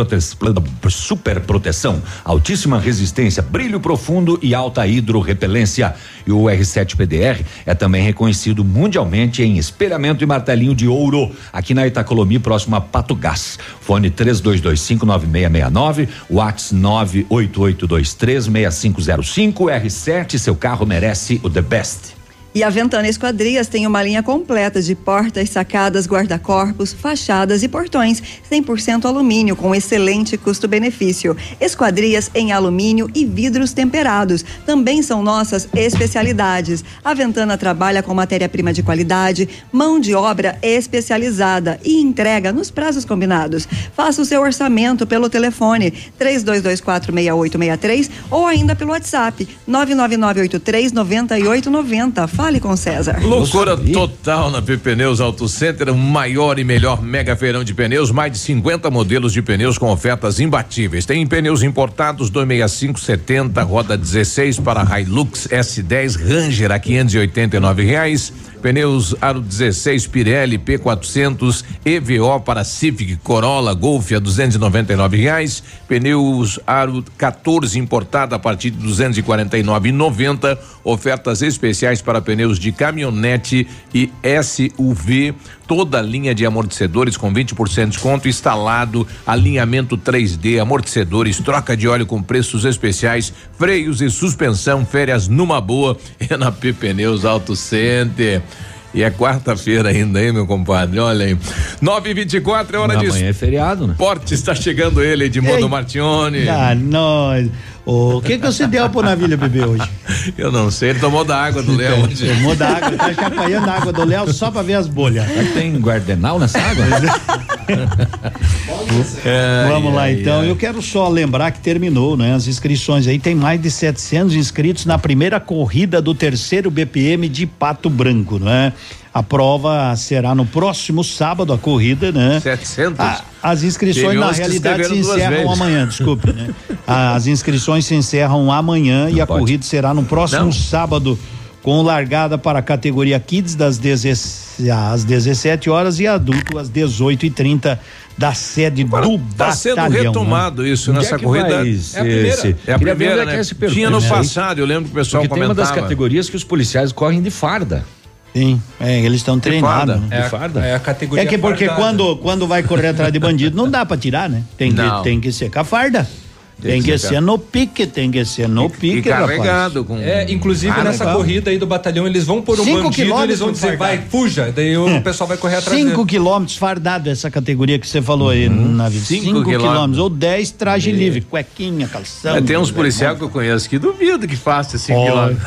Speaker 3: super proteção, altíssima resistência, brilho profundo e alta hidrorrepelência. E o R7 PDR é também reconhecido mundialmente em espelhamento e martelinho de ouro aqui na Itacolomi, próximo a Pato Gás. Fone 32259669, Whats 988236505, R7, seu carro merece o the best.
Speaker 4: E a Ventana Esquadrias tem uma linha completa de portas, sacadas, guarda-corpos, fachadas e portões 100% alumínio com excelente custo-benefício. Esquadrias em alumínio e vidros temperados também são nossas especialidades. A Ventana trabalha com matéria-prima de qualidade, mão de obra especializada e entrega nos prazos combinados. Faça o seu orçamento pelo telefone 32246863 ou ainda pelo WhatsApp 999839890. Fale com César.
Speaker 1: Loucura total na Pneus Auto Center, o maior e melhor mega feirão de pneus, mais de 50 modelos de pneus com ofertas imbatíveis. Tem pneus importados 26570, roda 16 para Hilux S10 Ranger a 589 reais. Pneus Aro 16 Pirelli P400 EVO para Civic Corolla Golf a 299 reais. Pneus Aro 14 importada a partir de 249,90. Ofertas especiais para pneus de caminhonete e SUV. Toda a linha de amortecedores com 20% de desconto instalado, alinhamento 3D, amortecedores, troca de óleo com preços especiais, freios e suspensão, férias numa boa é na P Pneus Auto Center. E é quarta-feira ainda, hein, meu compadre? Olha aí. 9 e 24 é hora de.
Speaker 3: Amanhã é feriado, né?
Speaker 1: Esporte está chegando ele, Edmundo. Martione.
Speaker 51: Ah, nós. O que que você deu pro Navilha beber hoje?
Speaker 1: Eu não sei, ele tomou da água do Léo. hoje.
Speaker 51: Tomou da água, tá chacoalhando a água do Léo só pra ver as bolhas.
Speaker 3: Tem guardenal nessa água?
Speaker 51: Vamos lá então. Eu quero só lembrar que terminou, né? As inscrições aí tem mais de 700 inscritos na primeira corrida do terceiro BPM de Pato Branco, né? A prova será no próximo sábado a corrida, né?
Speaker 1: 700?
Speaker 51: Ah, as inscrições na realidade se encerram
Speaker 1: vezes.
Speaker 51: amanhã, desculpe, né? As inscrições se encerram amanhã e a
Speaker 1: pode.
Speaker 51: corrida será no próximo
Speaker 1: Não.
Speaker 51: sábado com largada para a categoria Kids das 17 às 17 horas e adulto às 18 e 30 da sede do
Speaker 1: Está sendo
Speaker 51: batalhão. né?
Speaker 1: retomado isso
Speaker 3: Onde
Speaker 1: nessa
Speaker 3: é
Speaker 1: corrida. é a primeira.
Speaker 3: esse-
Speaker 1: É a
Speaker 3: ver
Speaker 1: primeira,
Speaker 3: é que
Speaker 1: né?
Speaker 3: é
Speaker 1: Tinha no
Speaker 3: né?
Speaker 1: passado, eu lembro que o pessoal
Speaker 3: Porque tem uma
Speaker 1: comentava.
Speaker 3: das categorias que os policiais correm de farda.
Speaker 51: Sim, é, eles estão treinados.
Speaker 2: É, a-
Speaker 52: farda?
Speaker 2: é a categoria
Speaker 51: É que porque
Speaker 2: fardada.
Speaker 51: quando, quando vai correr atrás de bandido, não dá pra tirar, né? Tem
Speaker 1: Não.
Speaker 51: que, tem que ser com a farda. Tem,
Speaker 1: que ser
Speaker 51: no pique, tem que ser no
Speaker 1: E
Speaker 51: pique, rapaz.
Speaker 1: carregado com.
Speaker 2: É, inclusive
Speaker 51: Ah,
Speaker 2: nessa
Speaker 51: legal.
Speaker 2: corrida aí do batalhão, eles vão por um
Speaker 51: Cinco
Speaker 2: bandido, eles vão
Speaker 51: quilômetros
Speaker 2: dizer, vai,
Speaker 51: fardado.
Speaker 2: fuja. Daí o pessoal vai correr atrás
Speaker 51: 5
Speaker 2: dele.
Speaker 51: quilômetros fardado, essa categoria que você falou aí na vida.
Speaker 1: Cinco
Speaker 51: 5
Speaker 1: quilômetros.
Speaker 51: quilômetros. Ou 10 traje livre, cuequinha, calção.
Speaker 1: Mas tem uns policiais que eu conheço que duvido que faça esse
Speaker 51: Ó.
Speaker 1: quilômetro.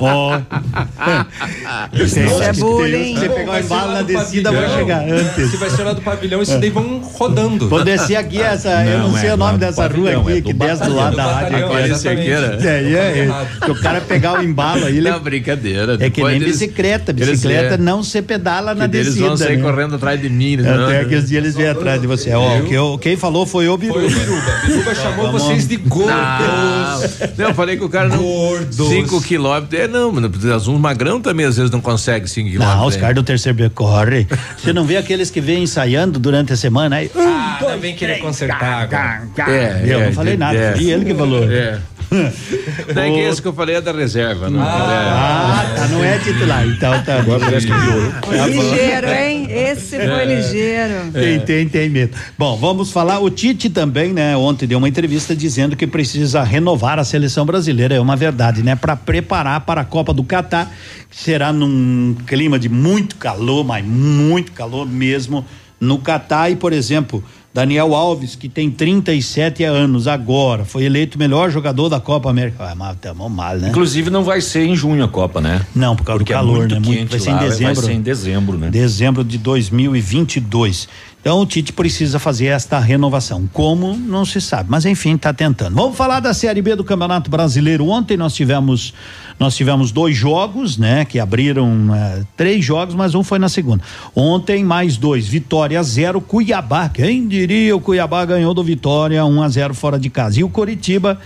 Speaker 51: Ó.
Speaker 4: Isso é bullying.
Speaker 51: Você pegar
Speaker 2: Vai ser
Speaker 51: embalo
Speaker 2: lá
Speaker 51: na descida, vai chegar antes.
Speaker 2: Se vai ser lá do pavilhão, esses daí vão rodando.
Speaker 51: Vou descer aqui essa, eu não
Speaker 52: Não,
Speaker 51: sei
Speaker 52: é
Speaker 51: o nome dessa rua
Speaker 52: pavilhão,
Speaker 51: aqui,
Speaker 52: é
Speaker 51: que desce do lado
Speaker 2: Do
Speaker 51: da rádio. aqui.
Speaker 1: Cerqueira.
Speaker 51: É, aí é,
Speaker 2: Errado.
Speaker 51: é, o cara pegar o embalo aí, ele
Speaker 1: Não, brincadeira.
Speaker 51: é que nem
Speaker 1: eles-
Speaker 51: bicicleta.
Speaker 1: eles-
Speaker 51: Bicicleta
Speaker 1: é,
Speaker 51: não se pedala na
Speaker 1: que eles
Speaker 51: descida.
Speaker 1: vão sair
Speaker 51: né?
Speaker 1: correndo atrás de mim. né?
Speaker 51: Até que os dias eles vêm atrás de você. Ó, que eu- quem falou foi o Biruba.
Speaker 2: Foi o Biruba. Biruba chamou vocês de gordos.
Speaker 1: Não, não, eu falei que o cara não.
Speaker 2: Gordos.
Speaker 1: 5 quilômetros. É, não, mano. Um magrão também às vezes não consegue 5 quilômetros.
Speaker 51: Não, os caras do terceiro B corre. Você não vê aqueles que vêm ensaiando durante a semana aí?
Speaker 2: Ah, não vem querer consertar agora.
Speaker 1: É,
Speaker 51: eu
Speaker 1: é,
Speaker 51: não falei
Speaker 1: é,
Speaker 51: nada,
Speaker 1: é.
Speaker 51: ele que falou.
Speaker 1: É. Não é que esse que eu falei é da reserva, né?
Speaker 51: Ah, tá, não é titular. Então tá.
Speaker 52: Agora parece que piorou.
Speaker 51: Tá.
Speaker 4: Ligeiro, hein? Esse foi ligeiro.
Speaker 51: Tem, tem, tem medo. Bom, vamos falar. O Tite também, né? Ontem deu uma entrevista dizendo que precisa renovar a seleção brasileira. É uma verdade, né? Para preparar para a Copa do Catar, que será num clima de muito calor, mas muito calor mesmo no Catar. E, por exemplo, Daniel Alves, que tem 37 anos agora, foi eleito o melhor jogador da Copa América. Ah, mas tamo mal, né?
Speaker 52: Inclusive não vai ser em junho a Copa, né?
Speaker 51: Não, por causa
Speaker 52: Porque
Speaker 51: do calor,
Speaker 52: é muito
Speaker 51: né? Muito,
Speaker 52: quente
Speaker 51: vai ser em dezembro.
Speaker 52: Vai ser em dezembro, né?
Speaker 51: Dezembro de 2022. Então o Tite precisa fazer esta renovação. Como não se sabe, mas enfim, está tentando. Vamos falar da Série B do Campeonato Brasileiro. Ontem nós tivemos nós tivemos dois jogos, né, que abriram eh, três jogos, mas um foi na segunda. Ontem mais dois, Vitória zero, Cuiabá. Quem diria o Cuiabá ganhou do Vitória 1 a 0 fora de casa. E o Coritiba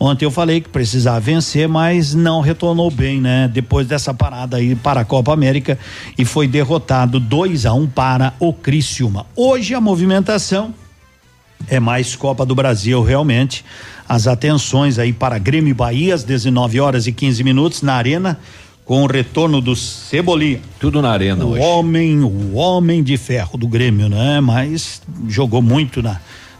Speaker 51: Ontem eu falei que precisava vencer, mas não retornou bem, né? Depois dessa parada aí para a Copa América e foi derrotado 2 a 1 para o Criciúma. Hoje a movimentação é mais Copa do Brasil, realmente. As atenções aí para Grêmio e Bahia às 19 horas e 15 minutos na Arena com o retorno do Cebolinha.
Speaker 52: Tudo na arena
Speaker 51: O
Speaker 52: hoje.
Speaker 51: homem, o homem de ferro do Grêmio, né? Mas jogou muito na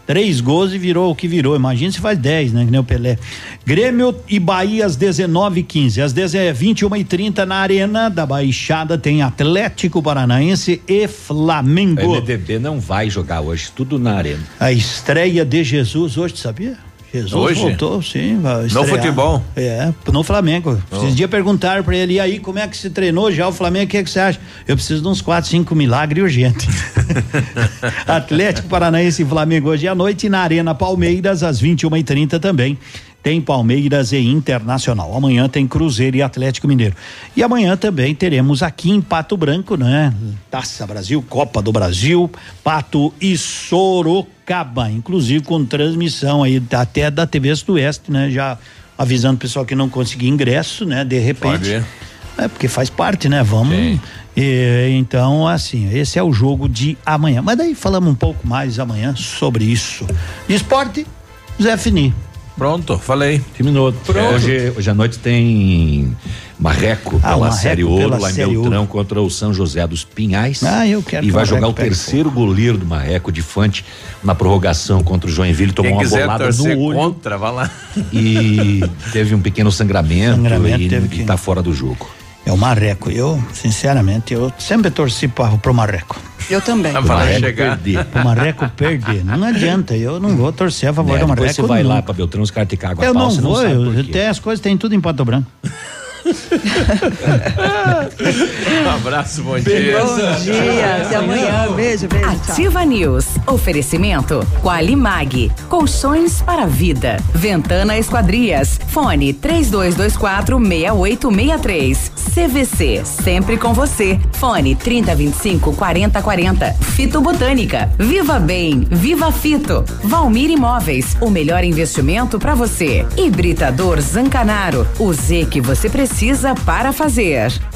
Speaker 51: três gols e virou o que virou. Imagina se faz 10, né? Que nem o Pelé. Grêmio e Bahia às 19 h 15 Às 21 h 30 na Arena da Baixada tem Atlético Paranaense e
Speaker 52: O
Speaker 51: Flamengo.
Speaker 52: MDB não vai jogar hoje, tudo na arena.
Speaker 51: A estreia de Jesus hoje, sabia? Jesus
Speaker 1: Hoje?
Speaker 51: voltou, sim. estrear.
Speaker 1: futebol?
Speaker 51: É, no Flamengo. Esses dias perguntaram pra ele, e aí, como é que se treinou já o Flamengo? O que, é que você acha? Eu preciso de uns 4, 5 milagres urgentes. Atlético Paranaense e Flamengo hoje à noite e na Arena Palmeiras, às 21h30 também. Tem Palmeiras e Internacional. Amanhã tem Cruzeiro e Atlético Mineiro. E amanhã também teremos aqui em Pato Branco, né? Taça Brasil, Copa do Brasil, Pato e Sorocaba. Inclusive com transmissão aí até da TV Sudoeste, né? Já avisando o pessoal que não conseguiu ingresso, né? De repente.
Speaker 1: Pode.
Speaker 51: É, porque faz parte, né? Vamos.
Speaker 1: Sim.
Speaker 51: E, então, assim, esse é o jogo de amanhã. Mas daí falamos um pouco mais amanhã sobre isso. Esporte, Zé Fini.
Speaker 1: Pronto, falei.
Speaker 52: Terminou. Hoje, hoje à noite tem Marreco
Speaker 51: Ah,
Speaker 52: pela
Speaker 51: o Marreco
Speaker 52: Série Ouro,
Speaker 51: pela
Speaker 52: lá em
Speaker 51: Série
Speaker 52: Beltrão contra o São José dos Pinhais.
Speaker 51: Ah, eu quero
Speaker 52: E
Speaker 51: que
Speaker 52: vai jogar o terceiro goleiro do Marreco, de Fante, na prorrogação contra o Joinville. Tomou
Speaker 1: Quem
Speaker 52: uma bolada no olho
Speaker 1: contra, vai lá.
Speaker 52: e teve um pequeno sangramento,
Speaker 51: Sangramento,
Speaker 52: e,
Speaker 51: teve
Speaker 52: e
Speaker 51: que-
Speaker 52: tá fora do jogo.
Speaker 51: É o Marreco. Eu, sinceramente, eu sempre torci pra, pro Marreco.
Speaker 4: Eu também.
Speaker 1: Vai
Speaker 52: Marreco
Speaker 1: chegar.
Speaker 52: perder.
Speaker 51: Pro Marreco perder. Não adianta, eu não vou torcer a favor
Speaker 52: Né,
Speaker 51: do
Speaker 52: depois
Speaker 51: Marreco.
Speaker 52: você vai lá
Speaker 51: nunca.
Speaker 52: pra Beltrão, os caras te cagam a
Speaker 51: Eu
Speaker 52: pau,
Speaker 51: não vou,
Speaker 52: sabe
Speaker 51: eu, tem as coisas, tem tudo em Pato Branco.
Speaker 1: Um abraço, bom dia.
Speaker 4: Bom dia, até amanhã. Beijo, beijo. Tchau.
Speaker 5: Ativa News. Oferecimento Qualimag. Colchões para vida. Ventana Esquadrias. Fone 3224 6863. CVC. Sempre com você. Fone 3025 4040. Fito Botânica. Viva Bem. Viva Fito. Valmir Imóveis. O melhor investimento para você. Hibridador Zancanaro. O Z que você precisa para fazer.